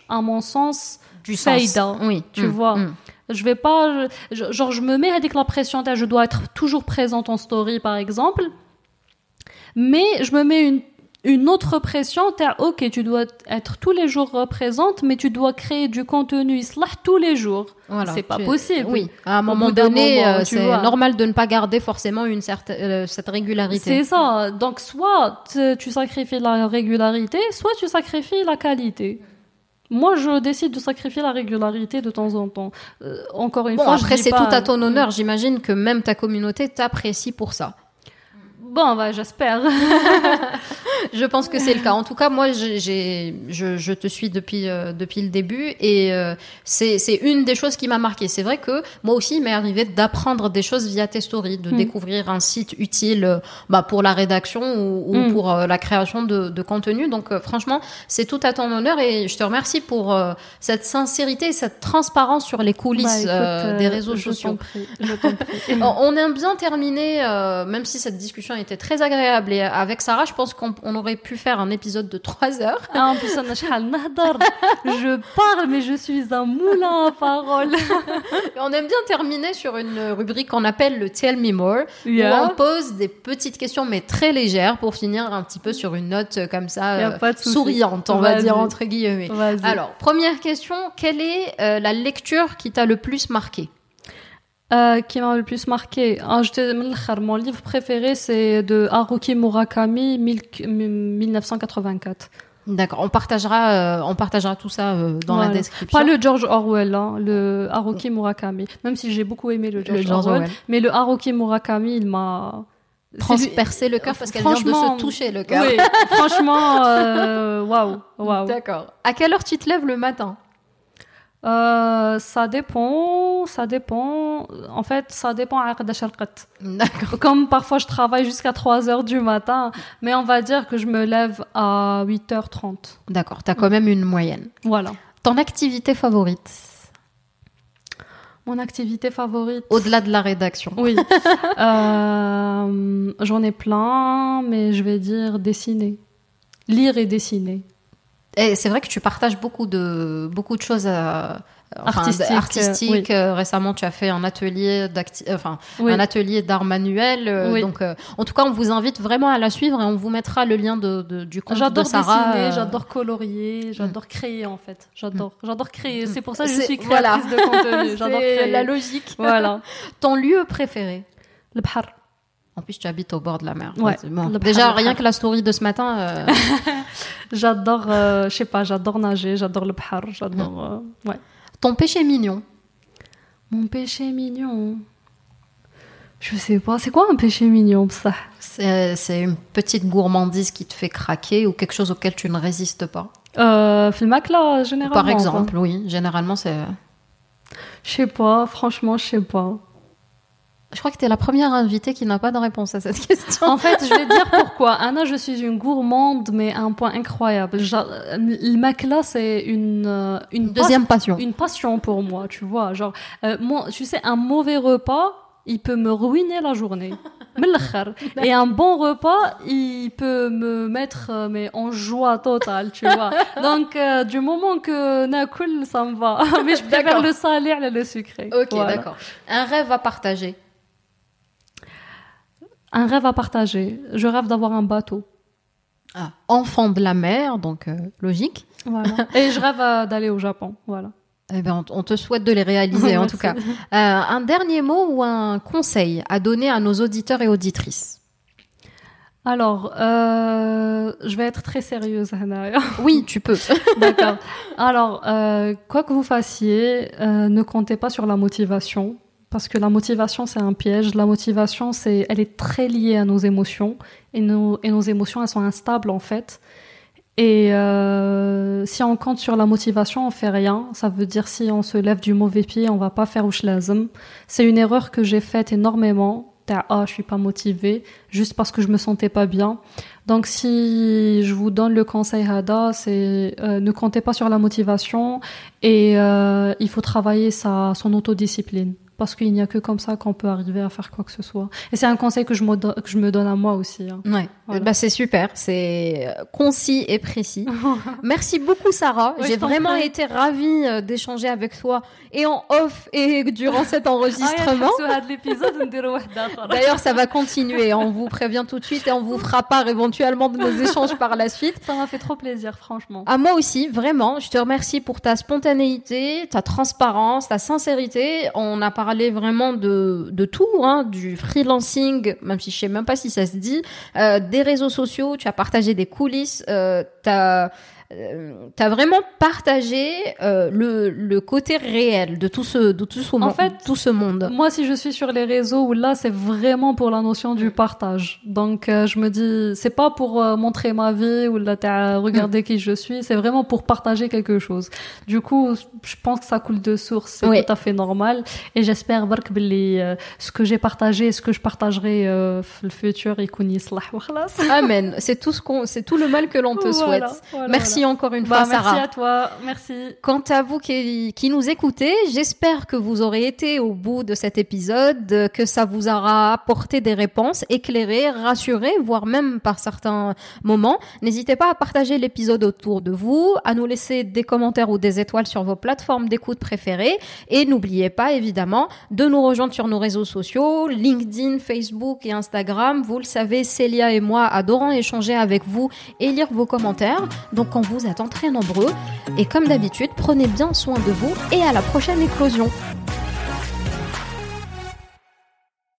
à mon sens, du sens. Oui. Tu mm, vois. Mm. Je vais pas, genre, je me mets avec la pression, je dois être toujours présente en story, par exemple. Mais je me mets une, une autre pression, ok, tu dois être tous les jours présente, mais tu dois créer du contenu islah tous les jours. Voilà, c'est pas possible. Oui, à un moment donné, euh, c'est normal de ne pas garder forcément une certaine euh, cette régularité. C'est ça. Donc soit tu sacrifies la régularité, soit tu sacrifies la qualité. Moi, je décide de sacrifier la régularité de temps en temps. Euh, encore une bon, fois, après, c'est tout à ton honneur. J'imagine que même ta communauté t'apprécie pour ça. Bon, bah, j'espère. je pense que c'est le cas. En tout cas, moi, j'ai, je, je, te suis depuis euh, depuis le début et euh, c'est c'est une des choses qui m'a marqué. C'est vrai que moi aussi, il m'est arrivé d'apprendre des choses via tes stories, de mm. découvrir un site utile, euh, bah, pour la rédaction ou, mm. pour la création de, de contenu. Donc, franchement, c'est tout à ton honneur et je te remercie pour cette sincérité, et cette transparence sur les coulisses bah, des réseaux sociaux. On aime bien terminer, même si cette discussion était très agréable et avec Sarah, je pense qu'on aurait pu faire un épisode de 3 heures. Ah, en plus, je parle, mais je suis un moulin à parole. on aime bien terminer sur une rubrique qu'on appelle le Tell Me More, où on pose des petites questions, mais très légères, pour finir un petit peu sur une note comme ça, euh, souriante, on va dire, entre guillemets. Alors, première question, quelle est euh, la lecture qui t'a le plus marqué? Euh, qui m'a le plus marqué. Ah, mon livre préféré, c'est de Haruki Murakami, 1984. D'accord, on partagera, euh, on partagera tout ça euh, dans la description. Pas le George Orwell, hein, le Haruki Murakami. Même si j'ai beaucoup aimé le George, Orwell, mais le Haruki Murakami, il m'a transpercé le cœur parce qu'elle vient de se toucher le cœur. Oui, franchement, waouh, waouh. D'accord. À quelle heure tu te lèves le matin? Euh, ça dépend, ça dépend. En fait, ça dépend à D'accord. Comme parfois je travaille jusqu'à 3 heures du matin, mais on va dire que je me lève à 8h30. D'accord, tu as quand même une moyenne. Voilà. Ton activité favorite? Mon activité favorite? Au-delà de la rédaction. Oui. euh, J'en ai plein, mais je vais dire dessiner. Lire et dessiner. Et c'est vrai que tu partages beaucoup de, beaucoup de choses euh, artistiques. Euh, Récemment, tu as fait un atelier enfin, un atelier d'art manuel. Euh, donc, en tout cas, on vous invite vraiment à la suivre et on vous mettra le lien de, du compte de Sarah. J'adore dessiner, j'adore colorier, j'adore mm. créer en fait. J'adore, mm. j'adore créer. C'est pour ça que je suis créatrice voilà. de contenu. J'adore créer. la logique. Voilà. Ton lieu préféré? Le Bhar. En plus, tu habites au bord de la mer. Déjà, rien que la story de ce matin. Euh, j'adore, euh, je sais pas, j'adore nager, j'adore le bhar, j'adore. Euh, ouais. Ton péché mignon Mon péché mignon. Je sais pas, c'est quoi un péché mignon ça? C'est une petite gourmandise qui te fait craquer ou quelque chose auquel tu ne résistes pas? Euh, là, généralement. Par exemple, oui, généralement c'est. Je sais pas, franchement, je sais pas. Je crois que tu es la première invitée qui n'a pas de réponse à cette question. En fait, je vais dire pourquoi. Anna, je suis une gourmande, mais à un point incroyable. le makla, c'est une, euh, une deuxième passion. Une passion pour moi, tu vois. Genre, euh, moi, tu sais, un mauvais repas, il peut me ruiner la journée. Et un bon repas, il peut me mettre euh, mais en joie totale, tu vois. Donc, du moment que nakul, ça me va. mais je préfère le salé à le sucré. Ok, d'accord. Un rêve à partager un rêve à partager. Je rêve d'avoir un bateau. Ah, enfant de la mer, donc euh, logique. Et je rêve euh, d'aller au Japon. Voilà. Eh ben, on te souhaite de les réaliser en tout cas. Euh, un dernier mot ou un conseil à donner à nos auditeurs et auditrices? Alors, je vais être très sérieuse, Hannah. Oui, tu peux. D'accord. Alors, quoi que vous fassiez, ne comptez pas sur la motivation parce que la motivation c'est un piège. La motivation c'est, elle est très liée à nos émotions et nos, et nos émotions elles sont instables en fait. Et euh, si on compte sur la motivation, on fait rien. Ça veut dire si on se lève du mauvais pied, on va pas faire Ushlazm. C'est une erreur que j'ai faite énormément. Ah, je suis pas motivée, juste parce que je me sentais pas bien. Donc si je vous donne le conseil Hada, c'est euh, ne comptez pas sur la motivation et euh, il faut travailler sa son autodiscipline parce qu'il n'y a que comme ça qu'on peut arriver à faire quoi que ce soit. Et c'est un conseil que je me, que je me donne à moi aussi. Hein. Ouais. Bah c'est super, c'est euh, concis et précis. Merci beaucoup Sarah. J'ai vraiment été ravie euh, d'échanger avec toi et en off et durant cet ah, enregistrement. D'ailleurs, ça va continuer. On vous prévient tout de suite et on vous fera part éventuellement de nos échanges par la suite. Ça m'a fait trop plaisir, franchement. À moi aussi, vraiment. Je te remercie pour ta spontanéité, ta transparence, ta sincérité. On a parlé vraiment de, de tout, hein, du freelancing, même si je sais même pas si ça se dit, euh, des réseaux sociaux. Tu as partagé des coulisses. Euh, euh, tu as vraiment partagé euh, le, le, côté réel de tout ce, de tout ce, en fait, tout ce monde. Moi, si je suis sur les réseaux, là, c'est vraiment pour la notion du partage. Donc, euh, je me dis, c'est pas pour euh, montrer ma vie ou là, t'as regardé qui je suis, c'est vraiment pour partager quelque chose. Du coup, je pense que ça coule de source, c'est tout à fait normal. Et j'espère, Bark, euh, ce que j'ai partagé, et ce que je partagerai euh, le futur, il Amen. C'est tout, ce qu'on, c'est tout le mal que l'on te souhaite. Merci encore une Bah, fois, Sarah. merci à toi. Merci. Quant à vous qui, qui nous écoutez, j'espère que vous aurez été au bout de cet épisode, que ça vous aura apporté des réponses, éclairé, rassuré, voire même par certains moments. N'hésitez pas à partager l'épisode autour de vous, à nous laisser des commentaires ou des étoiles sur vos plateformes d'écoute préférées. Et n'oubliez pas, évidemment, de nous rejoindre sur nos réseaux sociaux, LinkedIn, Facebook et Instagram. Vous le savez, Célia et moi adorons échanger avec vous et lire vos commentaires. Donc on vous attend très nombreux. Et comme d'habitude, prenez bien soin de vous et à la prochaine éclosion.